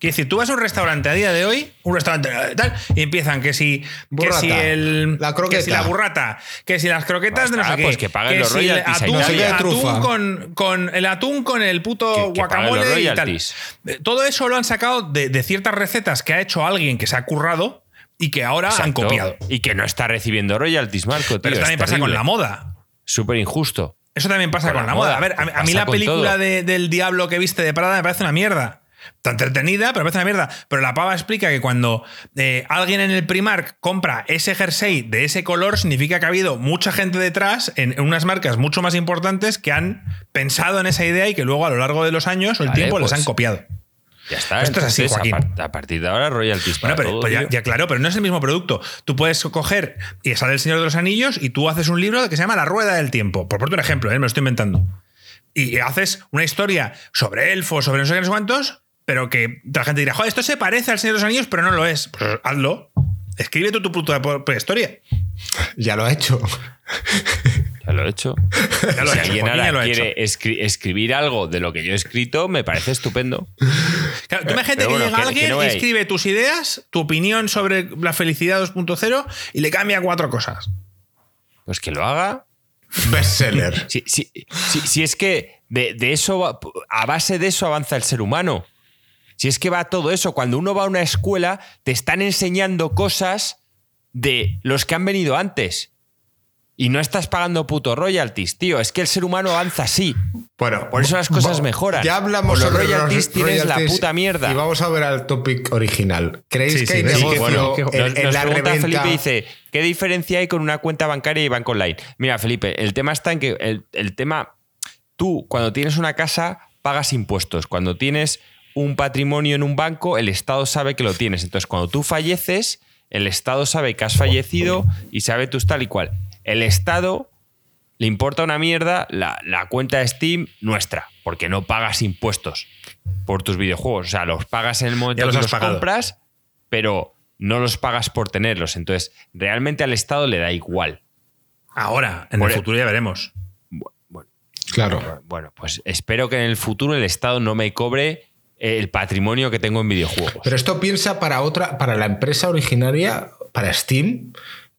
Quiero decir, tú vas a un restaurante a día de hoy, un restaurante eh, tal, y empiezan que si, que Burrata, si el, la croqueta. que si la burrata, que si las croquetas de no Basta, sé qué, pues que paguen los si el atún, atún con, con el atún con el puto Que- que guacamole y tal. Eh, Todo eso lo han sacado de, de ciertas recetas que ha hecho alguien que se ha currado y que ahora han copiado. Y que no está recibiendo royalties, Marco. Tío, Pero eso es también pasa con la moda. Súper injusto. Eso también pasa Con con, la moda. moda. A ver, a, a mí la película de- del diablo que viste de Prada me parece una mierda. Está entretenida, pero me parece una mierda. Pero la pava explica que cuando eh, alguien en el Primark compra ese jersey de ese color, significa que ha habido mucha gente detrás en, en unas marcas mucho más importantes que han pensado en esa idea y que luego a lo largo de los años o el Vale, tiempo les pues, han copiado. Ya está. Esto es así, a Joaquín. par- A, partir de ahora, royalties Bueno, pero todo, pues ya claro, pero no es el mismo producto. Tú puedes coger y sale el Señor de los Anillos y tú haces un libro que se llama La Rueda del Tiempo. Por ponerte un ejemplo, ¿eh? me lo estoy inventando. Y haces una historia sobre elfos, sobre no sé qué, no sé cuántos, pero que la gente dirá, joder, esto se parece al Señor de los Anillos, pero no lo es. Pues hazlo. Escribe tú tu puta historia. Ya lo ha hecho. Ya lo he hecho. Ya lo si hecho, alguien ahora quiere escri- escribir algo de lo que yo he escrito, me parece estupendo. Claro, tú imagínate Pero que bueno, llega que- que alguien no y escribe tus ideas, tu opinión sobre la felicidad 2.0 y le cambia cuatro cosas. Pues que lo haga. Bestseller. Si, si- si- si es que de, de eso, a base de eso avanza el ser humano. Si es que va todo eso. Cuando uno va a una escuela, te están enseñando cosas de los que han venido antes. Y no estás pagando puto royalties, tío. Es que el ser humano avanza así. Bueno, Por eso las cosas mejoran. Ya hablamos los sobre royalties los tienes la puta mierda. Y vamos a ver al topic original. ¿Creéis Sí, que hay sí, negocio bueno, en, Nos, en nos la pregunta reventa? Felipe dice, ¿qué diferencia hay con una cuenta bancaria y banco online? Mira, Felipe, el tema está en que el, el tema, tú cuando tienes una casa pagas impuestos, cuando tienes un patrimonio en un banco, el Estado sabe que lo tienes. Entonces, cuando tú falleces, el Estado sabe que has fallecido y sabe tus tal y cual. El Estado le importa una mierda la, la cuenta de Steam nuestra, porque no pagas impuestos por tus videojuegos. O sea, los pagas en el momento los que los pagado. compras, pero no los pagas por tenerlos. Entonces, realmente al Estado le da igual. Ahora, en Por- el futuro ya veremos. Claro. Bueno, pues espero que en el futuro el Estado no me cobre el patrimonio que tengo en videojuegos. Pero esto piensa para otra, para la empresa originaria, para Steam,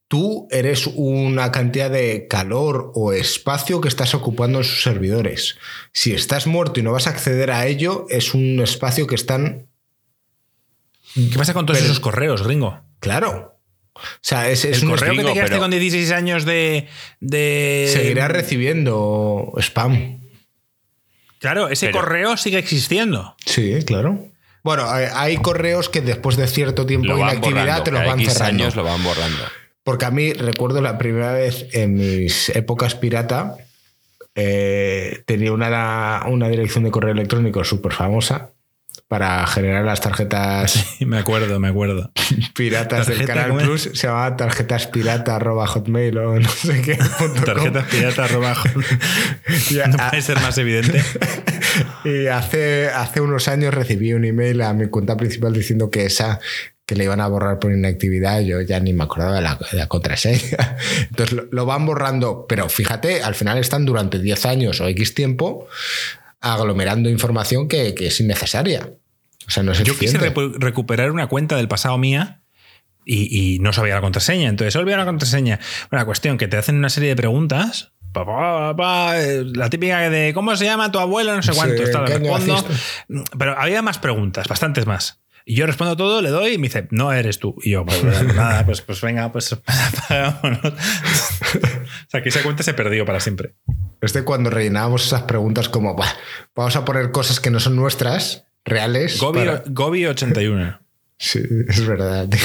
tú eres una cantidad de calor o espacio que estás ocupando en sus servidores. Si estás muerto y no vas a acceder a ello, es un espacio que están. ¿Qué pasa con todos esos correos, gringo? Claro. O sea, es, el un correo que te quedaste pero- con 16 años de. de... Seguirá recibiendo spam. Claro, ese Pero- correo sigue existiendo. Sí, claro. Bueno, hay, hay correos que después de cierto tiempo de inactividad borrando, te los van X cerrando. años lo van borrando. Porque a mí recuerdo la primera vez en mis épocas pirata, eh, tenía una, una dirección de correo electrónico súper famosa para generar las tarjetas Me acuerdo, me acuerdo. piratas del ¿Tarjeta Canal? Plus. Se llamaba tarjetas pirata arroba hotmail o no sé qué. Tarjetas pirata No a- puede ser más evidente. Y hace, hace unos años recibí un email a mi cuenta principal diciendo que esa que le iban a borrar por inactividad, yo ya ni me acordaba de la, de la contraseña. Entonces lo, lo van borrando, pero fíjate, al final están durante 10 años o X tiempo aglomerando información que, que es innecesaria. O sea, no es Yo quise eficiente. repu- recuperar una cuenta del pasado mía y, y no sabía la contraseña. Entonces, olvidé la contraseña. Una cuestión que te hacen una serie de preguntas. Eh, la típica de ¿cómo se llama tu abuelo? No sé Sí, cuánto. Está, ¿qué año respondo. Pero había más preguntas, bastantes más. Y yo respondo todo, le doy y me dice, no eres tú. Y yo, pues nada, pues, pues venga, pues apagámonos. o sea, que esa cuenta se perdió para siempre. Es de cuando rellenábamos esas preguntas como, "Buah, vamos a poner cosas que no son nuestras, reales. Gobi, para- Gobi 81. Sí, es verdad, tío.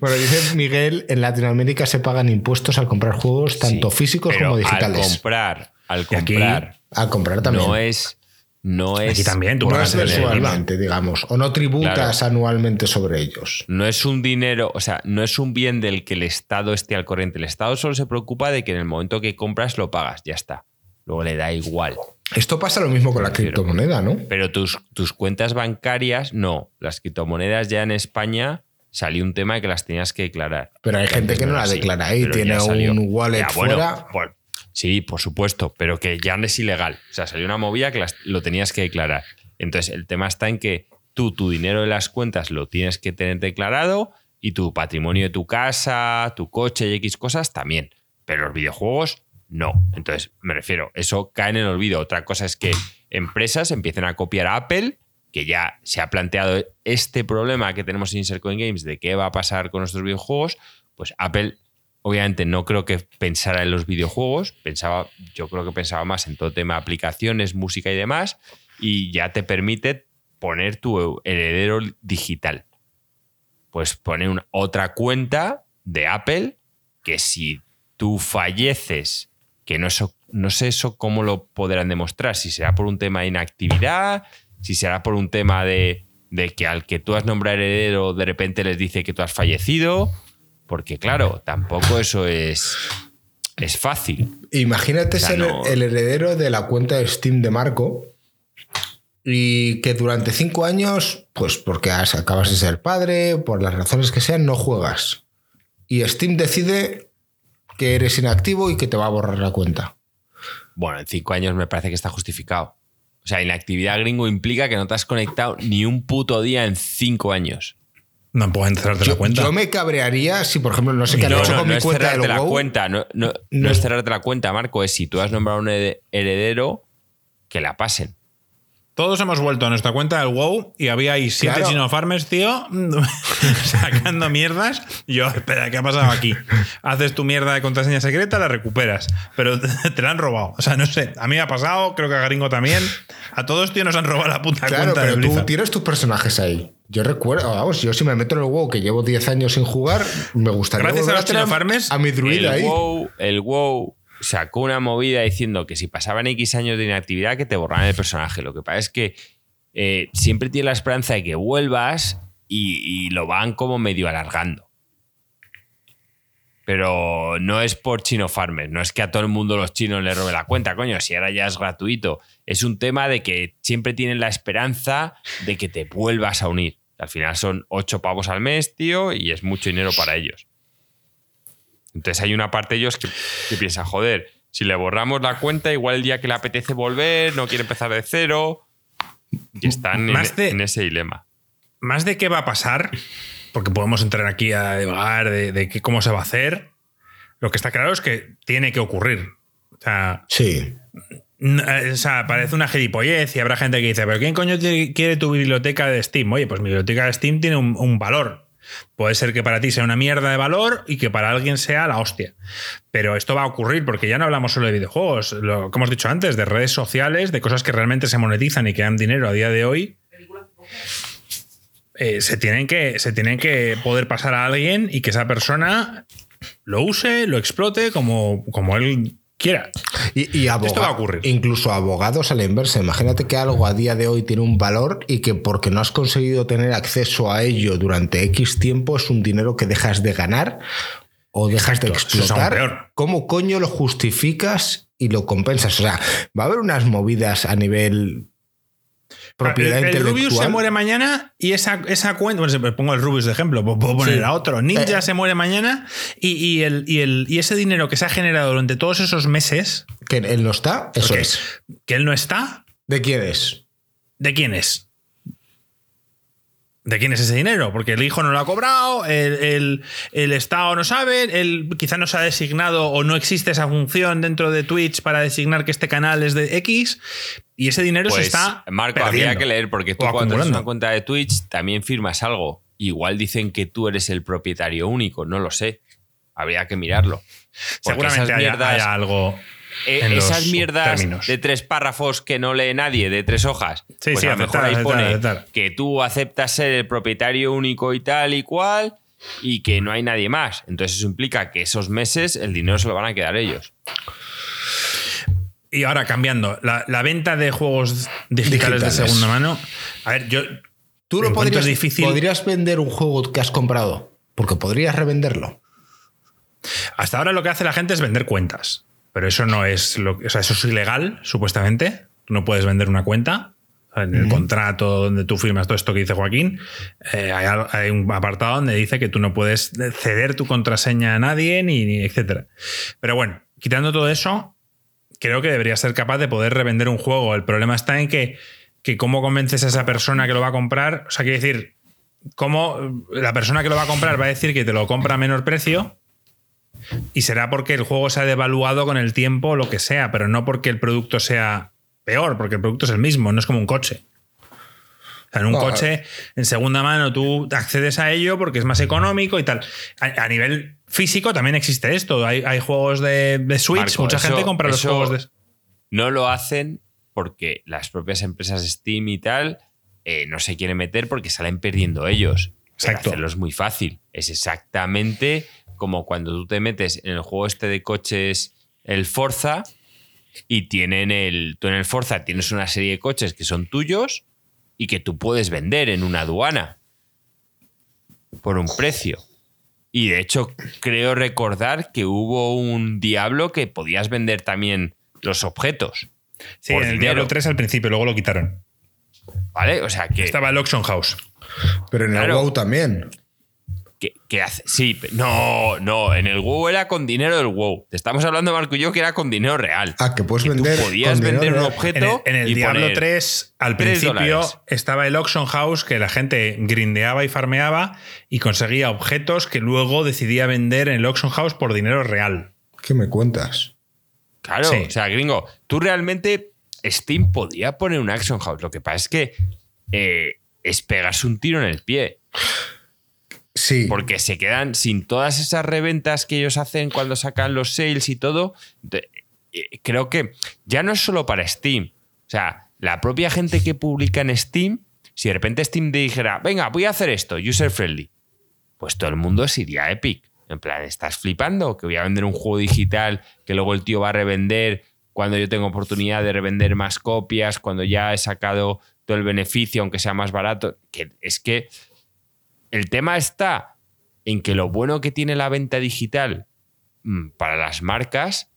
Bueno, dice Miguel, en Latinoamérica se pagan impuestos al comprar juegos tanto Sí, físicos pero como Al digitales. comprar, al Y aquí- comprar, Al comprar también. no es. No es, Aquí también, tú No es mensualmente, digamos, o no tributas anualmente sobre ellos. no es un dinero, o sea, no es un bien del que el Estado esté al corriente. El Estado solo se preocupa de que en el momento que compras lo pagas, ya está. Luego le da igual. Esto pasa lo mismo con la criptomoneda, ¿no? Pero tus, tus cuentas bancarias, no. Las criptomonedas ya en España salió un tema de que las tenías que declarar. Pero hay gente que no la declara ahí, tiene un wallet Ya, bueno, fuera. Sí, por supuesto, pero que ya no es ilegal. O sea, salió una movida que las- lo tenías que declarar. Entonces, el tema está en que tú tu dinero de las cuentas lo tienes que tener declarado y tu patrimonio de tu casa, tu coche y X cosas también. Pero los videojuegos no. Entonces, me refiero, eso cae en el olvido. Otra cosa es que empresas empiecen a copiar a Apple, que ya se ha planteado este problema que tenemos en Insert Coin Games de qué va a pasar con nuestros videojuegos. Pues Apple, obviamente, no creo que pensara en los videojuegos. Pensaba, yo creo que pensaba más en todo tema aplicaciones, música y demás. Y ya te permite poner tu heredero digital. Pues pone una, otra cuenta de Apple que si tú falleces, que no, eso, no sé eso cómo lo podrán demostrar, si será por un tema de inactividad, si será por un tema de, de que al que tú has nombrado heredero de repente les dice que tú has fallecido, porque claro, tampoco eso es, es fácil. Imagínate O sea, ser no- el heredero de la cuenta de Steam de Marco y que durante cinco años, pues porque acabas de ser padre, por las razones que sean, no juegas. Y Steam decide que eres inactivo y que te va a borrar la cuenta. Bueno, en cinco años me parece que está justificado. O sea, inactividad gringo implica que no te has conectado ni un puto día en cinco años. No puedo encerrarte la Yo, cuenta. yo me cabrearía si, por ejemplo, no sé qué han No, hecho no, con no mi es cuenta cerrarte la WoW. cuenta, no, no- no No es es- cerrarte la cuenta, Marco, es si tú has nombrado un herede- heredero, que la pasen. Todos hemos vuelto a nuestra cuenta del WoW y había ahí siete Claro. chino farmers, tío, sacando mierdas. Y yo, espera, ¿qué ha pasado aquí? Haces tu mierda de contraseña secreta, la recuperas, pero te la han robado. O sea, no sé, a mí me ha pasado, creo que a Gringo también. A todos, tío, nos han robado la puta Claro, cuenta de pero tú Blizzard. tienes tus personajes ahí. Yo recuerdo, vamos, yo si me meto en el WoW que llevo 10 años sin jugar, me gustaría Gracias a los Chino Farmers, a mi druida El ahí. WoW, el WoW sacó una movida diciendo que si pasaban X años de inactividad que te borraban el personaje. Lo que pasa es que eh, siempre tiene la esperanza de que vuelvas y, y lo van como medio alargando. Pero no es por chino farmers, no es que a todo el mundo los chinos le robe la cuenta, coño, si ahora ya es gratuito. Es un tema de que siempre tienen la esperanza de que te vuelvas a unir. Al final son ocho pavos al mes, tío, y es mucho dinero para ellos. Entonces hay una parte de ellos que, que piensa, joder, si le borramos la cuenta, igual el día que le apetece volver, no quiere empezar de cero. Y están Más en, de- en ese dilema. Más de qué va a pasar, porque podemos entrar aquí a devagar de, de qué- cómo se va a hacer, lo que está claro es que tiene que ocurrir. O sea, Sí. eh, o sea, parece una gilipollez y habrá gente que dice, pero ¿quién coño quiere tu biblioteca de Steam? Oye, pues mi biblioteca de Steam tiene un, un valor. Puede ser que para ti sea una mierda de valor y que para alguien sea la hostia. Pero esto va a ocurrir porque ya no hablamos solo de videojuegos, lo que hemos dicho antes, de redes sociales, de cosas que realmente se monetizan y que dan dinero a día de hoy. Eh, se, tienen que, se tienen que poder pasar a alguien y que esa persona lo use, lo explote como, como él quiera. Y, Esto va a ocurrir. Incluso abogados a la inversa. Imagínate que algo a día de hoy tiene un valor y que porque no has conseguido tener acceso a ello durante X tiempo es un dinero que dejas de ganar o dejas de es explotar. peor. ¿Cómo coño lo justificas y lo compensas? O sea, va a haber unas movidas a nivel propiedad el, el intelectual. Rubius se muere mañana y esa, esa cuenta. Bueno, pongo el Rubius de ejemplo, puedo poner Sí. a otro. Ninja Eh. se muere mañana y, y el, y, el, y ese dinero que se ha generado durante todos esos meses, Que él no está, eso es. que él no está, ¿De quién es? ¿de quién es? ¿De quién es ese dinero? Porque el hijo no lo ha cobrado, el, el- el Estado no sabe, él quizá no se ha designado o no existe esa función dentro de Twitch para designar que este canal es de X y ese dinero se Pues, está. Marco, perdiendo. habría que leer, porque tú O cuando tienes una cuenta de Twitch también firmas algo. Igual dicen que tú eres el propietario único, no lo sé. Habría que mirarlo. Porque Seguramente esas haya, mierdas- haya algo. Eh, en esas los mierdas términos. de tres párrafos que no lee nadie, de tres hojas, Sí, pues sí, a lo mejor ahí pone aceptar. que tú aceptas ser el propietario único y tal y cual y que no hay nadie más. Entonces eso implica que esos meses el dinero se lo van a quedar ellos. Y ahora cambiando, la, la venta de juegos digitales, de segunda mano. A ver, yo. Tú no encuentro podrías, difícil. podrías vender un juego que has comprado, porque podrías revenderlo. Hasta ahora lo que hace la gente es vender cuentas. Pero eso no es lo que. O sea, eso es ilegal, supuestamente. No puedes vender una cuenta. En el contrato donde tú firmas todo esto que dice Joaquín, eh, hay, un apartado donde dice que tú no puedes ceder tu contraseña a nadie, ni, ni etcétera. Pero bueno, quitando todo eso, creo que deberías ser capaz de poder revender un juego. El problema está en que, que cómo convences a esa persona que lo va a comprar. O sea, quiere decir, cómo la persona que lo va a comprar va a decir que te lo compra a menor precio y será porque el juego se ha devaluado con el tiempo o lo que sea, pero no porque el producto sea peor, porque el producto es el mismo, no es como un coche. O sea, en un No, coche en segunda mano tú accedes a ello porque es más económico y tal. A, a nivel físico también existe esto. Hay, hay juegos de, de Switch, Marco, mucha eso- gente compra los juegos de... No lo hacen porque las propias empresas Steam y tal eh, no se quieren meter porque salen perdiendo ellos. Pero Exacto. hacerlo es muy fácil. Es exactamente como cuando tú te metes en el juego este de coches, el Forza, y tienen el. Tú en el Forza tienes una serie de coches que son tuyos y que tú puedes vender en una aduana por un precio. Y de hecho, creo recordar que hubo un Diablo que podías vender también los objetos. Sí, en el dinero. Diablo 3 al principio, luego lo quitaron. ¿Vale? O sea, que. Estaba el Auction House. Pero en el. WoW también. Que, que hace. Sí, no, no. En el WoW era con dinero del WoW. Te estamos hablando, Marco y yo, que era con dinero real. Ah, que puedes Que tú vender. podías vender un real. objeto. En el, en el y Diablo poner 3, al principio, dólares. estaba el Auction House que la gente grindeaba y farmeaba y conseguía objetos que luego decidía vender en el Auction House por dinero real. ¿Qué me cuentas? Claro, Sí. o sea, gringo, tú realmente Steam podía poner un Action House. Lo que pasa es que eh, es pegarse un tiro en el pie. Sí. Porque se quedan sin todas esas reventas que ellos hacen cuando sacan los sales y todo. Eh, creo que ya no es solo para Steam. O sea, la propia gente que publica en Steam, si de repente Steam te dijera, venga, voy a hacer esto, user friendly, pues todo el mundo se iría a Epic. En plan, ¿estás flipando? Que voy a vender un juego digital que luego el tío va a revender cuando yo tengo oportunidad de revender más copias, cuando ya he sacado todo el beneficio, aunque sea más barato. Que es que el tema está en que lo bueno que tiene la venta digital mm, para las marcas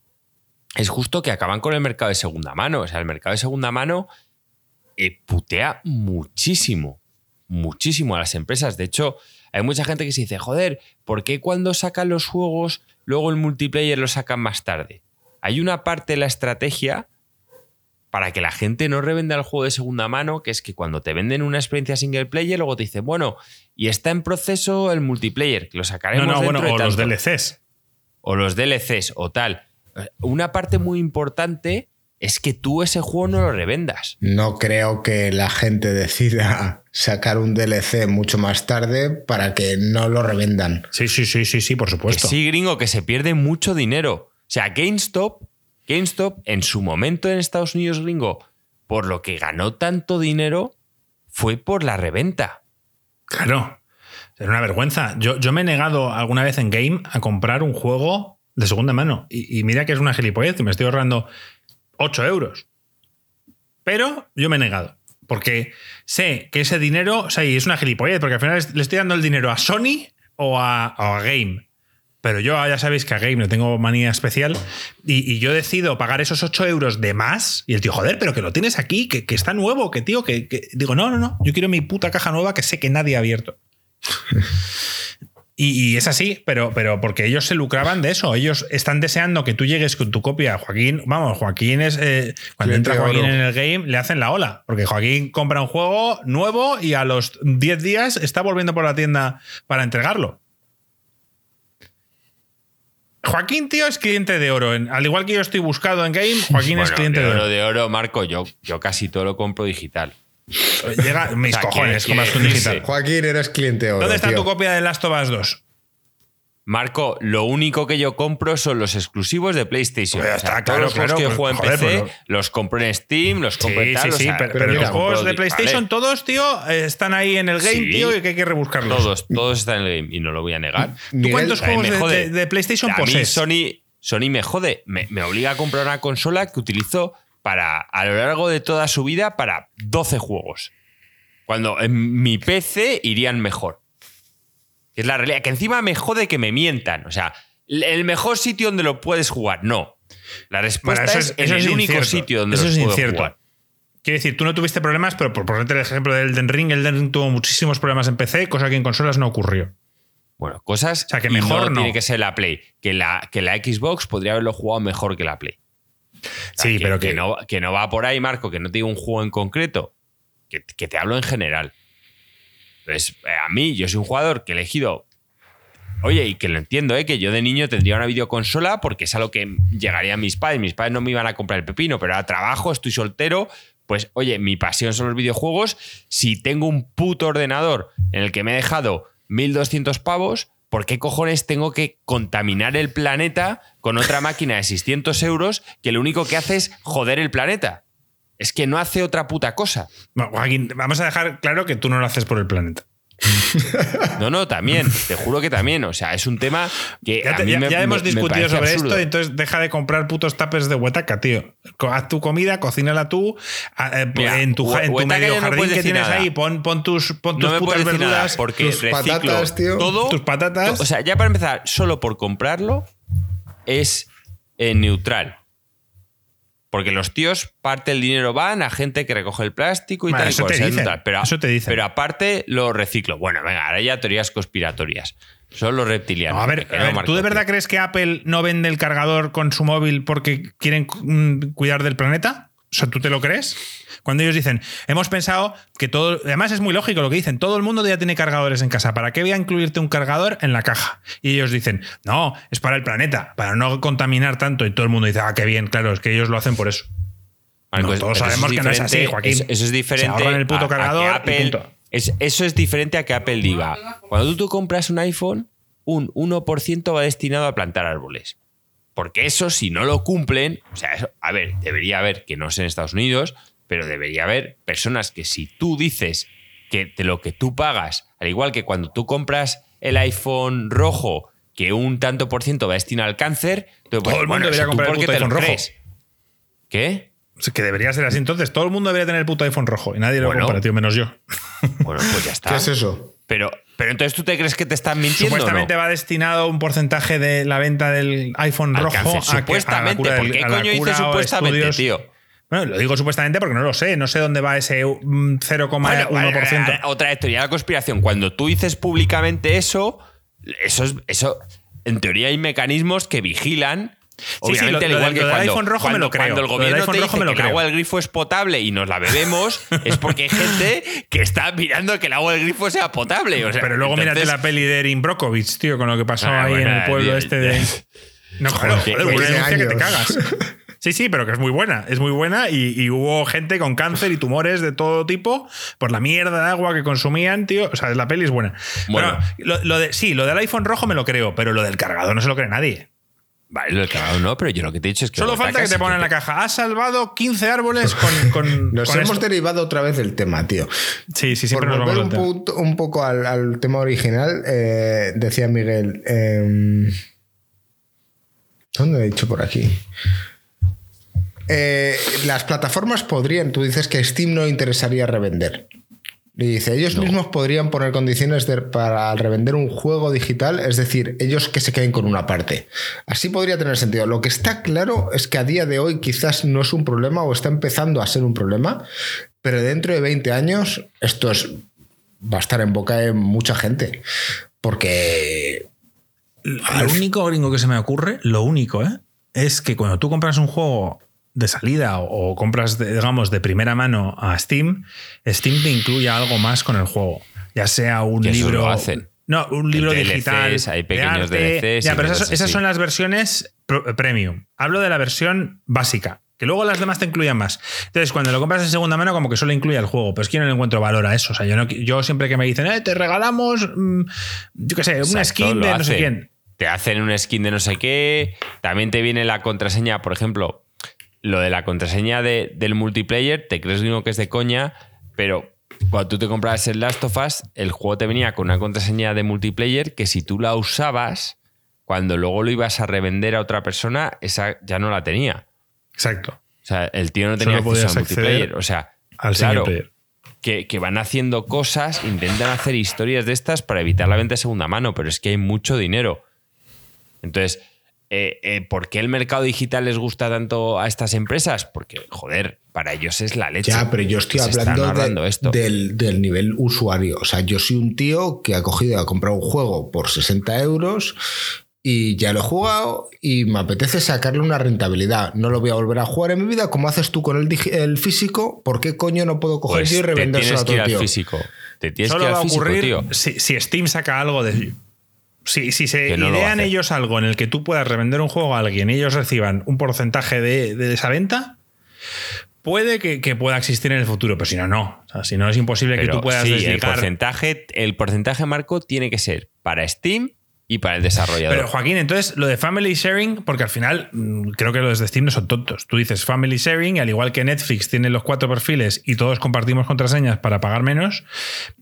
es justo que acaban con el mercado de segunda mano. O sea, el mercado de segunda mano eh, putea muchísimo, muchísimo a las empresas. De hecho, hay mucha gente que se dice, joder, ¿por qué cuando sacan los juegos luego el multiplayer lo sacan más tarde? Hay una parte de la estrategia para que la gente no revenda el juego de segunda mano, que es que cuando te venden una experiencia single player, luego te dicen, bueno, y está en proceso el multiplayer, que lo sacaremos No, no, dentro bueno, de o los tanto". DLCs. o los DLCs o tal. Una parte muy importante es que tú ese juego no lo revendas. No creo que la gente decida sacar un DLC mucho más tarde para que no lo revendan. Sí, sí, sí, sí, sí, por Que supuesto. sí, gringo, que se pierde mucho dinero. O sea, GameStop, GameStop en su momento en Estados Unidos, gringo, por lo que ganó tanto dinero, fue por la reventa. Claro. Era una vergüenza. Yo, yo me he negado alguna vez en Game a comprar un juego de segunda mano. Y, y mira que es una gilipollez, que me estoy ahorrando 8 euros. Pero yo me he negado. Porque sé que ese dinero, o sea, y es una gilipollez, porque al final le estoy dando el dinero a Sony o a Game. Pero yo ya sabéis que a Game le tengo manía especial y, y yo decido pagar esos 8 euros de más. Y el tío, joder, pero que lo tienes aquí, que, que está nuevo, que tío, que, que-". Digo, no, no, no, yo quiero mi puta caja nueva que sé que nadie ha abierto. Y, y es así, pero, pero porque ellos se lucraban de eso. Ellos están deseando que tú llegues con tu copia. Joaquín, vamos, Joaquín es. eh, cuando entra Joaquín oro. en el game, le hacen la ola. Porque Joaquín compra un juego nuevo y a los 10 días está volviendo por la tienda para entregarlo. Joaquín, tío, es cliente de oro. Al igual que yo estoy buscado en game, Joaquín es cliente de de oro, de oro, Marco, yo, yo casi todo lo compro digital. Llega mis O sea, cojones, un digital. Joaquín, eres cliente oro. ¿Dónde está tío. tu copia de Last of Us 2? Marco, lo único que yo compro son los exclusivos de PlayStation. Pues ya O sea, está, todos claro, los juegos claro, que yo pues, juego en joder, PC, pues los compro en Steam, los compro en tal. sí, o sí, sea, pero, pero pero mira, los juegos de PlayStation, vale. todos, tío, están ahí en el game, tío, y que hay que rebuscarlos. Todos, todos están en el game y no lo voy a negar. ¿Tú Miguel, cuántos juegos de, PlayStation posees? Sony, Sony me jode. Me, me obliga a comprar una consola que utilizo para, a lo largo de toda su vida para 12 juegos. Cuando en mi PC irían mejor. Que es la realidad. Que encima me jode que me mientan. O sea, el mejor sitio donde lo puedes jugar. No. La respuesta Bueno, eso es, eso el es único incierto. sitio donde Eso los es puedo incierto. jugar. Quiero decir, tú no tuviste problemas, pero por ponerte el ejemplo del Elden Ring, Elden Ring tuvo muchísimos problemas en PC, cosa que en consolas no ocurrió. Bueno, cosas. O sea, que mejor no. tiene que ser la Play. Que la, que la Xbox podría haberlo jugado mejor que la Play. O sea, Sí, que, pero que que- no, que no va por ahí, Marco, que no te digo un juego en concreto, que, que te hablo en general. Entonces, eh, a mí, yo soy un jugador que he elegido. Oye, y que lo entiendo, ¿eh? que yo de niño tendría una videoconsola porque es a lo que llegaría a mis padres. Mis padres no me iban a comprar el pepino, pero a trabajo, estoy soltero. Pues, oye, mi pasión son los videojuegos. Si tengo un puto ordenador en el que me he dejado 1200 pavos, ¿por qué cojones tengo que contaminar el planeta con otra máquina de 600 euros que lo único que hace es joder el planeta? Es que no hace otra puta cosa. Bueno, Joaquín, vamos a dejar claro que tú no lo haces por el planeta. No, no, también. Te juro que también. O sea, es un tema que Ya, a mí ya- me- ya me- hemos me discutido sobre absurdo. esto, entonces deja de comprar putos tapers de huetaca, tío. Haz tu comida, cocínala tú. eh, Mira, en tu, en tu medio no jardín que tienes nada. ahí, pon, pon tus, pon tus no putas verduras. porque tus reciclo patatas, tío. todo. Tus patatas. O sea, ya para empezar, solo por comprarlo es eh, neutral. Porque los tíos, parte del dinero van a gente que recoge el plástico y tal y eso cual, te dicen. Pero, eso te dicen. pero aparte lo reciclo. Bueno, venga, ahora ya teorías conspiratorias. Son los reptilianos. No, a ver, a ¿tú de verdad crees que Apple no vende el cargador con su móvil porque quieren mm, cuidar del planeta? O sea, ¿tú te lo crees? Cuando ellos dicen, hemos pensado que todo. Además, es muy lógico lo que dicen. Todo el mundo ya tiene cargadores en casa. ¿Para qué voy a incluirte un cargador en la caja? Y ellos dicen, no, es para el planeta, para no contaminar tanto. Y todo el mundo dice, ah, qué bien, claro, es que ellos lo hacen por eso. Marco, No, es- todos sabemos que no es así, Joaquín. Eso, eso es diferente. Se el puto a- cargador y Apple- punto. es- eso es diferente a que Apple diga: cuando tú compras un iPhone, un 1% va destinado a plantar árboles. Porque eso, si no lo cumplen, o sea, eso- a ver, debería haber, que no sé en Estados Unidos, pero debería haber personas que si tú dices que de lo que tú pagas, al igual que cuando tú compras el iPhone rojo, que un tanto por ciento va destinado al cáncer, tú, pues, Todo el mundo bueno, debería comprar el ¿por qué puto te lo iPhone rojo. crees? ¿Qué? O sea, que debería ser así. Entonces, todo el mundo debería tener el puto iPhone rojo. Y nadie lo Bueno. compra, tío, menos yo. Bueno, pues ya está. ¿Qué es eso? Pero, pero entonces tú te crees que te están mintiendo. Supuestamente no? va destinado un porcentaje de la venta del iPhone Al rojo cáncer. a que- a la supuestamente. cura del- ¿Por qué a coño dice supuestamente, estudios. tío? Bueno, lo digo supuestamente porque no lo sé. No sé dónde va ese mm, 0,1%. Bueno, vale, vale, otra teoría de la conspiración. Cuando tú dices públicamente eso, eso es. Eso, en teoría hay mecanismos que vigilan Obviamente, sí, lo, al igual lo que del cuando, iPhone rojo cuando- me lo creo. cuando el gobierno te rojo dice me lo que el agua del grifo es potable y nos la bebemos, es porque hay gente que está mirando que el agua del grifo sea potable. o sea, Pero luego mírate entonces- la peli de Erin Brockovich, tío, con lo que pasó Ah, ahí en el pueblo ya- este de. No, Joder, joder, una denuncia que te cagas. Sí, sí, pero que es muy buena. Es muy buena y, y hubo gente con cáncer y tumores de todo tipo por la mierda de agua que consumían, tío. O sea, la peli es buena. Bueno. Pero lo, lo de, sí, lo del iPhone rojo me lo creo, pero lo del cargador no se lo cree nadie. Vale, lo del cagado no, pero yo lo que te he dicho es que. Solo falta que te pongan en la caja. Has salvado 15 árboles con. con- Nos con hemos esto". derivado otra vez del tema, tío. Sí, sí, siempre Por nos volver vamos un, punto- un poco al, al tema original, eh, decía Miguel. em, ¿Dónde he dicho por aquí? Eh, las plataformas podrían, tú dices que Steam no interesaría revender. Y dice, ellos mismos podrían poner condiciones de- para revender un juego digital, es decir, ellos que se queden con una parte. Así podría tener sentido. Lo que está claro es que a día de hoy quizás no es un problema o está empezando a ser un problema, pero dentro de 20 años esto es, va a estar en boca de mucha gente. Porque Lo único gringo que se me ocurre, lo único, ¿eh? es que cuando tú compras un juego de salida o, o compras, de- digamos, de primera mano a Steam, Steam te incluye algo más con el juego. Ya sea un Que eso libro. lo hacen. No, un libro DLCs, digital. hay pequeños. DLCs Ya, pero esas, son las versiones premium. Hablo de la versión básica. Que luego las demás te incluyan más. Entonces, cuando lo compras en segunda mano, como que solo incluye el juego. Pero es que yo no le encuentro valor a eso. O sea, yo, no, yo siempre que me dicen, eh, te regalamos, mm, yo qué sé, una Exacto, skin lo de no sé quién. Te hacen un skin de no sé qué. También te viene la contraseña, por ejemplo, lo de la contraseña de- del multiplayer. Te crees mismo que es de coña, pero cuando tú te comprabas el Last of Us, el juego te venía con una contraseña de multiplayer que si tú la usabas, cuando luego lo ibas a revender a otra persona, esa ya no la tenía. Exacto. O sea, el tío no tenía Solo acceso al multiplayer. O sea, Al claro, que, que van haciendo cosas, intentan hacer historias de estas para evitar la venta de segunda mano, pero es que hay mucho dinero. Entonces, eh, eh, ¿por qué el mercado digital les gusta tanto a estas empresas? Porque, joder, para ellos es la leche. Ya, pero yo estoy hablando de- esto. Del, del nivel usuario. O sea, yo soy un tío que ha cogido y ha comprado un juego por 60 euros y ya lo he jugado y me apetece sacarle una rentabilidad. No lo voy a volver a jugar en mi vida como haces tú con el, físico. ¿Por qué coño no puedo coger Pues yo y revendérselo a que ir otro al tío? físico. Te tienes Solo que ir va al a físico, ocurrir tío. si, si Steam saca algo de. Si, si se no idean ellos algo en el que tú puedas revender un juego a alguien y ellos reciban un porcentaje de, de esa venta, puede que, que pueda existir en el futuro, pero si no, no. O sea, si no, es imposible que tú puedas sí, el porcentaje, el porcentaje marco tiene que ser para Steam y para el desarrollador. Pero Joaquín, entonces lo de family sharing, porque al final mm, creo que los de Steam no son tontos. Tú dices family sharing, y al igual que Netflix tiene los cuatro perfiles y todos compartimos contraseñas para pagar menos,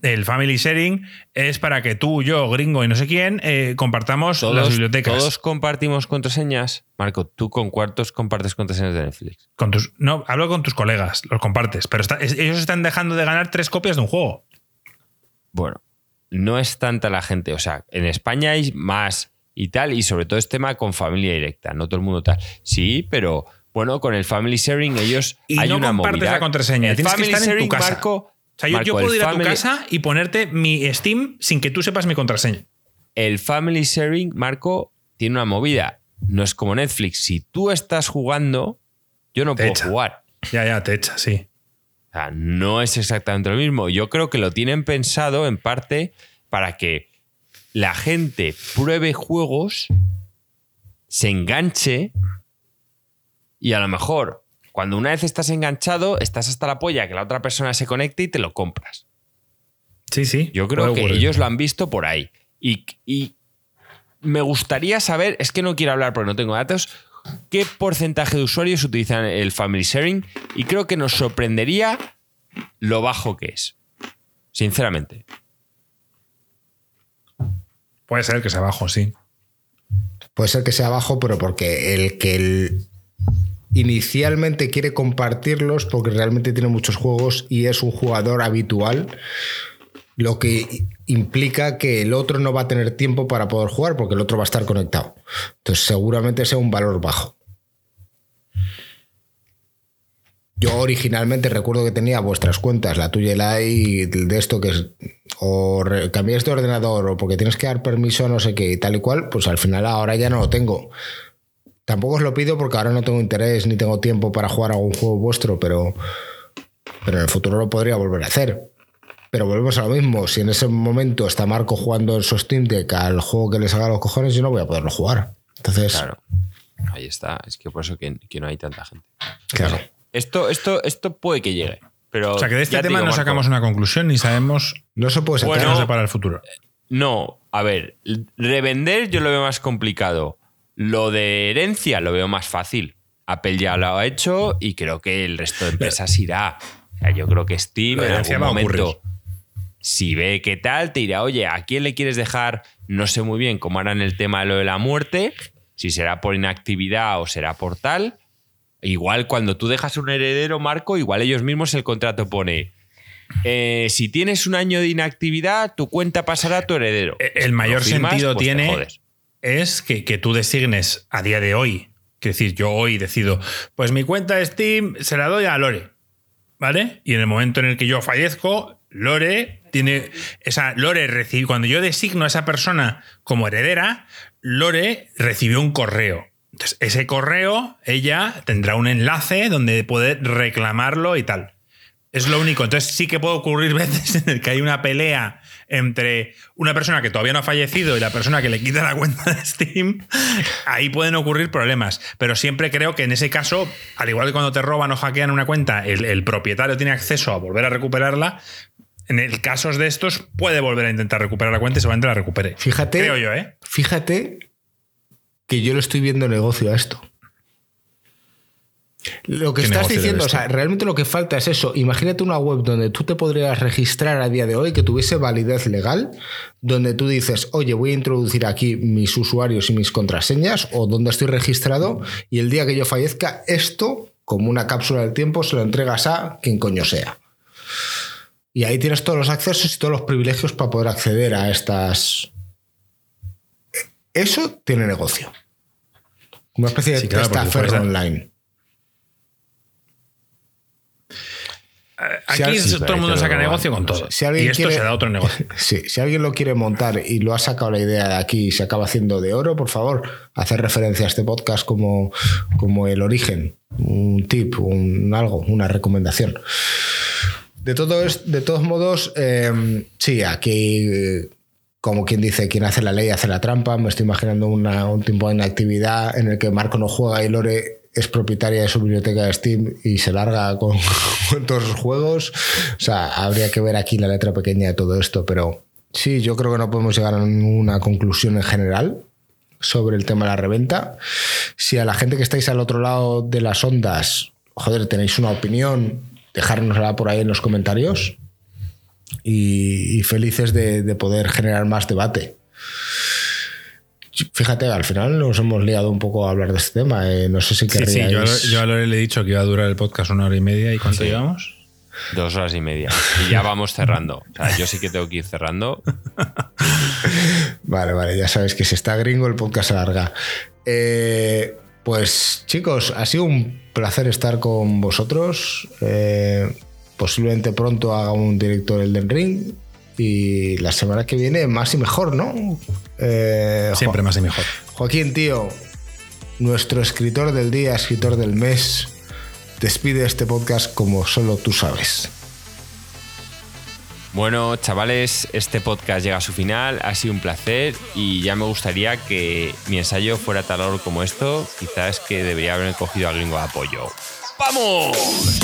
el family sharing es para que tú, yo, gringo y no sé quién, eh, compartamos las bibliotecas. todos compartimos contraseñas. Marco, ¿tú con cuántos compartes contraseñas de Netflix? Con tus, no, hablo con tus colegas, los compartes, pero está- ellos están dejando de ganar tres copias de un juego. Bueno, no es tanta la gente. O sea, en España hay más y tal, y sobre todo es tema con familia directa, no todo el mundo tal. Sí, pero bueno, con el family sharing ellos Y hay no una compartes movida. la contraseña, El tienes que family estar en tu sharing, casa. Marco, O sea, yo, puedo ir a tu casa y ponerte mi Steam sin que tú sepas mi contraseña. El family sharing, Marco, tiene una movida. No es como Netflix. Si tú estás jugando, yo no Te puedo echa. jugar. Ya, ya, te echa, sí. O sea, no es exactamente lo mismo. Yo creo que lo tienen pensado en parte para que la gente pruebe juegos, se enganche y a lo mejor cuando una vez estás enganchado, estás hasta la polla que la otra persona se conecte y te lo compras. Sí, sí. Yo creo que ellos lo han visto por ahí. Y, y me gustaría saber, es que no quiero hablar porque no tengo datos, qué porcentaje de usuarios utilizan el family sharing y creo que nos sorprendería lo bajo que es. Sinceramente. Puede ser que sea bajo, sí. Puede ser que sea bajo, pero porque el que el- inicialmente quiere compartirlos, porque realmente tiene muchos juegos y es un jugador habitual, lo que implica que el otro no va a tener tiempo para poder jugar, porque el otro va a estar conectado. Entonces seguramente sea un valor bajo. Yo originalmente recuerdo que tenía vuestras cuentas, la tuya y la y de esto que es o cambias de ordenador o porque tienes que dar permiso a no sé qué y tal y cual, pues al final ahora ya no lo tengo. tampoco os lo pido porque ahora no tengo interés ni tengo tiempo para jugar algún juego vuestro, pero, pero en el futuro lo podría volver a hacer. Pero volvemos a lo mismo. Si en ese momento está Marco jugando en su Steam Deck al juego que le salga los cojones, yo no voy a poderlo jugar. Entonces. Claro. Ahí está. Es que por eso que, que no hay tanta gente. Claro. Esto, esto, esto puede que llegue. Pero O sea, que de este tema digo, no Marco, sacamos una conclusión ni sabemos No se puede sacar. Bueno, para el futuro. No, a ver, revender yo lo veo más complicado. Lo de herencia lo veo más fácil. Apple ya lo ha hecho y creo que el resto de empresas irá. O sea, yo creo que Steam en algún va a ocurrir. momento, si ve qué tal, te dirá, oye, ¿a quién le quieres dejar? No sé muy bien cómo harán el tema de lo de la muerte, si será por inactividad o será por tal. Igual cuando tú dejas un heredero, Marco, igual ellos mismos el contrato pone, eh, si tienes un año de inactividad, tu cuenta pasará a tu heredero. Eh, El mayor firmas, sentido pues tiene es que, que tú designes a día de hoy, que decir, yo hoy decido, pues mi cuenta de Steam se la doy a Lore, ¿vale? Y en el momento en el que yo fallezco, Lore tiene, esa Lore recibe, cuando yo designo a esa persona como heredera, Lore recibió un correo. Entonces, ese correo, ella tendrá un enlace donde puede reclamarlo y tal. Es lo único. Entonces sí que puede ocurrir veces en el que hay una pelea entre una persona que todavía no ha fallecido y la persona que le quita la cuenta de Steam. Ahí pueden ocurrir problemas. Pero siempre creo que en ese caso, al igual que cuando te roban o hackean una cuenta, el, el propietario tiene acceso a volver a recuperarla. En el caso de estos, puede volver a intentar recuperar la cuenta y seguramente la recupere. Fíjate. Creo yo, ¿eh? Fíjate que yo le estoy viendo negocio a esto. Lo que ¿Qué estás diciendo, o ves sea, realmente lo que falta es eso. Imagínate una web donde tú te podrías registrar a día de hoy, que tuviese validez legal, donde tú dices, oye, voy a introducir aquí mis usuarios y mis contraseñas, o donde estoy registrado, y el día que yo fallezca, esto, como una cápsula del tiempo, se lo entregas a quien coño sea. Y ahí tienes todos los accesos y todos los privilegios para poder acceder a estas. Eso tiene negocio. Una especie de Sí, claro, testaferro online. Aquí alguien- es- todo el mundo saca negocio con todo. Si alguien y esto quiere- se da otro negocio. Sí, si alguien lo quiere montar y lo ha sacado la idea de aquí y se acaba haciendo de oro, por favor, hacer referencia a este podcast como, como el origen, un tip, un algo, una recomendación. De, todo es- de todos modos, eh, sí, aquí, como quien dice, quien hace la ley hace la trampa. Me estoy imaginando un tiempo de inactividad en el que Marco no juega y Lore es propietaria de su biblioteca de Steam y se larga con, con todos sus juegos. O sea, habría que ver aquí la letra pequeña de todo esto, pero sí, yo creo que no podemos llegar a ninguna conclusión en general sobre el tema de la reventa. Si a la gente que estáis al otro lado de las ondas, joder, tenéis una opinión, dejárnosla por ahí en los comentarios y, y felices de, de poder generar más debate. Fíjate, al final nos hemos liado un poco a hablar de este tema. eh, no sé si Sí, sí, querríais... yo, yo a Lore le he dicho que iba a durar el podcast una hora y media. ¿Y cuánto Sí. llevamos? Dos horas y media. Y ya vamos cerrando. O sea, yo sí que tengo que ir cerrando. Vale, vale, ya sabes que si está gringo el podcast se alarga. Eh, pues chicos, ha sido un placer estar con vosotros. Eh, posiblemente pronto haga un directo del Den Ring. Y la semana que viene más y mejor, ¿no? Eh, Siempre Jo- más y mejor. Joaquín, tío, nuestro escritor del día, escritor del mes, despide este podcast como solo tú sabes. Bueno, chavales, este podcast llega a su final. Ha sido un placer y ya me gustaría que mi ensayo fuera tan largo como esto. Quizás que debería haber cogido a gringo de apoyo. ¡Vamos!